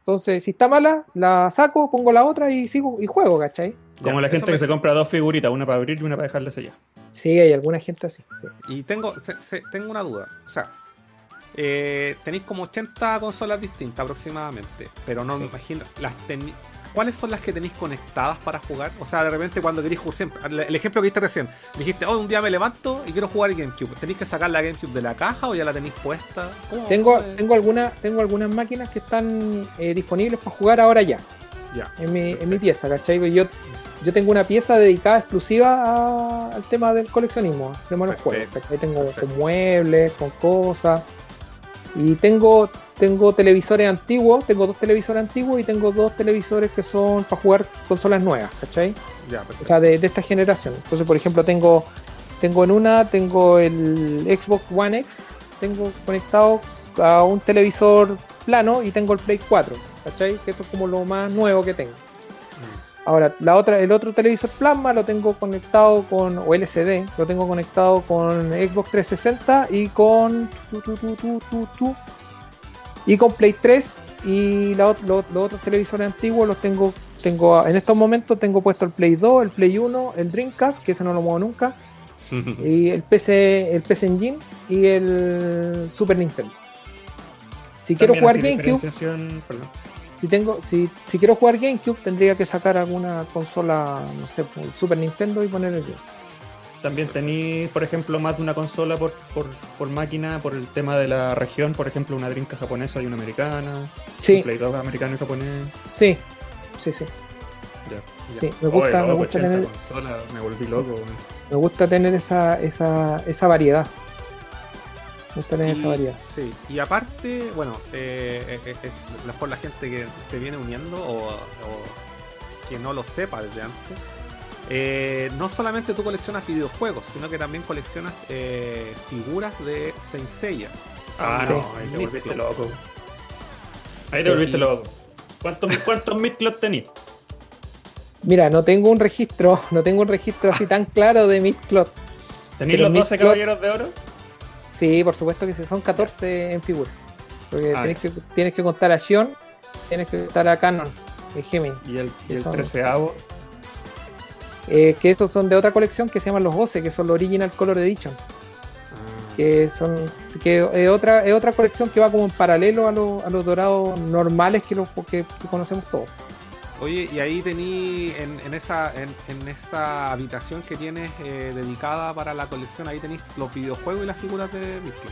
Entonces, si está mala, la saco, pongo la otra y sigo y juego, ¿cachai? Como Ya, la gente me- que se compra dos figuritas, una para abrir y una para dejarla sellar. Sí, hay alguna gente así. sí. Y tengo, se- se- tengo una duda. O sea, eh, tenéis como 80 consolas distintas aproximadamente. Pero no me imagino. Las teni- ¿Cuáles son las que tenéis conectadas para jugar? O sea, de repente cuando queréis jugar siempre. El ejemplo que diste recién. Dijiste, oh, un día me levanto y quiero jugar GameCube. ¿Tenéis que sacar la GameCube de la caja o ya la tenéis puesta? ¿Cómo- Tengo, cómo es? tengo, alguna, tengo algunas máquinas que están eh, disponibles para jugar ahora ya. Ya. en mi, en mi pieza, ¿cachai? Yo, yo tengo una pieza dedicada exclusiva a- al tema del coleccionismo, al tema de los juegos. Perfecto, ¿cachai? Tengo perfecto. con muebles, con cosas. Y tengo, tengo televisores antiguos, tengo dos televisores antiguos y tengo dos televisores que son para jugar consolas nuevas, ¿cachai? Ya, O sea, de, de esta generación. Entonces, por ejemplo, tengo, tengo en una, tengo el Xbox One X, tengo conectado a un televisor plano y tengo el Play 4, ¿cachai? Que eso es como lo más nuevo que tengo. Ahora, la otra, el otro televisor plasma lo tengo conectado con, o LCD, lo tengo conectado con Xbox 360 y con, tu, tu, tu, tu, tu, tu, y con Play 3 y la lo- los otros televisores antiguos los tengo, tengo, en estos momentos tengo puesto el Play 2, el Play 1, el Dreamcast, que ese no lo muevo nunca, y el PC, el PC Engine y el Super Nintendo. Si quiero jugar GameCube. Si tengo, si, si quiero jugar GameCube, tendría que sacar alguna consola, no sé, Super Nintendo y poner el GameCube. También tenéis, por ejemplo, más de una consola por, por, por máquina, por el tema de la región, por ejemplo, una Dreamcast japonesa y una americana, Sí, un Play 2 americano y japonés. sí, sí, sí, Ya. sí. Me gusta, Oye, me gusta 80 tener, consolas, me volví loco. me gusta tener esa, esa, esa variedad. Me gusta tener Y- esa variedad. Sí, y aparte, bueno, eh, eh, eh, eh, la- por la gente que se viene uniendo o, o que no lo sepa desde antes, eh, no solamente tú coleccionas videojuegos, sino que también coleccionas eh, figuras de Senseiya. Ah, Sí. no, ahí te volviste loco. Ahí Sí. te volviste loco. ¿Cuántos, cuántos midclots tenéis? Mira, no tengo un registro, no tengo un registro así tan claro de mis clots. ¿Tenéis los 12 midclot- caballeros de oro? Sí, por supuesto que sí, son 14 en figura. Porque Ah, tienes, que, tienes que contar a Shion, tienes que contar a Canon, el Gemini. Y el, y el Eso. treceavo. eh, que estos son de otra colección que se llaman los OCE, que son los Original Color Edition. Ah. Que son que es otra, es otra colección que va como en paralelo a, los- a los dorados normales que, los, que, que conocemos todos. Oye, y ahí tení en, en esa en, en esa habitación que tienes eh, dedicada para la colección, ahí tenéis los videojuegos y las figuras de Víctor.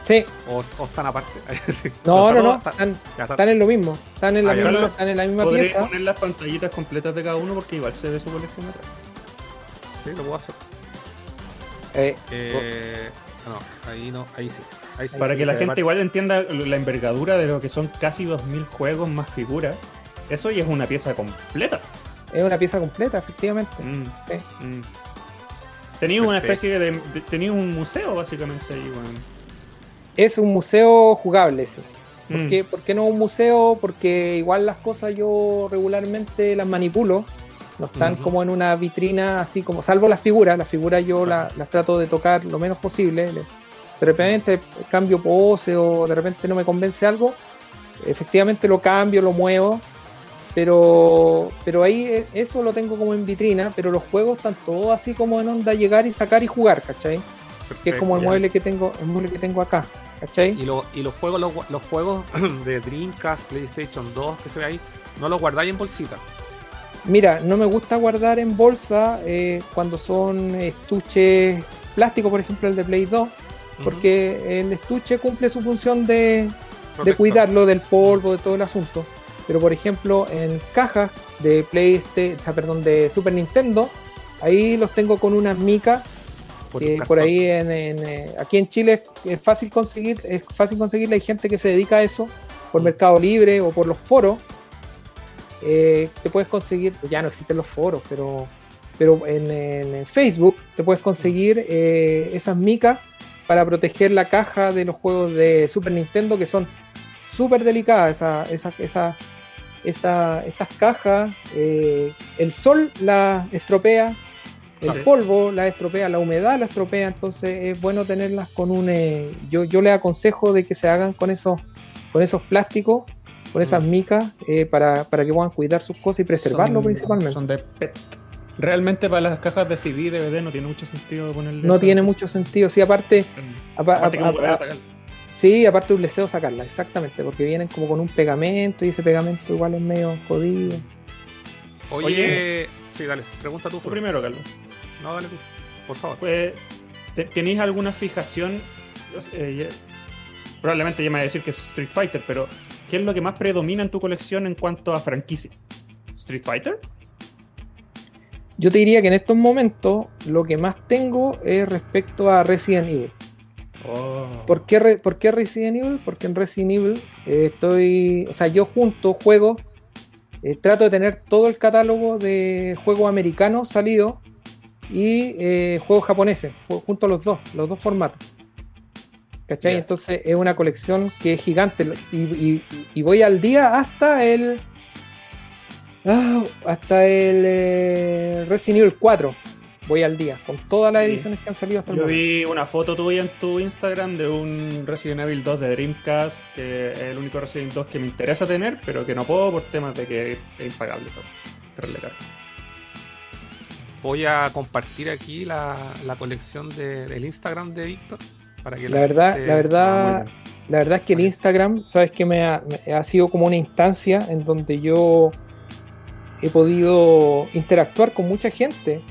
Sí, O, o están aparte. Sí. no, no, no, está- están, en lo mismo, están en la, Ah, misma, claro. están en la misma Podré pieza. poner las pantallitas completas de cada uno porque igual se ve su colección atrás. Sí, lo puedo hacer. Eh, Eh, no, ahí no, ahí sí. Ahí sí. Para sí, que la gente igual entienda la envergadura de lo que son casi 2000 juegos más figuras. Eso ya es una pieza completa. es una pieza completa, efectivamente. Mm, Sí. mm. Tenías una especie de, de- tenías un museo básicamente ahí, weón. Es un museo jugable, sí. ¿Por, Mm. qué, por qué no un museo? Porque igual las cosas yo regularmente las manipulo. No están como en una vitrina, así como, salvo las figuras. Las figuras yo la- las trato de tocar lo menos posible. Le- De repente cambio pose o de repente no me convence algo. Efectivamente lo cambio, lo muevo. Pero, pero ahí eh, eso lo tengo como en vitrina. Pero los juegos están todos así como en onda llegar y sacar y jugar, ¿cachai? Que es como el mueble que tengo, el mueble que tengo acá, ¿cachai? Y, lo- y los juegos, los, los juegos de Dreamcast, PlayStation 2 que se ve ahí, no los guardáis en bolsita. Mira, no me gusta guardar en bolsa eh, cuando son estuches plásticos, por ejemplo el de Play 2, porque el estuche cumple su función de, de cuidarlo del polvo, de todo el asunto. Pero por ejemplo en cajas de PlayStation, sea, perdón, de Super Nintendo, ahí los tengo con unas micas Por ahí en, en, eh, aquí en Chile es, fácil conseguir, es fácil conseguirle, hay gente que se dedica a eso por Mm. Mercado Libre o por los foros. Eh, te puedes conseguir, ya no existen los foros, pero, pero en Facebook te puedes conseguir eh, esas micas para proteger la caja de los juegos de Super Nintendo que son súper delicadas. Esa, esa, esa- esta- estas cajas, eh, el sol las estropea, el polvo la estropea, la humedad la estropea, entonces es bueno tenerlas con un... eh, yo, yo les aconsejo de que se hagan con esos, con esos plásticos, con esas Mm. micas, eh, para, para que puedan cuidar sus cosas y preservarlo Son- principalmente. Son de PET. Realmente para las cajas de CD, DVD no tiene mucho sentido ponerle. no eso. tiene mucho sentido, sí, aparte... apa- Aparte sacar. Sí, aparte un deseo sacarla, exactamente, porque vienen como con un pegamento y ese pegamento igual es medio jodido. Oye, Oye. sí, dale, pregunta tú. Tú primero, Carlos. No, dale tú, por favor. Pues, ¿te- ¿Tenéis alguna fijación? Eh, probablemente ya me va a decir que es Street Fighter, pero ¿qué es lo que más predomina en tu colección en cuanto a franquicia? ¿Street Fighter? Yo te diría que en estos momentos lo que más tengo es respecto a Resident Evil. Oh. ¿Por qué, por qué Resident Evil? Porque en Resident Evil eh, estoy, o sea, yo junto juegos, eh, trato de tener todo el catálogo de juegos americanos salidos y eh, juegos japoneses, ju- junto a los dos, los dos formatos. ¿Cachai? Entonces es una colección que es gigante y, y- y voy al día hasta el... ah, hasta el Resident Evil 4. Voy al día, con todas las Sí. ediciones que han salido hasta el Yo momento. vi una foto tuya en tu Instagram de un Resident Evil 2 de Dreamcast, que es el único Resident 2 que me interesa tener, pero que no puedo por temas de que es impagable. todo. Voy a compartir aquí la, la colección de- del Instagram de Víctor. Para que La verdad, gente- la Ah, verdad, bien. la verdad es que el Instagram, sabes que me ha, me ha sido como una instancia en donde yo he podido interactuar con mucha gente.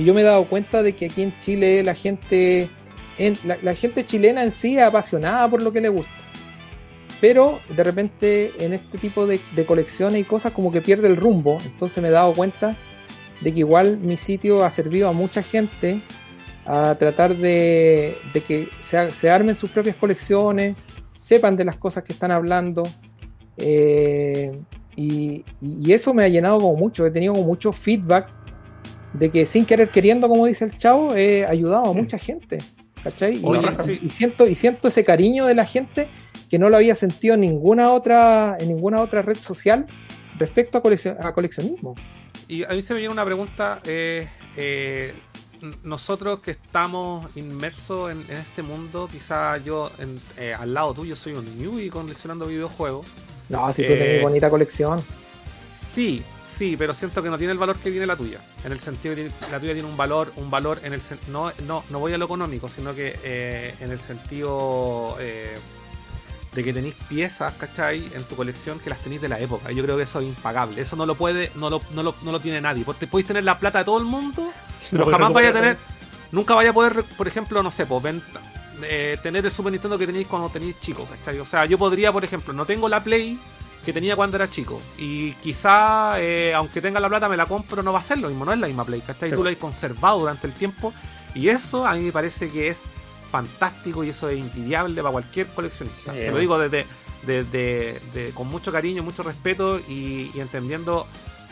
Y yo me he dado cuenta de que aquí en Chile la gente, en- la, la gente chilena en sí es apasionada por lo que le gusta. Pero de repente en este tipo de, de colecciones y cosas como que pierde el rumbo. Entonces me he dado cuenta de que igual mi sitio ha servido a mucha gente a tratar de, de que se, se armen sus propias colecciones, sepan de las cosas que están hablando. eh, y, y eso me ha llenado como mucho. He tenido como mucho feedback de que sin querer queriendo, como dice el chavo, he ayudado a mucha gente. ¿cachai? Y, Oye, y- sí. y siento, y siento ese cariño de la gente que no lo había sentido en ninguna otra, en ninguna otra red social respecto a, coleccion- a coleccionismo. Y a mí se me viene una pregunta. eh, eh, nosotros que estamos inmersos en, en este mundo, quizá yo en- eh, al lado tuyo soy un newbie coleccionando videojuegos. No, si tú tenés bonita colección. Sí, Sí, pero siento que no tiene el valor que tiene la tuya. En el sentido que la tuya tiene un valor, un valor en el no, no, no voy a lo económico, sino que eh, en el sentido eh, de que tenéis piezas, ¿cachai? En tu colección que las tenéis de la época. Yo creo que eso es impagable. Eso no lo puede, no lo, no lo, no lo tiene nadie. Porque podéis tener la plata de todo el mundo, pero jamás vaya a tener, nunca vaya a poder, por ejemplo, no sé, pues venta, eh, tener el Super Nintendo que tenéis cuando tenéis chicos, ¿cachai? O sea, yo podría, por ejemplo, no tengo la Play que tenía cuando era chico. Y quizá, eh, aunque tenga la plata, me la compro, no va a ser lo mismo, no es la misma Play, ¿cachai? Tú la has conservado durante el tiempo. Y eso a mí me parece que es fantástico y eso es invidiable para cualquier coleccionista. Te lo digo desde, desde, con mucho cariño, mucho respeto y, entendiendo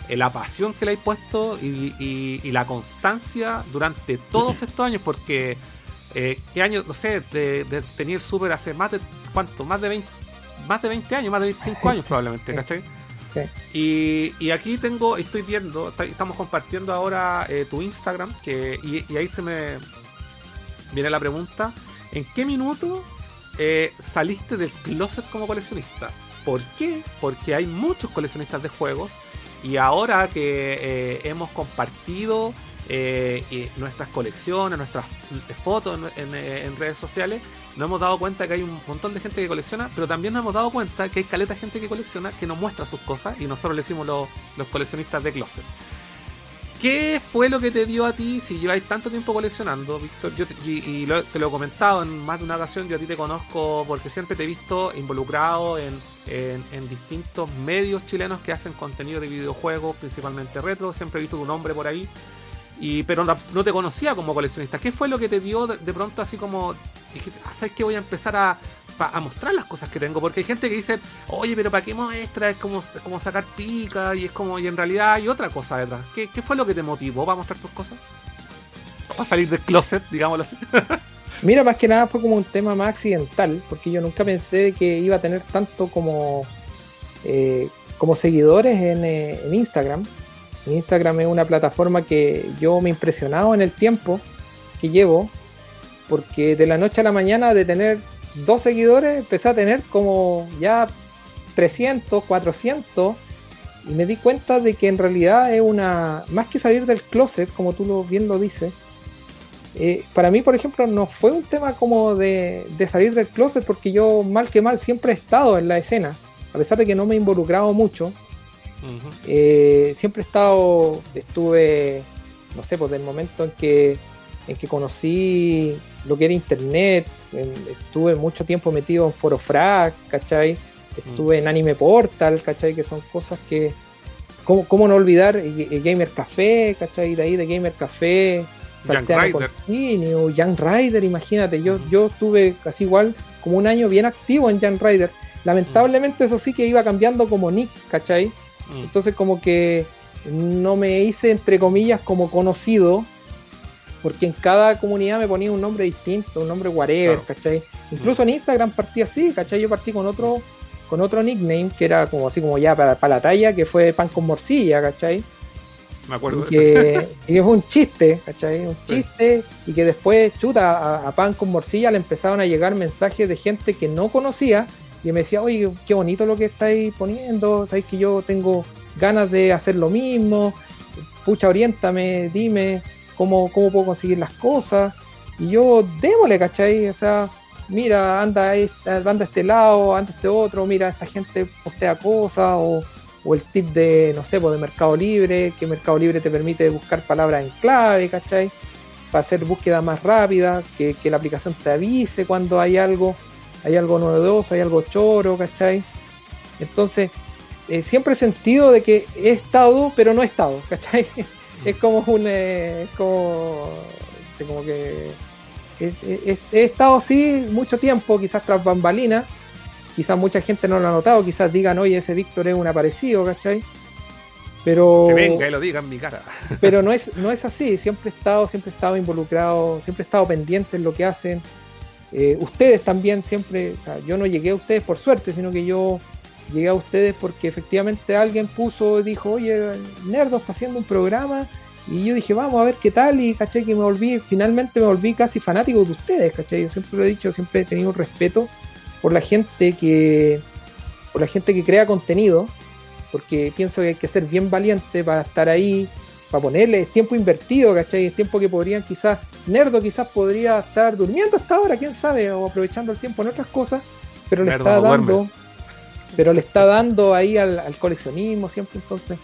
la pasión que le hay puesto y, la constancia durante todos estos años, porque eh, qué años, no sé, de, de tener el Super hace más de, ¿cuánto? Más de 20 más de 20 años, más de 25 años probablemente, ¿cachai? Sí. Y, aquí tengo, estoy viendo, estamos compartiendo ahora eh, tu Instagram, que, y, ahí se me viene la pregunta, ¿en qué minuto eh, saliste del closet como coleccionista? ¿Por qué? Porque hay muchos coleccionistas de juegos y ahora que eh, hemos compartido nuestras colecciones, nuestras fotos en redes sociales, nos hemos dado cuenta que hay un montón de gente que colecciona, pero también nos hemos dado cuenta que hay caleta gente que colecciona que nos muestra sus cosas y nosotros le decimos los, coleccionistas de closet. ¿Qué fue lo que te dio a ti si lleváis tanto tiempo coleccionando, Víctor? Yo y, te lo he comentado en más de una ocasión, yo a ti te conozco porque siempre te he visto involucrado en, en, distintos medios chilenos que hacen contenido de videojuegos, principalmente retro, siempre he visto tu nombre por ahí. Y, pero no, te conocía como coleccionista. ¿Qué fue lo que te dio de, pronto así como dijiste, ah, ¿sabes qué? Voy a empezar a, mostrar las cosas que tengo? Porque hay gente que dice, oye, pero ¿para qué muestra? Es como, como sacar pica y es como, y en realidad hay otra cosa detrás. ¿Qué, ¿Qué fue lo que te motivó para mostrar tus cosas? Para salir del closet, digámoslo así. Mira, más que nada fue como un tema más accidental, porque yo nunca pensé que iba a tener tanto como, eh, seguidores en, eh, en Instagram. Instagram es una plataforma que yo me he impresionado en el tiempo que llevo, porque de la noche a la mañana de tener dos seguidores empecé a tener como ya 300, 400 y me di cuenta de que en realidad es una, más que salir del closet, como tú bien lo dices, eh, para mí, por ejemplo, no fue un tema como de, de, salir del closet, porque yo mal que mal siempre he estado en la escena, a pesar de que no me he involucrado mucho, eh, siempre he estado, estuve, no sé, pues del momento en que, en que conocí lo que era internet, estuve mucho tiempo metido en Forofrag, ¿cachai? Estuve en Anime Portal, ¿cachai? Que son cosas que, ¿cómo, cómo no olvidar el Gamer Café, ¿cachai? De ahí de Gamer Café, Young Rider. Young Rider, imagínate, yo, yo estuve casi igual como un año bien activo en Young Rider. Lamentablemente eso sí que iba cambiando como Nick, ¿cachai? Mm. Entonces como que no me hice entre comillas como conocido, porque en cada comunidad me ponía un nombre distinto, un nombre whatever, ¿cachai? Incluso en Instagram partí así, ¿cachai? Yo partí con otro, con otro nickname que era como así como ya para, para la talla, que fue pan con morcilla, ¿cachai? Me acuerdo. Y que, y fue un chiste, ¿cachai? Un chiste, y que después, chuta, a, pan con morcilla le empezaron a llegar mensajes de gente que no conocía y me decía, oye, qué bonito lo que estáis poniendo, sabéis que yo tengo ganas de hacer lo mismo, pucha, oriéntame, dime cómo, cómo puedo conseguir las cosas. Y yo, démosle, ¿cachai? O sea, mira, anda, anda este lado, anda este otro, mira, esta gente postea cosas, o, o el tip de, no sé, pues de Mercado Libre, que Mercado Libre te permite buscar palabras en clave, ¿cachai? Para hacer búsqueda más rápida, que, que la aplicación te avise cuando hay algo hay algo novedoso, hay algo choro, ¿cachai? Entonces, eh, siempre he sentido de que he estado, pero no he estado, ¿cachai? es como un. Eh, es como. como que. He, estado así mucho tiempo, quizás tras bambalinas. Quizás mucha gente no lo ha notado, quizás digan, oye, ese Víctor es un aparecido, ¿cachai? Pero. Que venga y lo diga en mi cara. pero no es, no es así, siempre he estado, siempre he estado involucrado, siempre he estado pendiente en lo que hacen eh, ustedes también siempre, yo no llegué a ustedes por suerte, sino que yo llegué a ustedes porque efectivamente alguien puso, dijo, oye, Nerdo está haciendo un programa y yo dije, vamos a ver qué tal y caché que me volví, finalmente me volví casi fanático de ustedes, caché, yo siempre lo he dicho, siempre he tenido un respeto por la gente que, por la gente que crea contenido porque pienso que hay que ser bien valiente para estar ahí, para ponerle, es tiempo invertido, ¿cachai? Es tiempo que podrían quizás, Nerdo quizás podría estar durmiendo hasta ahora, quién sabe, o aprovechando el tiempo en otras cosas, pero le está dando, pero le está dando ahí al, coleccionismo siempre, entonces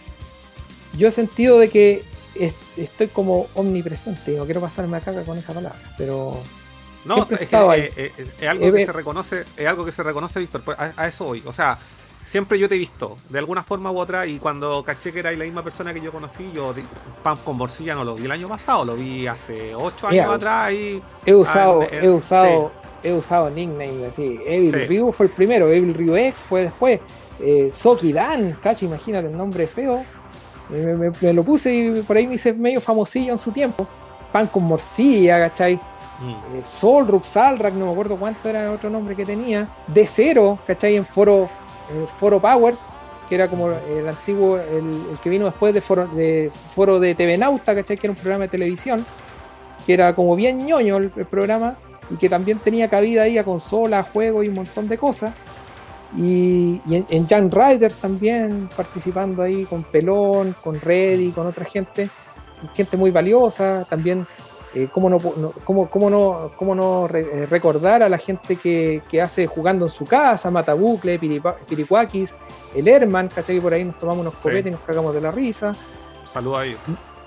yo he sentido de que estoy como omnipresente, no quiero pasarme a caga con esa palabra, pero no, es, que, eh, eh, es, algo que se reconoce, es algo que se reconoce, Víctor, pues, a, eso voy. O sea, siempre yo te he visto, de alguna forma u otra, y cuando caché que eras la misma persona que yo conocí, yo Pam con Morcilla no lo vi el año pasado, lo vi hace ocho años atrás y. He usado, ah, he usado, he usado nicknames así. Evil Ryu fue el primero, Evil Ryu X fue después. Eh, Soki Dan, cacho, imagínate el nombre feo. Me, lo puse y por ahí me hice medio famosillo en su tiempo. Pan con morcilla, ¿cachai? Mm. Eh, Solruk, Salrak, no me acuerdo cuánto era el otro nombre que tenía. De cero, ¿cachai? En foro, foro Powers, que era como el antiguo, el, que vino después de foro de, foro de TV Nauta, ¿cachai? Que era un programa de televisión, que era como bien ñoño el, programa y que también tenía cabida ahí a consola, juegos y un montón de cosas. Y, en, en Jan Rider también participando ahí con Pelón, con Reddy, con otra gente, gente muy valiosa. También eh, ¿cómo no, cómo, cómo no, cómo no eh, recordar a la gente que, hace jugando en su casa, Matabucle, Piricuakis, el Herman, ¿cachai? Por ahí nos tomamos unos copetes y nos cagamos de la risa. Saludos a ellos.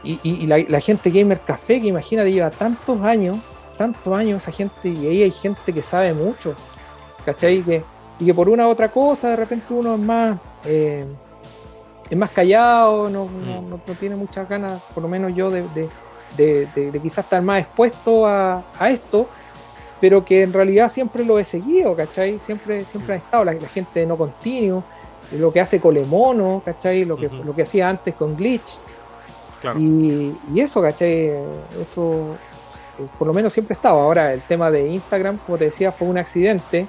Y, la, gente Gamer Café, que imagínate, lleva tantos años, tantos años esa gente, y ahí hay gente que sabe mucho, ¿cachai? Que, y que por una u otra cosa, de repente uno es más... Eh, es más callado, no, no, mm. tiene muchas ganas, por lo menos yo, de de, quizás estar más expuesto a, esto, pero que en realidad siempre lo he seguido, ¿cachai? Siempre, siempre ha estado la, gente no continuo, lo que hace Colemono, ¿cachai? Lo que, lo que hacía antes con Glitch. Y, eso, ¿cachai? Eso eh, por lo menos siempre estaba. Ahora el tema de Instagram, como te decía, fue un accidente,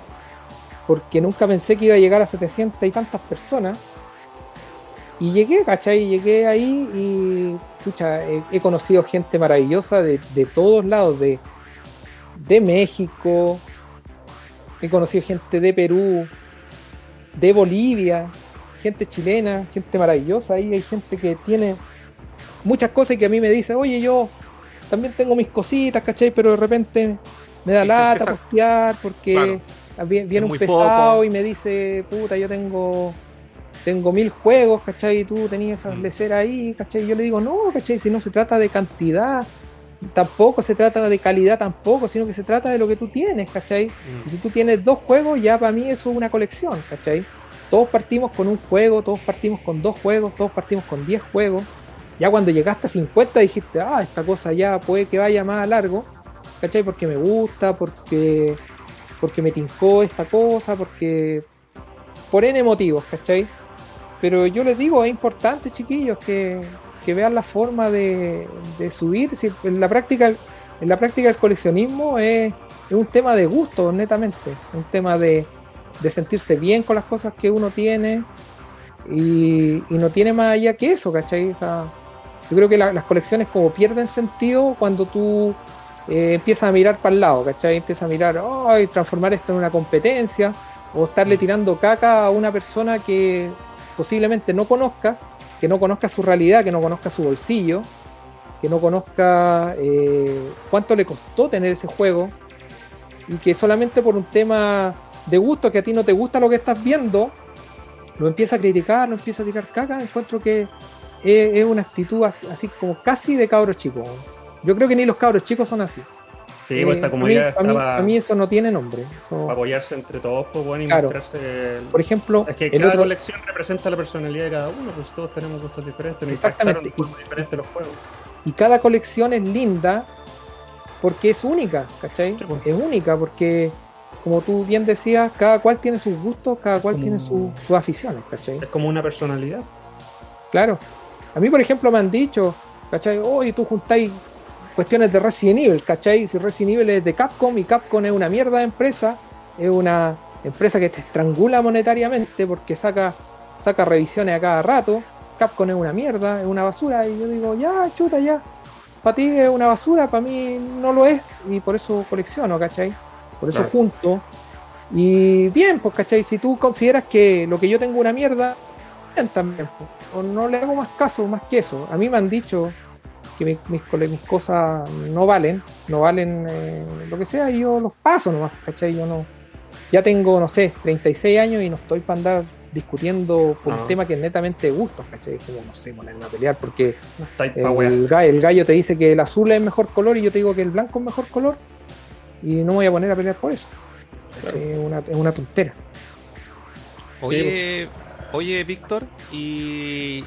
porque nunca pensé que iba a llegar a 700 y tantas personas. Y llegué, ¿cachai? Llegué ahí y escucha, he, conocido gente maravillosa de, todos lados, de, de México, he conocido gente de Perú, de Bolivia, gente chilena, gente maravillosa. Ahí hay gente que tiene muchas cosas y que a mí me dice, oye, yo también tengo mis cositas, ¿cachai? Pero de repente me da lata postear porque viene, un pesado y me dice, puta, yo tengo tengo mil juegos, ¿cachai? Y tú tenías esa mm. ahí, ¿cachai? Y yo le digo, no, ¿cachai? Si no se trata de cantidad, tampoco se trata de calidad tampoco, sino que se trata de lo que tú tienes, ¿cachai? Mm. Y si tú tienes dos juegos, ya para mí eso es una colección, ¿cachai? Todos partimos con un juego, todos partimos con dos juegos, todos partimos con diez juegos. Ya cuando llegaste a 50 dijiste, ah, esta cosa ya puede que vaya más a largo, ¿cachai? Porque me gusta, porque, porque me tincó esta cosa, porque... Por N motivos, ¿cachai? Pero yo les digo, es importante, chiquillos, que, vean la forma de, subir. en la práctica, en la práctica el coleccionismo es, un tema de gusto, netamente. Un tema de, sentirse bien con las cosas que uno tiene. Y, no tiene más allá que eso, ¿cachai? yo creo que las colecciones como pierden sentido cuando tú eh, empiezas a mirar para el lado, ¿cachai? Empiezas a mirar, ay, transformar esto en una competencia, o estarle tirando caca a una persona que posiblemente no conozcas, que no conozca su realidad, que no conozca su bolsillo, que no conozca eh, cuánto le costó tener ese juego y que solamente por un tema de gusto, que a ti no te gusta lo que estás viendo, lo empieza a criticar, lo empieza a tirar caca, encuentro que es, una actitud así, como casi de cabros chicos. Yo creo que ni los cabros chicos son así. Sí, pues esta comunidad a mí, eso no tiene nombre. apoyarse entre todos, pues bueno, y mostrarse. Por ejemplo, es que cada colección representa la personalidad de cada uno, pues todos tenemos gustos diferentes. Exactamente. Y, los juegos. y cada colección es linda porque es única, ¿cachai? Pues. Es única porque, como tú bien decías, cada cual tiene sus gustos, cada cual tiene sus aficiones, ¿cachai? Es como una personalidad. Claro. A mí, por ejemplo, me han dicho, ¿cachai? Oye, tú juntáis cuestiones de Resident Evil, ¿cachai? Si Resident Evil es de Capcom y Capcom es una mierda de empresa, es una empresa que te estrangula monetariamente porque saca, saca revisiones a cada rato, Capcom es una mierda, es una basura, y yo digo, ya, chuta, ya, para ti es una basura, para mí no lo es, y por eso colecciono, ¿cachai? Por eso junto. Y bien, pues, ¿cachai? Si tú consideras que lo que yo tengo una mierda, también. O no le hago más caso, más que eso. A mí me han dicho que mis, mis, cosas no valen, no valen eh, lo que sea, y yo los paso nomás, ¿cachai? Yo no. Ya tengo, no sé, 36 años y no estoy para andar discutiendo por un ah. tema que es netamente gusto, ¿cachai? Como, no sé, ponerme a pelear porque el, el, gallo te dice que el azul es mejor color y yo te digo que el blanco es mejor color y no me voy a poner a pelear por eso. Es, una, es una tontera. Oye, oye Víctor, y,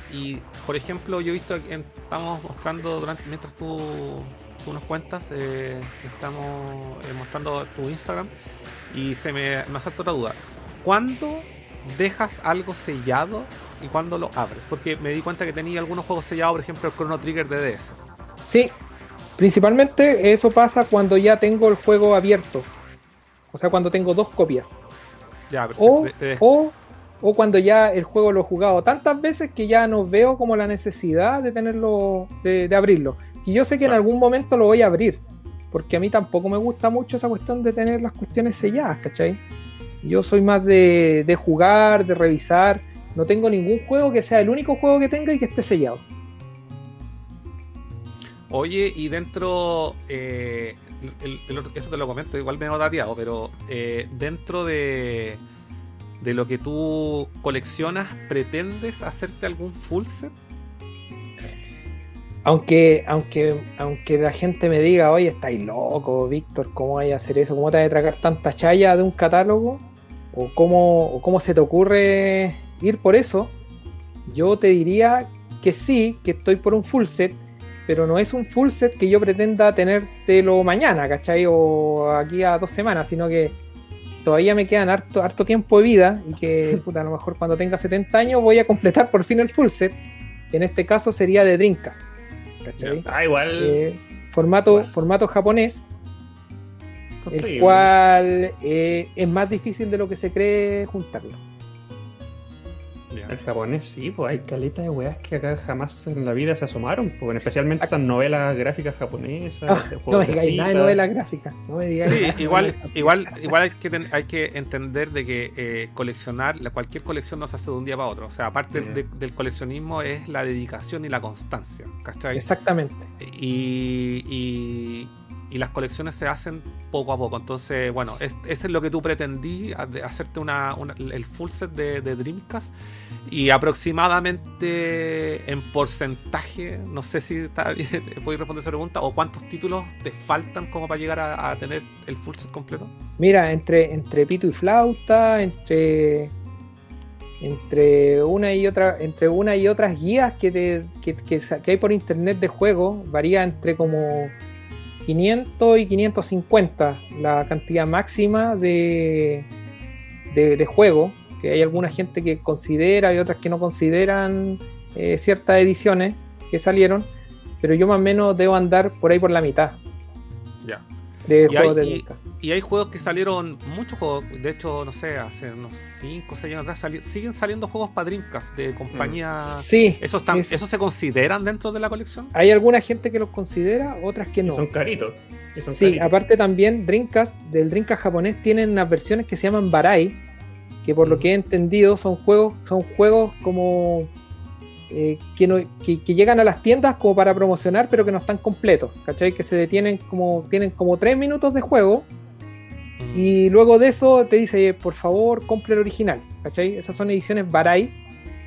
por ejemplo, yo he visto que estamos mostrando durante mientras tú, tú nos cuentas, eh, estamos eh, mostrando tu Instagram y se me, me hace otra duda. ¿Cuándo dejas algo sellado y cuándo lo abres? Porque me di cuenta que tenía algunos juegos sellados, por ejemplo el Chrono Trigger de DS. Sí, principalmente eso pasa cuando ya tengo el juego abierto. O sea, cuando tengo dos copias. Ya, o, o o cuando ya el juego lo he jugado tantas veces que ya no veo como la necesidad de tenerlo, de, abrirlo. Y yo sé que en algún momento lo voy a abrir, porque a mí tampoco me gusta mucho esa cuestión de tener las cuestiones selladas, ¿cachai? Yo soy más de, de jugar, de revisar. No tengo ningún juego que sea el único juego que tenga y que esté sellado. Oye, y dentro, eh, esto te lo comento, igual me he dateado, pero eh, dentro de, de lo que tú coleccionas, ¿pretendes hacerte algún full set? Aunque, aunque, aunque la gente me diga, oye, estáis loco, Víctor, ¿cómo hay a hacer eso? ¿Cómo te vas a tragar tanta chaya de un catálogo? ¿O cómo, cómo se te ocurre ir por eso? Yo te diría que sí, que estoy por un full set, pero no es un full set que yo pretenda tenértelo mañana, ¿cachai? O aquí a dos semanas, sino que todavía me quedan harto, harto tiempo de vida y que puta, a lo mejor cuando tenga 70 años voy a completar por fin el full set. Que en este caso sería de Drinkas. Ah, igual. Eh, formato, formato japonés. el cual eh, es más difícil de lo que se cree juntarlo. El japonés, sí, pues hay caletas de weas que acá jamás en la vida se asomaron, pues, especialmente esas novelas gráficas japonesas. Ah, no me digáis nada de novelas gráficas. No me digáis sí, igual, igual, igual hay que, hay que entender de que eh, coleccionar, cualquier colección no se hace de un día para otro. O sea, aparte del coleccionismo es la dedicación y la constancia. ¿cachai? Exactamente. y y las colecciones se hacen poco a poco. Entonces, bueno, es, es lo que tú pretendí, hacerte una, el full set de, Dreamcast. Y aproximadamente en porcentaje, no sé si está bien, podéis responder esa pregunta, o cuántos títulos te faltan como para llegar a, tener el full set completo. Mira, entre, entre pito y flauta, entre entre una y otra entre una y otras guías que, te, que, que hay por internet de juego varía entre como 500 y 550 la cantidad máxima de, de, juego, que hay alguna gente que considera y otras que no consideran eh, ciertas ediciones que salieron, pero yo más o menos debo andar por ahí por la mitad. Ya de juegos de y, hay juegos que salieron, muchos juegos, de hecho, no sé, hace unos 5 o 6 años atrás, siguen saliendo juegos para Dreamcast de compañías. Mm. Sí. ¿Esos, se consideran dentro de la colección? Hay alguna gente que los considera, otras que no. son caritos. sí, aparte también Dreamcast, del Dreamcast japonés, tienen unas versiones que se llaman Barai, que por lo mm. que he entendido son juegos, son juegos como eh, que, llegan a las tiendas como para promocionar, pero que no están completos, ¿cachai? Que se detienen como, tienen como 3 minutos de juego. Mm. Y luego de eso te dice, por favor, compre el original, ¿cachai? Esas son ediciones Barai,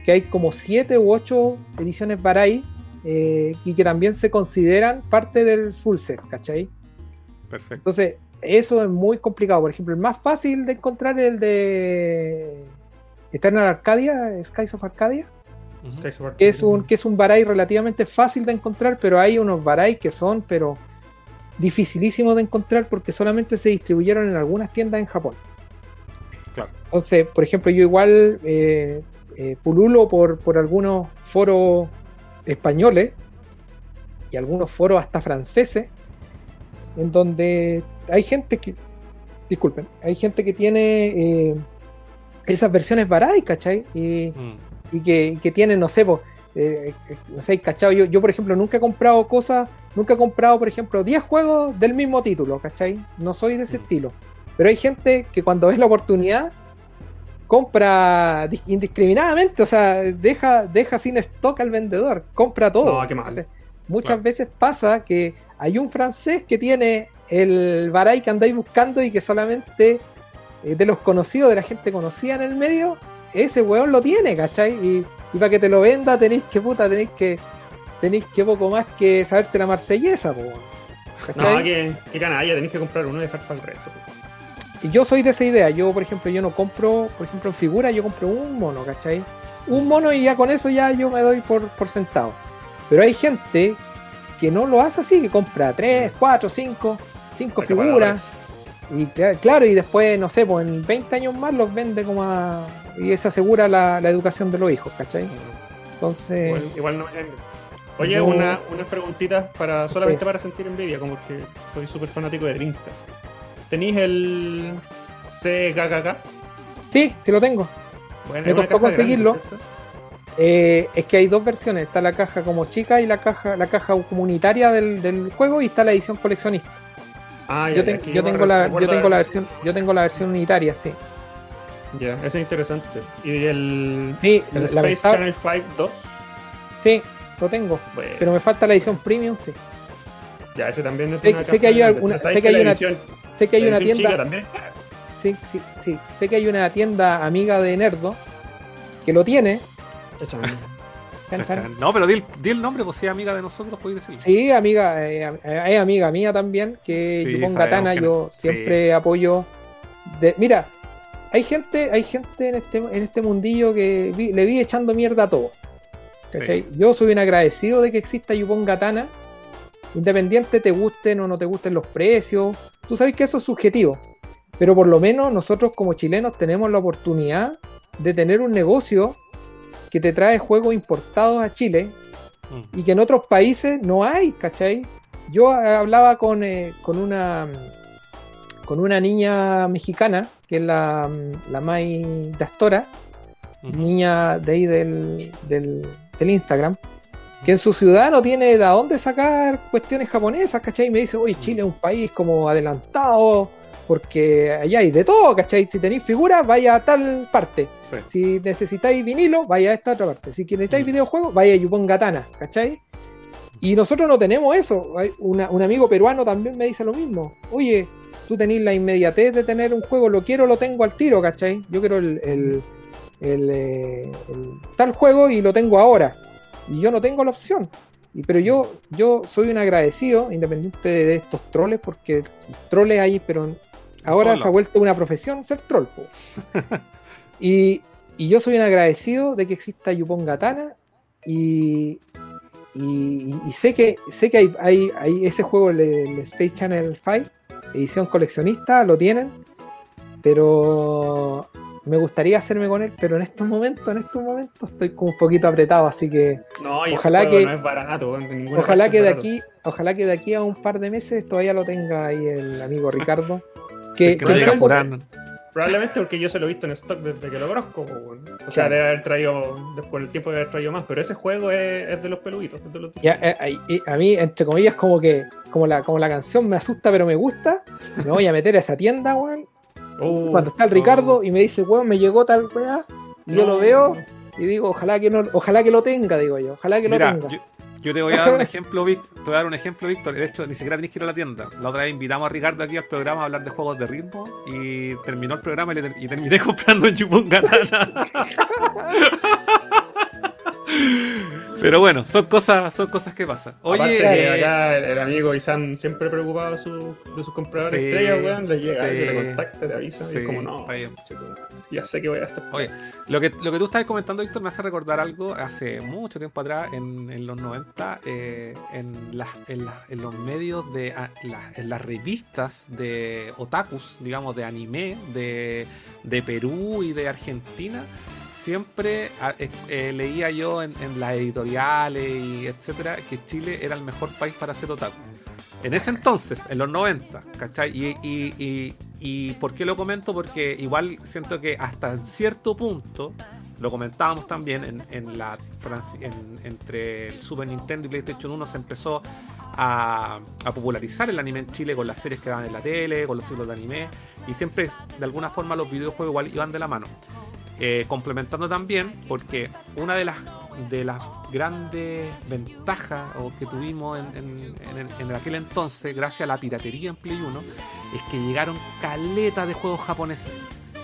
que hay como 7 u 8 ediciones Barai, eh, y que también se consideran parte del full set, ¿cachai? Perfecto. Entonces, eso es muy complicado. Por ejemplo, el más fácil de encontrar es el de Eternal Arcadia, Skies of Arcadia que es un, que es un Barai relativamente fácil de encontrar, pero hay unos Barai que son, pero dificilísimos de encontrar porque solamente se distribuyeron en algunas tiendas en Japón. Entonces, por ejemplo, yo igual eh, eh, pululo por, por algunos foros españoles y algunos foros hasta franceses, en donde hay gente que, disculpen, hay gente que tiene eh, esas versiones Barai, ¿cachai? Y, mm y que, tienen, no sé, eh, no sé, ¿cachai? Yo, yo, por ejemplo, nunca he comprado cosas, nunca he comprado, por ejemplo, 10 juegos del mismo título, ¿cachai? No soy de ese estilo. Pero hay gente que cuando ves la oportunidad, compra indiscriminadamente, o sea, deja, deja sin stock al vendedor, compra todo. No, qué mal. Muchas Claro. veces pasa que hay un francés que tiene el Baray que andáis buscando y que solamente eh, de los conocidos, de la gente conocida en el medio, ese weón lo tiene, ¿cachai? Y, y para que te lo venda tenéis que puta, tenéis que tenéis que poco más que saberte la marsellesa, po, ¿cachai? No, que, que canalla, tenéis que comprar uno y dejar para el resto. Y yo soy de esa idea. Yo, por ejemplo, yo no compro, por ejemplo, en figura, yo compro un mono, ¿cachai? Un mono y ya con eso ya yo me doy por, por sentado. Pero hay gente que no lo hace así, que compra 3, 4, 5, 5 figuras. Y cla- claro, y después, no sé, pues en 20 años más los vende como a... Y se asegura la, la educación de los hijos, ¿cachai? Entonces... Igual, igual no. Oye, Yo- una, unas preguntitas para solamente Pues. para sentir envidia, como que soy súper fanático de Dreamcast. ¿Tenéis el CGGK? Sí, sí lo tengo. Bueno, Me costó grande, conseguirlo. Eh, es que hay dos versiones. Está la caja como chica y la caja, la caja comunitaria del, del juego y está la edición coleccionista. Ah, ya, yo, ya, que yo tengo la, yo tengo la versión, yo tengo la versión unitaria, sí. Ya, ese es interesante. ¿Y el, Sí, el la- Space lamentable- Channel 5 2? sí, lo tengo. Bueno, Pero me falta la edición premium, sí. ya, ese también es sé- una sé que hay alguna- Pero ¿sabes sé que hay una- edición- Sé que hay una tienda, también? sí, sí, sí, sé que hay una tienda amiga de Nerdo que lo tiene. No, pero di el, di el nombre, pues si es amiga de nosotros, podéis decirlo. Sí, amiga, eh, eh, es amiga mía también, que Sí, Gatana, que yo. Sí. siempre apoyo. De, mira, hay gente, hay gente en este, en este mundillo que vi- le vi echando mierda a todo. ¿cachai? Yo soy un agradecido de que exista Yupon Gatana, independiente te gusten o no te gusten los precios. Tú sabes que eso es subjetivo, pero por lo menos nosotros como chilenos tenemos la oportunidad de tener un negocio que te trae juegos importados a Chile Mm. y que en otros países no hay, ¿cachai? Yo eh, hablaba con, eh, con una con una niña mexicana, que es la, la May Dastora, Ujú. niña de ahí del, del, del Instagram, que en su ciudad no tiene de dónde sacar cuestiones japonesas, ¿cachai? Y me dice, oye, Chile es un país como adelantado, porque allá hay de todo, ¿cachai? Si tenéis figuras, vaya a tal parte. Sí. Si necesitáis vinilo, vaya a esta otra parte. Si necesitáis Mm. videojuegos, vaya a Yupon Gatana, ¿cachai? Y nosotros no tenemos eso. Hay una- un amigo peruano también me dice lo mismo. Oye, tú tenés la inmediatez de tener un juego, lo quiero, lo tengo al tiro, ¿cachai? Yo quiero el, el- el, eh, el tal juego y lo tengo ahora. Y yo no tengo la opción. Y, pero yo, yo soy un agradecido, independiente de, estos troles, porque troles hay, pero ahora se ha vuelto una profesión ser troll. y, y yo soy un agradecido de que exista Yupon Gatana y, y, y sé que sé que hay, hay, hay ese juego, el, el Space Channel 5, edición coleccionista, lo tienen, pero me gustaría hacerme con él, pero en estos momentos, en estos momentos estoy como un poquito apretado, así que No, Ojalá que- no es barato. ojalá que es de barato. aquí, ojalá que de aquí a un par de meses todavía lo tenga ahí el amigo Ricardo. Que, Que no. Probablemente porque yo se lo he visto en stock desde que lo conozco. O sea, Claro. debe haber traído, después el tiempo de haber traído más, pero ese juego es, es de los peluditos. es de los- Ya, eh, y a mí, entre comillas, como que como la, como la canción me asusta pero me gusta, me voy a meter a esa tienda, weón. Uh, Cuando está el Ricardo y me dice, weón, me llegó tal weá, yo no. lo veo y digo, ojalá que no, ojalá que lo tenga, digo yo, ojalá que lo tenga. yo, yo te voy a dar un ejemplo, Vic- te voy a dar un ejemplo, Víctor. De hecho, ni siquiera tenés que ir a la tienda. La otra vez invitamos a Ricardo aquí al programa a hablar de juegos de ritmo y terminó el programa y, terminé comprando en Yupon Gatana. Pero bueno, son cosas, son cosas que pasan. Oye, Aparte eh, acá el, el amigo Isan siempre preocupado de, su- de sus compradores Sí, estrellas, weón, le llega, sí. le contacta, le avisa, y es como no, está bien. chico, ya sé que voy a estar. Oye, lo que, lo que tú estabas comentando, Víctor, me hace recordar algo hace mucho tiempo atrás, en, en los 90, eh, en, las, en, las- en los medios de. a- la- en las revistas de otakus, digamos, de anime, de, de Perú y de Argentina. Siempre a- eh, eh, leía yo en, las editoriales y etcétera que Chile era el mejor país para hacer otaku. En ese entonces, en los 90, ¿cachai? Y, y, y, y ¿por qué lo comento? Porque igual siento que hasta cierto punto, lo comentábamos también, en, la entre el Super Nintendo y PlayStation 1 se empezó a, a popularizar el anime en Chile con las series que daban en la tele, con los ciclos de anime, y siempre de alguna forma los videojuegos igual iban de la mano. Eh, complementando también, porque una de las, de las grandes ventajas que tuvimos en, en- aquel entonces, gracias a la piratería en Play 1, es que llegaron caleta de juegos japoneses.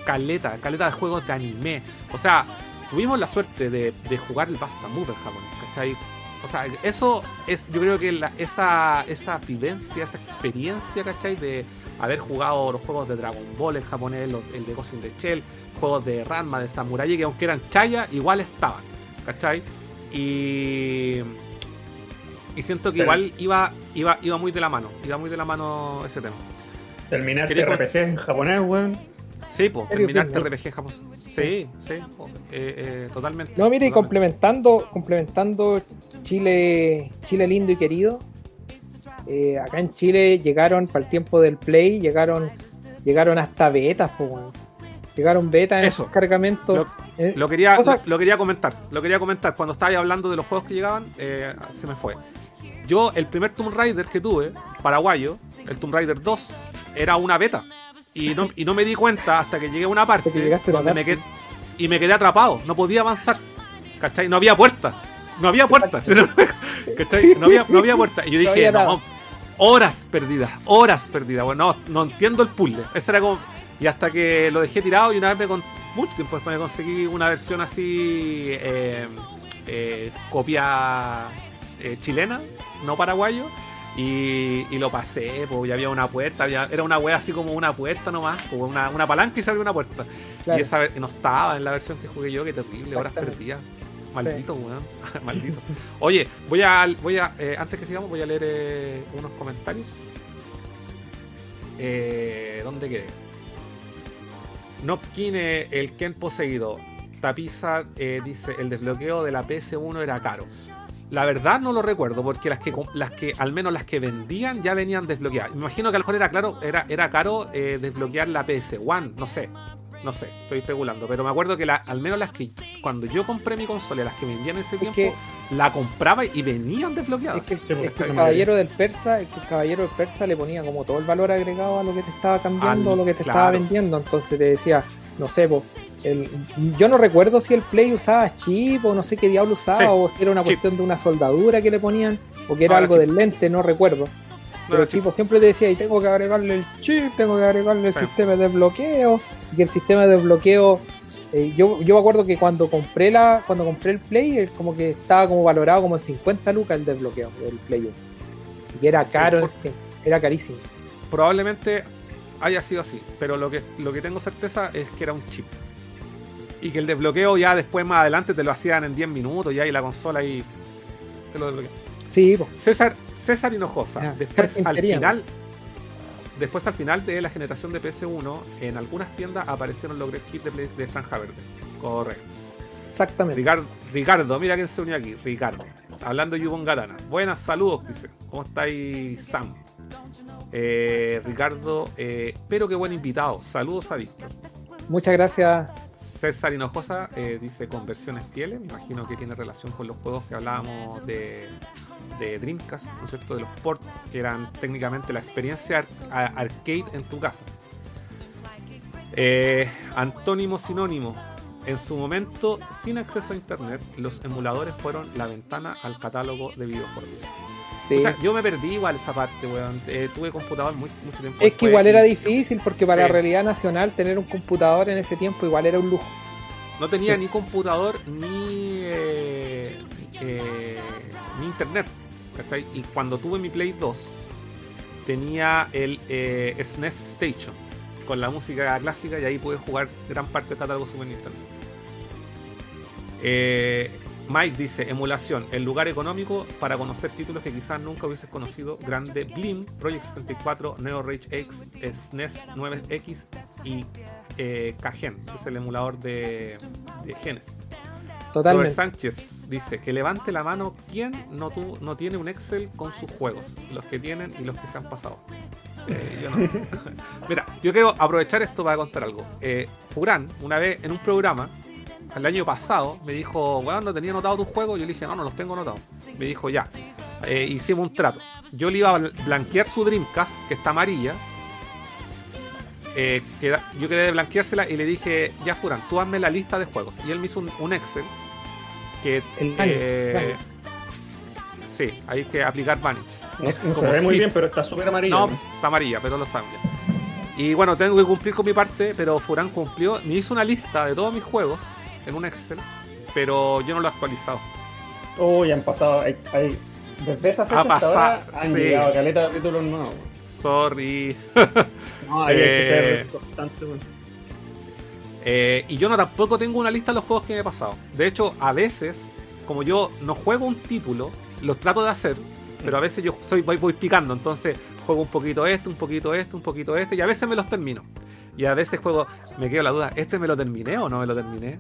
Caleta, caleta de juegos de anime. O sea, tuvimos la suerte de, de jugar el Basta Move en japonés, ¿cachai? O sea, eso es, yo creo que esa, esa vivencia, esa experiencia, ¿cachai? De haber jugado los juegos de Dragon Ball en japonés, los- el de Ghost in the Shell, juegos de Ranma, de Samurai, que aunque eran chaya, igual estaban, ¿cachai? Y, y siento que Pero- igual iba, iba, iba muy de la mano, iba muy de la mano ese tema. Terminar ¿Queréis RPG en japonés, weón. Sí, pues, ¿Serio, terminar Ping? RPG en Japón. Sí, sí, po, eh, eh, totalmente. No, mire, y totalmente. complementando, complementando Chile, Chile lindo y querido. Eh, acá en Chile llegaron para el tiempo del play, llegaron, llegaron hasta betas, weón. llegaron betas en Eso. esos cargamentos. Lo- eh, Lo quería, lo, lo quería comentar, lo quería comentar. Cuando estaba hablando de los juegos que llegaban, eh, se me fue. Yo, el primer Tomb Raider que tuve, paraguayo, el Tomb Raider 2, era una beta. Y no, y no me di cuenta hasta que llegué a una parte donde me quedé, y me quedé atrapado. No podía avanzar. ¿Cachai? No había puerta. No había puerta. ¿Cachai? No había, no había puerta. Y yo dije, no. Horas perdidas, horas perdidas. Bueno, no, no entiendo el puzzle. Ese era como. Y hasta que lo dejé tirado y una vez me con mucho tiempo después me conseguí una versión así eh, eh, copia eh, chilena, no paraguayo. Y, y lo pasé, pues ya había una puerta, había- era una wea así como una puerta nomás, como una, una palanca y se abrió una puerta. claro. Y esa no estaba en la versión que jugué yo, que terrible, horas perdidas. Maldito, weón. Maldito. Oye, voy a, voy a eh, antes que sigamos, voy a leer eh, unos comentarios. Eh, ¿Dónde quedé? Nopkine, el Ken poseído. Tapiza eh, dice: el desbloqueo de la PS1 era caro. La verdad no lo recuerdo, porque las que, las que al menos las que vendían ya venían desbloqueadas. Me imagino que a lo mejor era claro, era, era caro desbloquear la PS1, no sé. No sé, estoy especulando, pero me acuerdo que la- al menos las que cuando yo compré mi consola, las que vendían en ese tiempo, que- la compraba y venían desbloqueadas. Es que, Sí, es que el caballero del persa, es que el caballero del persa le ponía como todo el valor agregado a lo que te estaba cambiando, Al- lo que te claro. estaba vendiendo. Entonces te decía, no sé, po, el, yo no recuerdo si el play usaba chip o no sé qué diablo usaba, Sí, o si era una chip. cuestión de una soldadura que le ponían, o que era algo chip. del lente, no recuerdo. Pero el tipo siempre te decía, y tengo que agregarle el chip, tengo que agregarle el Sí. sistema de bloqueo, y que el sistema de bloqueo, eh, yo, yo me acuerdo que cuando compré la, cuando compré el Play, es como que estaba como valorado como en 50 lucas el desbloqueo del Play 1. Y que era caro, en por- tiempo, era carísimo. probablemente haya sido así, pero lo que, lo que tengo certeza es que era un chip. Y que el desbloqueo ya después más adelante te lo hacían en 10 minutos ya y la consola ahí te lo desbloquea. Sí, po. César, César Hinojosa, Ya, después al final después al final de la generación de PS1 en algunas tiendas aparecieron los Great Hits de, Play- de Franja Verde. Correcto. exactamente. Ricardo, Ricardo, mira quién se unió aquí, Ricardo. Hablando de Yubon Gatana. Buenas saludos, dice. ¿Cómo estáis, Sam? Eh, Ricardo, eh, pero qué buen invitado. Saludos a Víctor. Muchas gracias. César Hinojosa eh, dice conversiones fieles. Me imagino que tiene relación con los juegos que hablábamos de, Dreamcast, ¿no es cierto? De los ports, que eran técnicamente la experiencia arcade en tu casa. Eh, antónimo sinónimo. En su momento, sin acceso a internet, los emuladores fueron la ventana al catálogo de videojuegos. Sí. O sea, yo me perdí igual esa parte, weón. Eh, tuve computador muy, mucho tiempo. Es que igual era difícil porque para Sí. la realidad nacional tener un computador en ese tiempo igual era un lujo. No tenía Sí. ni computador ni, eh, eh, ni internet. ¿cachai? Y cuando tuve mi Play 2, tenía el SNES Station con la música clásica y ahí pude jugar gran parte del catálogo Super Nintendo. Eh, Mike dice, emulación, el lugar económico para conocer títulos que quizás nunca hubieses conocido, grande Blim, Project 64, Neo Rage X, SNES 9X y eh, Kagen, que es el emulador de, de Genesis. Robert. Sánchez dice que levante la mano quien no, tu- no tiene un Excel con sus juegos, los que tienen y los que se han pasado. Eh, yo no. Mira, yo quiero aprovechar esto para contar algo. Eh, Furán, una vez en un programa, el año pasado, me dijo, weón, no tenía anotado tus juegos. Yo le dije, no, no los tengo anotados. Me dijo, ya. Eh, hicimos un trato. Yo le iba a bl- blanquear su Dreamcast, que está amarilla. eh, yo quedé de blanqueársela y le dije, ya Furán, tú hazme la lista de juegos. Y él me hizo un, un Excel que... El eh, sí, hay que aplicar Vanish. No, se ve muy bien, pero está súper amarillo. No, ¿no? está amarilla, pero lo saben ya. Y bueno, tengo que cumplir con mi parte, pero Furán cumplió. Me hizo una lista de todos mis juegos en un Excel, pero yo no lo he actualizado. Uy, han pasado. Hay, hay- desde esa fecha Ha hasta ahora han sí. llegado caleta de títulos nuevos. Sorry. No, ahí hay que Eh, ser constante. Eh, y yo no tampoco tengo una lista de los juegos que me he pasado. De hecho, a veces, como yo no juego un título, los trato de hacer, pero a veces yo soy voy, voy picando, entonces juego un poquito este, un poquito este, un poquito este, y a veces me los termino. Y a veces juego, me quedo la duda, ¿este me lo terminé o no me lo terminé?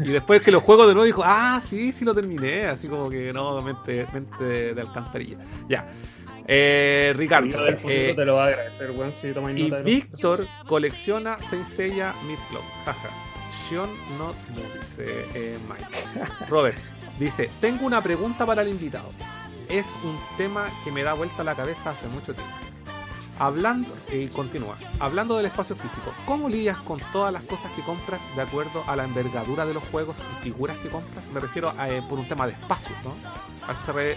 Y después que lo juego de nuevo digo, ah, sí, sí lo terminé, así como que no, mente, mente de, de alcantarilla. Ya. Eh, Ricardo, del eh, te lo va a agradecer, weón, si tomáis y de Víctor colecciona Saint Seiya Mid Club. Jaja. Shion not no, dice eh, Mike. Robert dice: Tengo una pregunta para el invitado. Es un tema que me da vuelta la cabeza hace mucho tiempo. Hablando, y continúa, hablando del espacio físico, ¿cómo lidias con todas las cosas que compras de acuerdo a la envergadura de los juegos y figuras que compras? Me refiero a, eh, por un tema de espacio, ¿no? A eso se,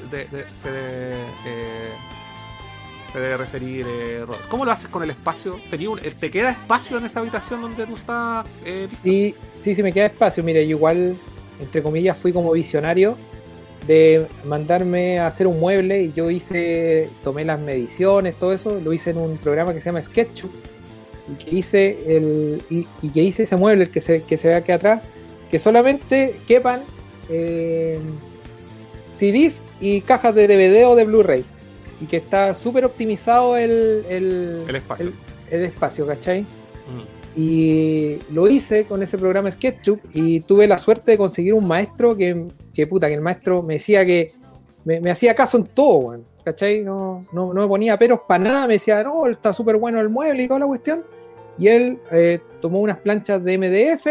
eh, debe referir eh, Robert. ¿Cómo lo haces con el espacio? ¿Tenía un- eh, ¿Te queda espacio en esa habitación donde tú estás? Sí, sí, sí me queda espacio. Mire, yo igual, entre comillas, fui como visionario de mandarme a hacer un mueble y yo hice, tomé las mediciones, todo eso, lo hice en un programa que se llama SketchUp y que hice el y, y que hice ese mueble el que se, que se ve aquí atrás, que solamente quepan eh, CDs y cajas de DVD o de Blu-ray y que está súper optimizado el, el, el espacio. el- el espacio, ¿cachai? Mm. Y lo hice con ese programa SketchUp y tuve la suerte de conseguir un maestro que, que puta, que el maestro me decía que me, me hacía caso en todo, weón, ¿cachai? No, no, no me ponía peros para nada, me decía, no, está súper bueno el mueble y toda la cuestión. Y él eh, tomó unas planchas de MDF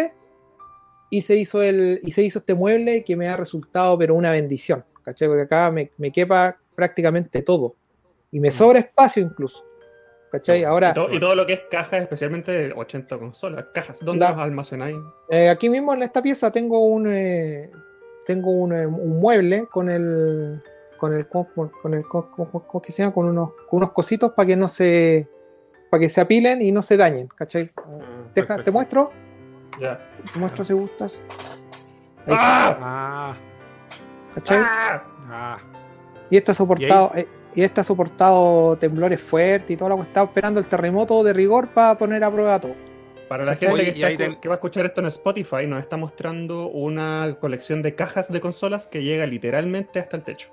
y se hizo el y se hizo este mueble que me ha resultado pero una bendición, ¿cachai? Porque acá me, me quepa prácticamente todo y me sobra espacio incluso, ¿cachai? Ahora Y todo, y todo lo que es cajas, especialmente de 80 consolas, cajas, ¿dónde La- los almacenáis? Eh, aquí mismo en esta pieza tengo un eh, tengo un, eh, un mueble con el con el con, con el con, con- ¿cómo que se llama? con unos con unos cositos para que no se para que se apilen y no se dañen, ¿cachai? Deja- te muestro, Ya. te muestro si gustas. Está, ¡Ah! Ah, ¿cachai? ¡Ah! ah. Y ha soportado eh, y este ha soportado temblores fuertes y toda la cuestión. Estaba esperando el terremoto de rigor para poner a prueba todo. Para la gente Oye, que, está ten- va a escuchar esto en Spotify, nos está mostrando una colección de cajas de consolas que llega literalmente hasta el techo.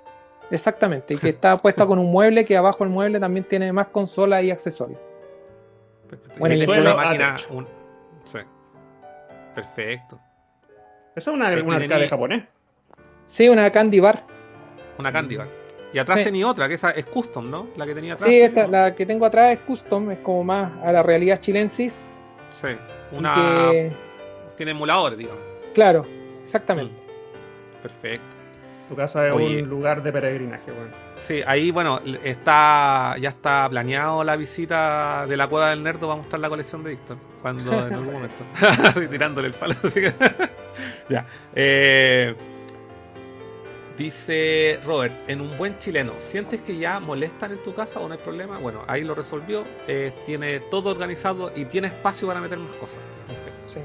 Exactamente, y que está puesta con un mueble que abajo el mueble también tiene más consolas y accesorios. Perfecto. Bueno, Y y es el una suelo máquina. un- sí. Perfecto. Eso es una, Ahí un tiene arcade japonés. Sí, una candy bar. Una candy bar. Y atrás Sí. tenía otra, que esa es custom, ¿no? La que tenía atrás. Sí, esta, la que tengo atrás es custom, es como más a la realidad chilensis. Sí. Una. que- Tiene emuladores, digamos. claro, exactamente. Perfecto. Tu casa es Oye. un lugar de peregrinaje, weón. Sí, ahí, bueno, está ya está planeado la visita de la cueva del Nerdo. Va a mostrar la colección de Víctor cuando en algún momento. Tirándole el palo. así que- ya. Eh, dice Robert, en un buen chileno, ¿sientes que ya molestan en tu casa o no hay problema? Bueno, ahí lo resolvió. eh, tiene todo organizado y tiene espacio para meter más cosas. Perfecto. Sí.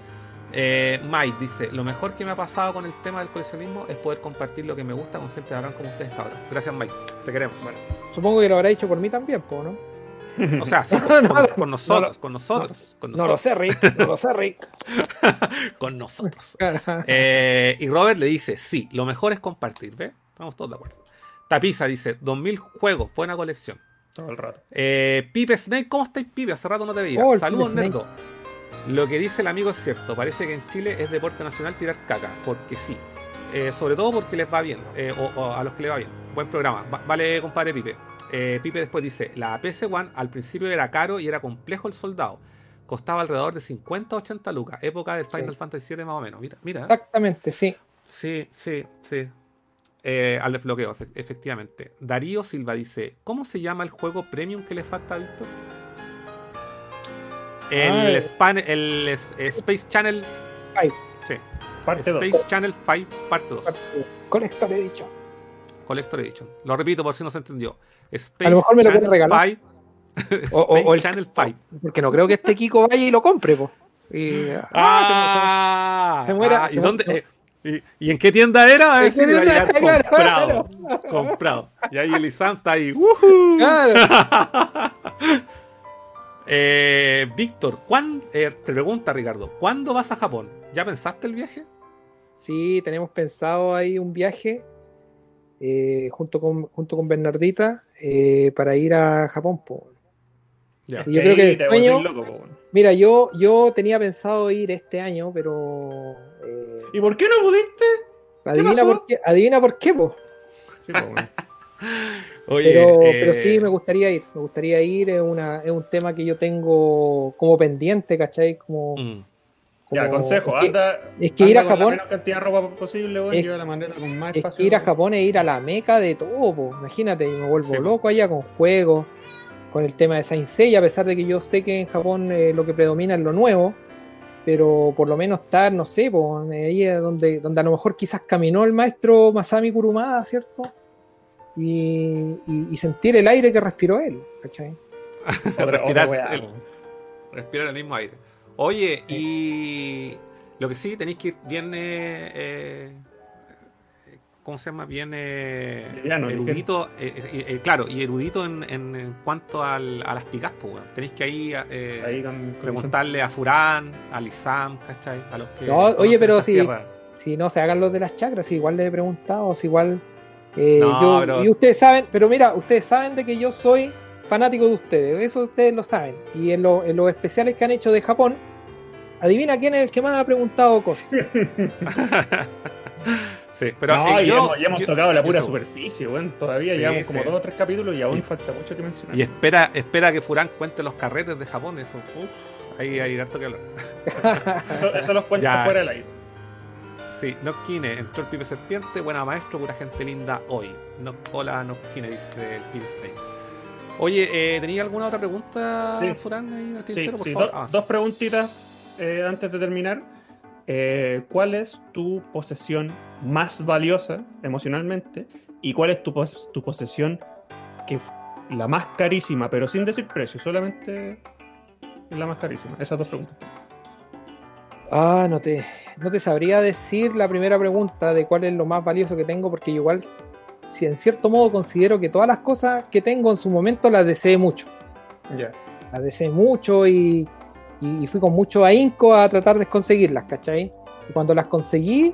Eh, Mike dice, lo mejor que me ha pasado con el tema del coleccionismo es poder compartir lo que me gusta con gente de Abraham como ustedes, cabrón. Gracias, Mike. Te queremos. Bueno, Supongo que lo habrá hecho por mí también, ¿no? O sea, sí, No, con, no, con- no, con nosotros, con nosotros, No lo sé, nosotros, Rick, no lo sé, Rick. con nosotros. Eh, y Robert le dice, sí, lo mejor es compartir, ¿ves? Estamos todos de acuerdo. Tapiza dice, 2000 juegos, buena colección. todo el rato. Eh, Pipe Snake, ¿cómo estáis, Pipe? Hace rato no te veía. Oh, Saludos. Nerdo. Lo que dice el amigo es cierto. Parece que en Chile es deporte nacional tirar caca, porque sí. Eh, sobre todo porque les va bien, eh, o, o a los que les va bien. Buen programa. Va- vale, compadre Pipe. Eh, Pipe después dice, la PC One al principio era caro y era complejo el soldado. Costaba alrededor de 50 o 80 lucas. Época del Final Sí. Fantasy VII más o menos. Mira, mira. Exactamente, sí. Sí, sí, sí. Eh, al desbloqueo, efe- efectivamente. Darío Silva dice: ¿Cómo se llama el juego premium que le falta a Víctor? El, Ah, Span- el es- Space Channel. Five. Sí. Parte 2. Space Channel 5, parte 2. Colector he dicho. Collector Edition. Lo repito por si no se entendió. Space A lo mejor me lo Channel regalar. 5. O, o- o el- Channel 5. porque no creo que este Kiko vaya y lo compre, po. Y, ah, Ah, se muera- ah, se ¿y, muera- dónde, eh, y, y en qué tienda era? A ver ¿En si qué iba a tienda? llegar Claro, comprado. Comprado. Y ahí el Isam está ahí. ¡wujú! claro. Eh, Víctor, ¿cuán- eh, te pregunta Ricardo, ¿cuándo vas a Japón? ¿Ya pensaste el viaje? Sí, tenemos pensado ahí un viaje eh, junto, con, junto con Bernardita eh, para ir a Japón. po. Ya. Yo creo que el sueño- loco. Mira, yo, yo tenía pensado ir este año, pero eh, ¿Y por qué no pudiste? adivina por qué, adivina por qué, po. Sí, po, weón. Oye, Pero, eh, pero sí me gustaría ir, me gustaría ir, es, una, es un tema que yo tengo como pendiente, ¿cachai? Como, mm, Ya, consejo, es que- anda. es que ir a Japón- La menos cantidad de ropa posible, weón. Es- Lleva la maleta con más Es espacio. que ir a. Japón es ir a la meca de todo, po. imagínate, me vuelvo Sí, loco allá con juegos, con el tema de Saint Seiya, a pesar de que yo sé que en Japón eh, lo que predomina es lo nuevo, pero por lo menos estar, no sé, po, ahí es donde, donde a lo mejor quizás caminó el maestro Masami Kurumada, ¿cierto? Y, y- y sentir el aire que respiró él, ¿cachai? Otra- otra respirar weá, el- weón. respirar el mismo aire. Oye, y lo que sí tenéis que ir bien, eh, eh, ¿cómo se llama? Bien eh, Liviano, erudito, eh, eh, claro, y erudito en, en- cuanto al- a las picas, pues, weón. Tenéis que ahí, eh, Ahí con, con preguntarle a Furán, a Lisam, ¿cachai? A los que No, oye, pero si- tierras. Si no se hagan los de las chakras, si igual les he preguntado, si igual. eh, No, yo- pero- Y ustedes saben, pero mira, ustedes saben de que yo soy fanático de ustedes, eso ustedes lo saben. Y en, lo- en los especiales que han hecho de Japón, adivina quién es el que más ha preguntado cosas. sí, pero no, eh, y yo- hemos, y hemos yo- tocado la pura superficie, weón. Todavía Sí, llevamos como sí. dos o tres capítulos y aún Y- falta mucho que mencionar. Y espera, espera que Furán cuente los carretes de Japón, eso, uf, ahí hay harto que hablar. Eso, eso los cuento Ya. fuera del aire. Sí, Nokkine, entró el pibe serpiente, buena maestro, pura gente linda hoy. No, hola Nokkine, dice el pibe Snake. Oye, eh, ¿tenía alguna otra pregunta, Sí. Furán, ahí en el Sí, tintero, por sí, favor? do- Ah, dos preguntitas eh, antes de terminar. Eh, ¿Cuál es tu posesión más valiosa emocionalmente? ¿Y cuál es tu, pos- tu posesión que la más carísima, pero sin decir precio, solamente la más carísima? Esas dos preguntas. Ah, no te, no te sabría decir la primera pregunta de cuál es lo más valioso que tengo, porque igual, si en cierto modo considero que todas las cosas que tengo en su momento las deseé mucho. Ya. las deseé mucho y, y- y fui con mucho ahínco a tratar de conseguirlas, ¿cachai? Y cuando las conseguí,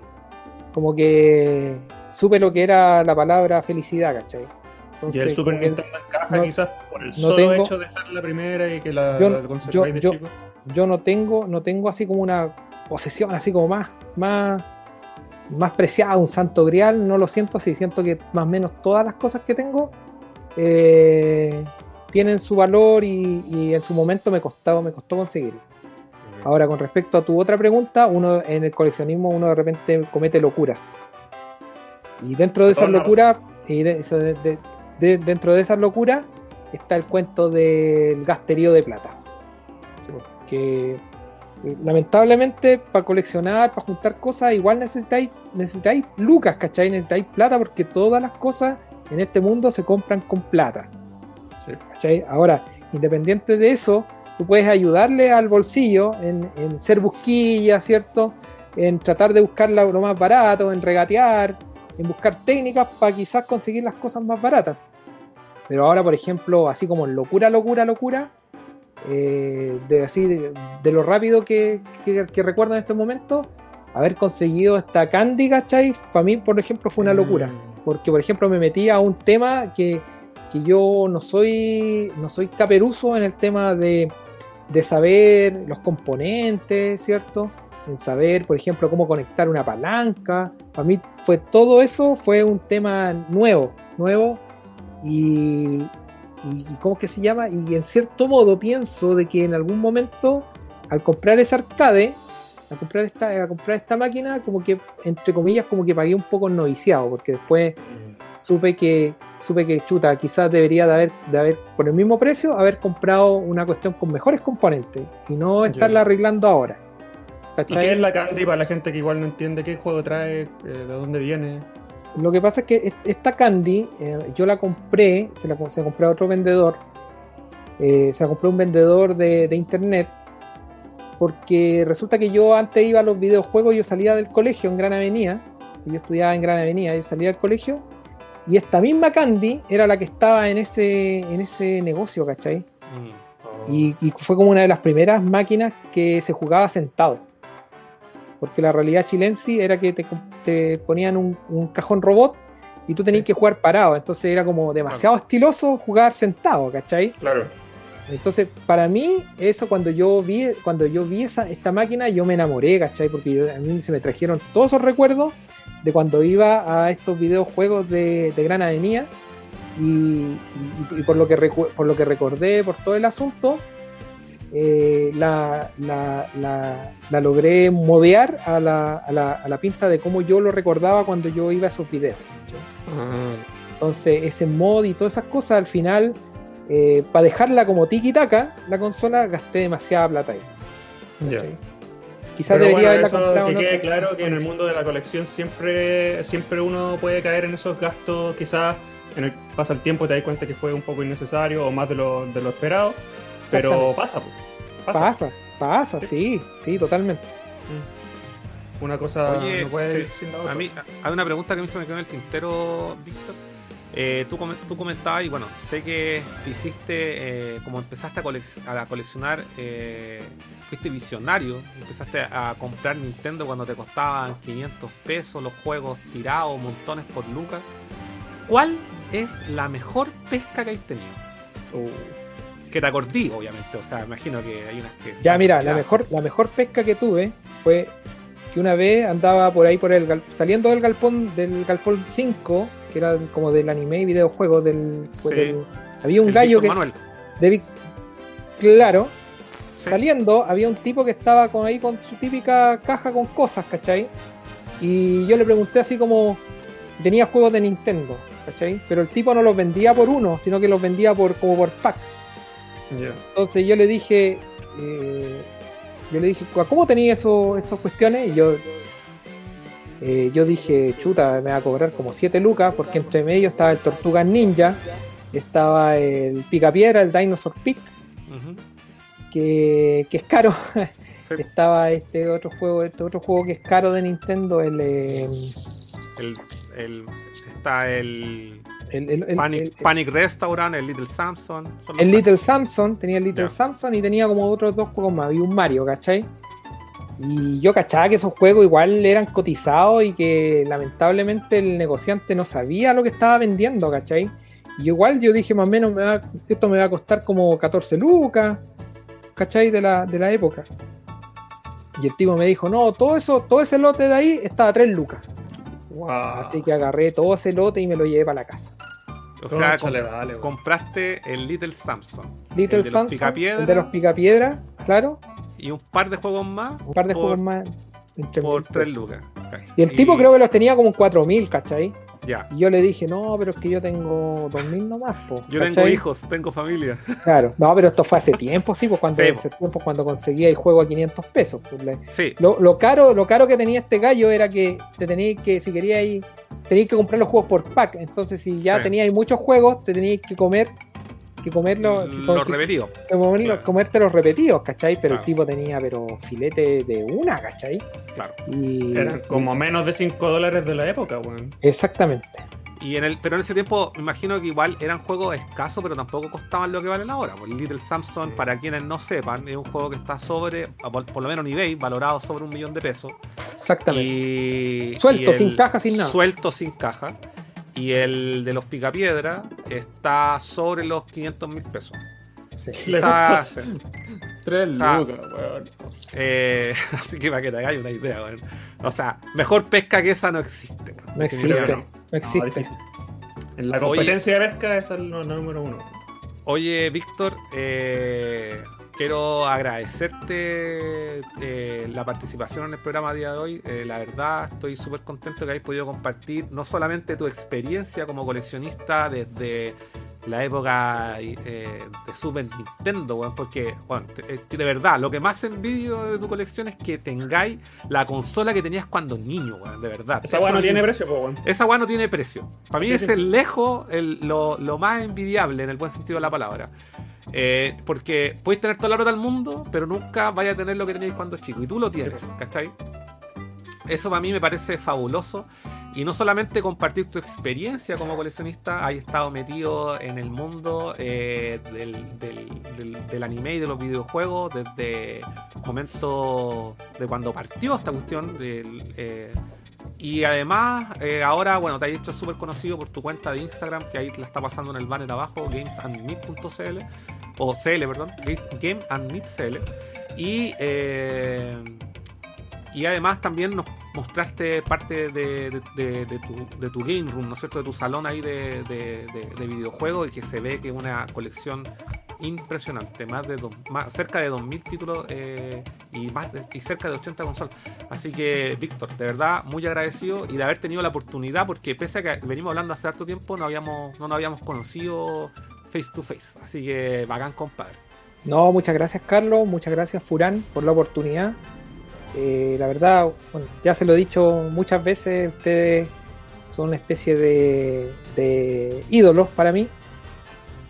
como que supe lo que era la palabra felicidad, ¿cachai? Y Entonces, el Super Nintendo encaja no- quizás por el no solo tengo- hecho de ser la primera y que la, Yo- la conserváis de yo- chico. yo no tengo, no tengo así como una posesión, así como más, más, más preciada, un santo grial, no lo siento así, siento que más o menos todas las cosas que tengo eh, tienen su valor y, y en su momento me costó, me costó conseguirlo. Ahora, con respecto a tu otra pregunta, uno en el coleccionismo uno de repente comete locuras. Y dentro de esas locuras, y de- eso de- de- de- dentro de esas locuras está el cuento del gasterío de plata. Que eh, lamentablemente para coleccionar, para juntar cosas, igual necesitáis, necesitáis lucas, ¿cachai? Necesitáis plata porque todas las cosas en este mundo se compran con plata. ¿Cachai? Ahora, independiente de eso, tú puedes ayudarle al bolsillo en, en ser busquilla, ¿cierto? En tratar de buscar lo más barato, en regatear, en buscar técnicas para quizás conseguir las cosas más baratas. Pero ahora, por ejemplo, así como locura, locura, locura, eh, de así de, de lo rápido que, que, que recuerdo en estos momentos, haber conseguido esta Candy, ¿cachai? Para mí, por ejemplo, fue una locura. Porque, por ejemplo, me metí a un tema que, que yo no soy, no soy caperuso en el tema de, de saber los componentes, ¿cierto? En saber, por ejemplo, cómo conectar una palanca. Para mí fue todo eso, fue un tema nuevo, nuevo. Y, y, ¿cómo que se llama? Y en cierto modo pienso de que en algún momento, al comprar ese arcade, al comprar esta, a comprar esta máquina, como que, entre comillas, como que pagué un poco el noviciado, porque después supe que supe que chuta, quizás debería de haber, de haber, por el mismo precio, haber comprado una cuestión con mejores componentes y no estarla arreglando ahora. ¿Y qué es la Candy para la gente que igual no entiende qué juego trae, eh, de dónde viene? Lo que pasa es que esta Candy, eh, yo la compré, se la, se compré a otro vendedor, eh, se la compré a un vendedor de, de, internet, porque resulta que yo antes iba a los videojuegos, yo salía del colegio en Gran Avenida, yo estudiaba en Gran Avenida, yo salía del colegio, y esta misma Candy era la que estaba en ese, en ese negocio, ¿cachai? Mm. Y, y, fue como una de las primeras máquinas que se jugaba sentado. Porque la realidad chilense era que te, te ponían un, un, cajón robot y tú tenías sí. que jugar parado. Entonces era como demasiado claro. estiloso jugar sentado, ¿cachai? Claro. Entonces, para mí, eso cuando yo vi, cuando yo vi esa, esta máquina, yo me enamoré, ¿cachai? Porque yo, a mí se me trajeron todos esos recuerdos de cuando iba a estos videojuegos de, de Gran Avenida y, por, lo que por lo que recordé, por todo el asunto, eh, la, la, la, la, logré modear a la, a, a la pinta de cómo yo lo recordaba cuando yo iba a esos videos. Entonces, ese mod y todas esas cosas, al final, eh, para dejarla como tiki-taka, la consola, gasté demasiada plata ahí. Yeah. Quizás debería bueno, haberla comprado. Que quede claro que en el mundo de la colección siempre, siempre uno puede caer en esos gastos, quizás en el pasa el tiempo te das cuenta que fue un poco innecesario o más de lo, de lo esperado, pero pasa, pasa. Pasa, pasa, sí, sí, totalmente. Una cosa Oye, no puede sí, sin la otra. A mí hay una pregunta que a mí se me quedó en el tintero, Víctor. Eh, tú, tú, comentabas, y bueno, sé que te hiciste, eh, como empezaste a, colec a coleccionar, eh, fuiste visionario, empezaste a comprar Nintendo cuando te costaban 500 pesos los juegos tirados, montones por lucas. ¿Cuál es la mejor pesca que has tenido? Uh. Que te acordí, obviamente, o sea, imagino que hay unas que... Ya, mira, la mejor, la mejor pesca que tuve fue que una vez andaba por ahí, por el saliendo del galpón, del galpón 5, que era como del anime y videojuego del, sí. del había un el gallo que Manuel. de claro sí. saliendo había un tipo que estaba con ahí con su típica caja con cosas ¿cachai? y yo le pregunté así como tenía juegos de Nintendo ¿cachai? pero el tipo no los vendía por uno sino que los vendía por como por pack yeah. entonces yo le dije eh, yo le dije ¿cómo tenía eso, estas cuestiones? y yo eh, yo dije, chuta, me va a cobrar como 7 lucas, porque entre medio estaba el Tortuga Ninja, estaba el Picapiedra, el Dinosaur Peak, uh -huh. que, que, es caro. Sí. estaba este otro juego, este otro juego que es caro de Nintendo, el. Eh, el, el está el. El, el, el, Panic, Panic, Restaurant, el Little Samson. El Little Samson, tenía el Little yeah. Samson y tenía como otros dos juegos más. Había un Mario, ¿cachai? Y yo cachaba que esos juegos igual eran cotizados y que lamentablemente el negociante no sabía lo que estaba vendiendo, ¿cachai? Y igual yo dije más o menos, me va, esto me va a costar como 14 lucas, ¿cachai? De la, de la época. Y el tipo me dijo, no, todo eso, todo ese lote de ahí estaba a 3 lucas. Wow. Así que agarré todo ese lote y me lo llevé para la casa. O sea, vale, compraste el Little Samson. Little el de Samson, los el de los picapiedra, claro y un par de juegos más. Un par de por, juegos más. Por 3 lucas. Y el y... tipo creo que los tenía como en 4000, ¿cachai? Ya. Y yo le dije, no, pero es que yo tengo 2000 nomás, po, Yo ¿cachai? tengo hijos, tengo familia. Claro, no, pero esto fue hace tiempo, sí, pues cuando, sí, hace tiempo, cuando conseguía el juego a 500 pesos. Pues, sí. Lo, lo, caro, lo caro que tenía este gallo era que te tenías que, si querías ir, tenías que comprar los juegos por pack. Entonces, si ya sí. tenías muchos juegos, te tenías que comer que comerlo. Los que, repetidos. Que comerlo, claro. comerte los repetidos, ¿cachai? Pero claro. el tipo tenía, pero filete de una, ¿cachai? Claro. Y... Eran como menos de 5 dólares de la época, weón. Exactamente. Y en el, pero en ese tiempo me imagino que igual eran juegos escasos, pero tampoco costaban lo que valen ahora. Pues Little Samson, para quienes no sepan, es un juego que está sobre, por, por lo menos en eBay, valorado sobre un millón de pesos. Exactamente. Y, suelto, y el, sin caja, sin nada. Suelto, sin caja. Y el de los Picapiedra está sobre los 500 mil pesos. Sí. Quizás, Tres lucas, weón. Eh, así que para que te hagáis una idea, weón. O sea, mejor pesca que esa no existe. Weón. No existe. No, no existe. No, en la competencia Oye, de pesca esa es el número uno. Oye, Víctor, eh, quiero agradecerte eh, la participación en el programa día de hoy. Eh, la verdad, estoy súper contento que hayáis podido compartir no solamente tu experiencia como coleccionista desde la época eh, de Super Nintendo, porque, bueno, de verdad, lo que más envidio de tu colección es que tengáis la consola que tenías cuando niño, weón, de verdad. Esa weá no tiene precio, weón. Esa weá no tiene precio. Para mí es el lejos lo, lo, más envidiable en el buen sentido de la palabra. Eh, porque podéis tener toda la plata del mundo, pero nunca vais a tener lo que tenéis cuando chico. Y tú lo tienes, ¿cachai? Eso para mí me parece fabuloso. Y no solamente compartir tu experiencia como coleccionista, hay estado metido en el mundo eh, del, anime y de los videojuegos desde el momento de cuando partió esta cuestión. Eh, y además, eh, ahora, bueno, te has hecho súper conocido por tu cuenta de Instagram, que ahí la está pasando en el banner abajo, gamesandmeet.cl, o CL, perdón, gameandmeet.cl. Y y además también nos mostraste parte de, tu, game room, ¿no es cierto? De tu salón ahí de, videojuegos y que se ve que es una colección impresionante, más de más, cerca de 2.000 títulos eh, y, más y cerca de 80 consolas. Así que, Víctor, de verdad, muy agradecido y de haber tenido la oportunidad, porque pese a que venimos hablando hace harto tiempo, no, habíamos, no nos habíamos conocido face to face. Así que, bacán, compadre. No, muchas gracias, Carlos. Muchas gracias, Furán, por la oportunidad. Eh, la verdad, ya se lo he dicho muchas veces, ustedes son una especie de, ídolos para mí.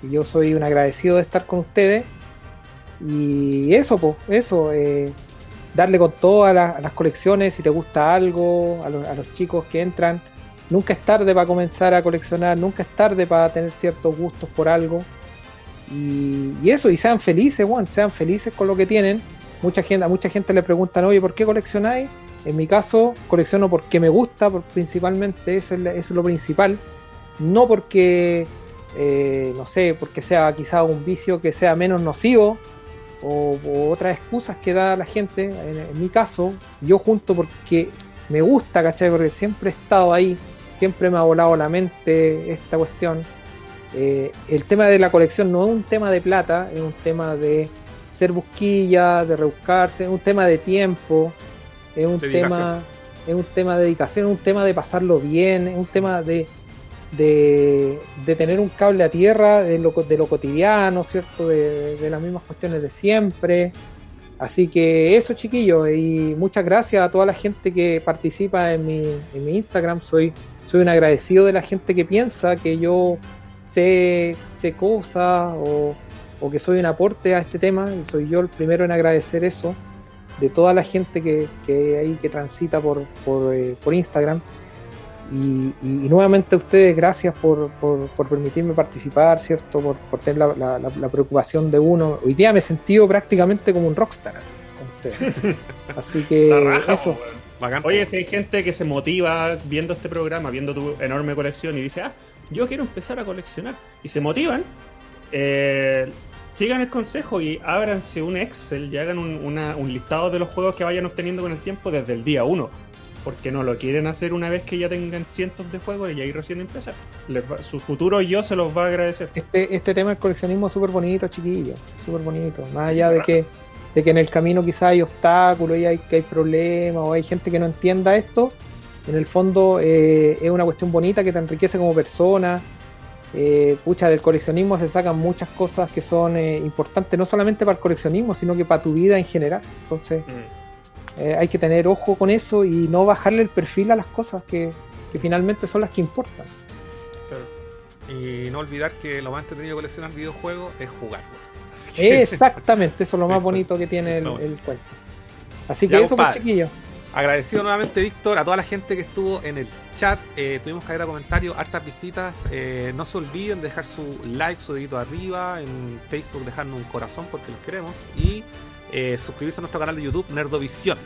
Y yo soy un agradecido de estar con ustedes. Y eso, pues, eso, eh, darle con todas las, colecciones, si te gusta algo, a los, chicos que entran. Nunca es tarde para comenzar a coleccionar, nunca es tarde para tener ciertos gustos por algo. Y, eso, y sean felices, bueno, sean felices con lo que tienen mucha gente, mucha gente le preguntan, oye, ¿por qué coleccionáis? En mi caso, colecciono porque me gusta, principalmente, eso es, lo principal. No porque, eh, no sé, porque sea quizá un vicio que sea menos nocivo o, otras excusas que da la gente. En, mi caso, yo junto porque me gusta, ¿cachai? Porque siempre he estado ahí, siempre me ha volado la mente esta cuestión. Eh, el tema de la colección no es un tema de plata, es un tema de ser busquilla, de rebuscarse, es un tema de tiempo, es un tema es un tema de dedicación, es un tema de pasarlo bien, es un tema de, de, tener un cable a tierra de lo, de lo cotidiano, ¿cierto? De, las mismas cuestiones de siempre. Así que eso, chiquillos, y muchas gracias a toda la gente que participa en mi, en mi Instagram. Soy, soy un agradecido de la gente que piensa que yo sé, sé cosas o, o que soy un aporte a este tema y soy yo el primero en agradecer eso de toda la gente que, que ahí que transita por, por, eh, Instagram. Y, nuevamente a ustedes, gracias por, por, permitirme participar, ¿cierto? Por, tener la, la, preocupación de uno. Hoy día me he sentido prácticamente como un rockstar. Así, así que eso. Oye, si hay gente que se motiva viendo este programa, viendo tu enorme colección y dice, ah, yo quiero empezar a coleccionar, y se motivan, eh, sigan el consejo y ábranse un Excel y hagan un, listado de los juegos que vayan obteniendo con el tiempo desde el día 1. Porque no lo quieren hacer una vez que ya tengan cientos de juegos y ahí recién empezar. su futuro yo se los va a agradecer. Este, este tema del coleccionismo es súper bonito, chiquillo. Súper bonito. Más allá de que, de que en el camino quizá hay obstáculos y hay, que hay problemas o hay gente que no entienda esto, en el fondo eh, es una cuestión bonita que te enriquece como persona eh, pucha, del coleccionismo se sacan muchas cosas que son eh, importantes, no solamente para el coleccionismo, sino que para tu vida en general. Entonces, mm. eh, hay que tener ojo con eso y no bajarle el perfil a las cosas que, finalmente son las que importan. Y no olvidar que lo más entretenido de coleccionar videojuegos es jugar. Exactamente, eso es lo más bonito que tiene el, el, cuento. Así que eso, pues, chiquillos. Agradecido nuevamente, Víctor, a toda la gente que estuvo en el chat. Eh, tuvimos que a comentarios, hartas visitas. Eh, no se olviden de dejar su like, su dedito arriba. En Facebook, dejarnos un corazón porque los queremos. Y eh, suscribirse a nuestro canal de YouTube, Nerdovisión.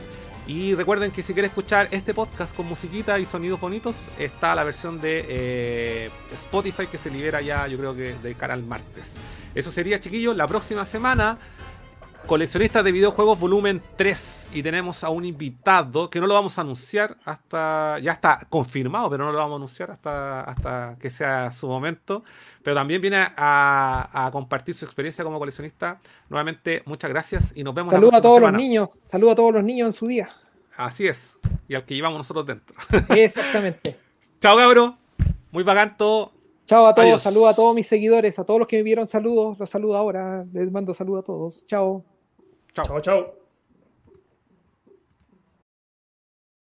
Y recuerden que si quieren escuchar este podcast con musiquita y sonidos bonitos, está la versión de Spotify que se libera ya, yo creo que de cara al martes. Eso sería, chiquillos. La próxima semana Coleccionistas de videojuegos volumen 3 y tenemos a un invitado que no lo vamos a anunciar hasta, ya está confirmado, pero no lo vamos a anunciar hasta, hasta que sea su momento. Pero también viene a, compartir su experiencia como coleccionista. Nuevamente, muchas gracias y nos vemos. Saludos a todos los niños, saludos a todos los niños en su día. Así es, y al que llevamos nosotros dentro. Exactamente. Chao, cabrón. Muy bacán todo. Chao a todos, saludos a todos mis seguidores, a todos los que me vieron saludos, los saludo ahora, les mando saludos a todos. Chao. Chao, chao.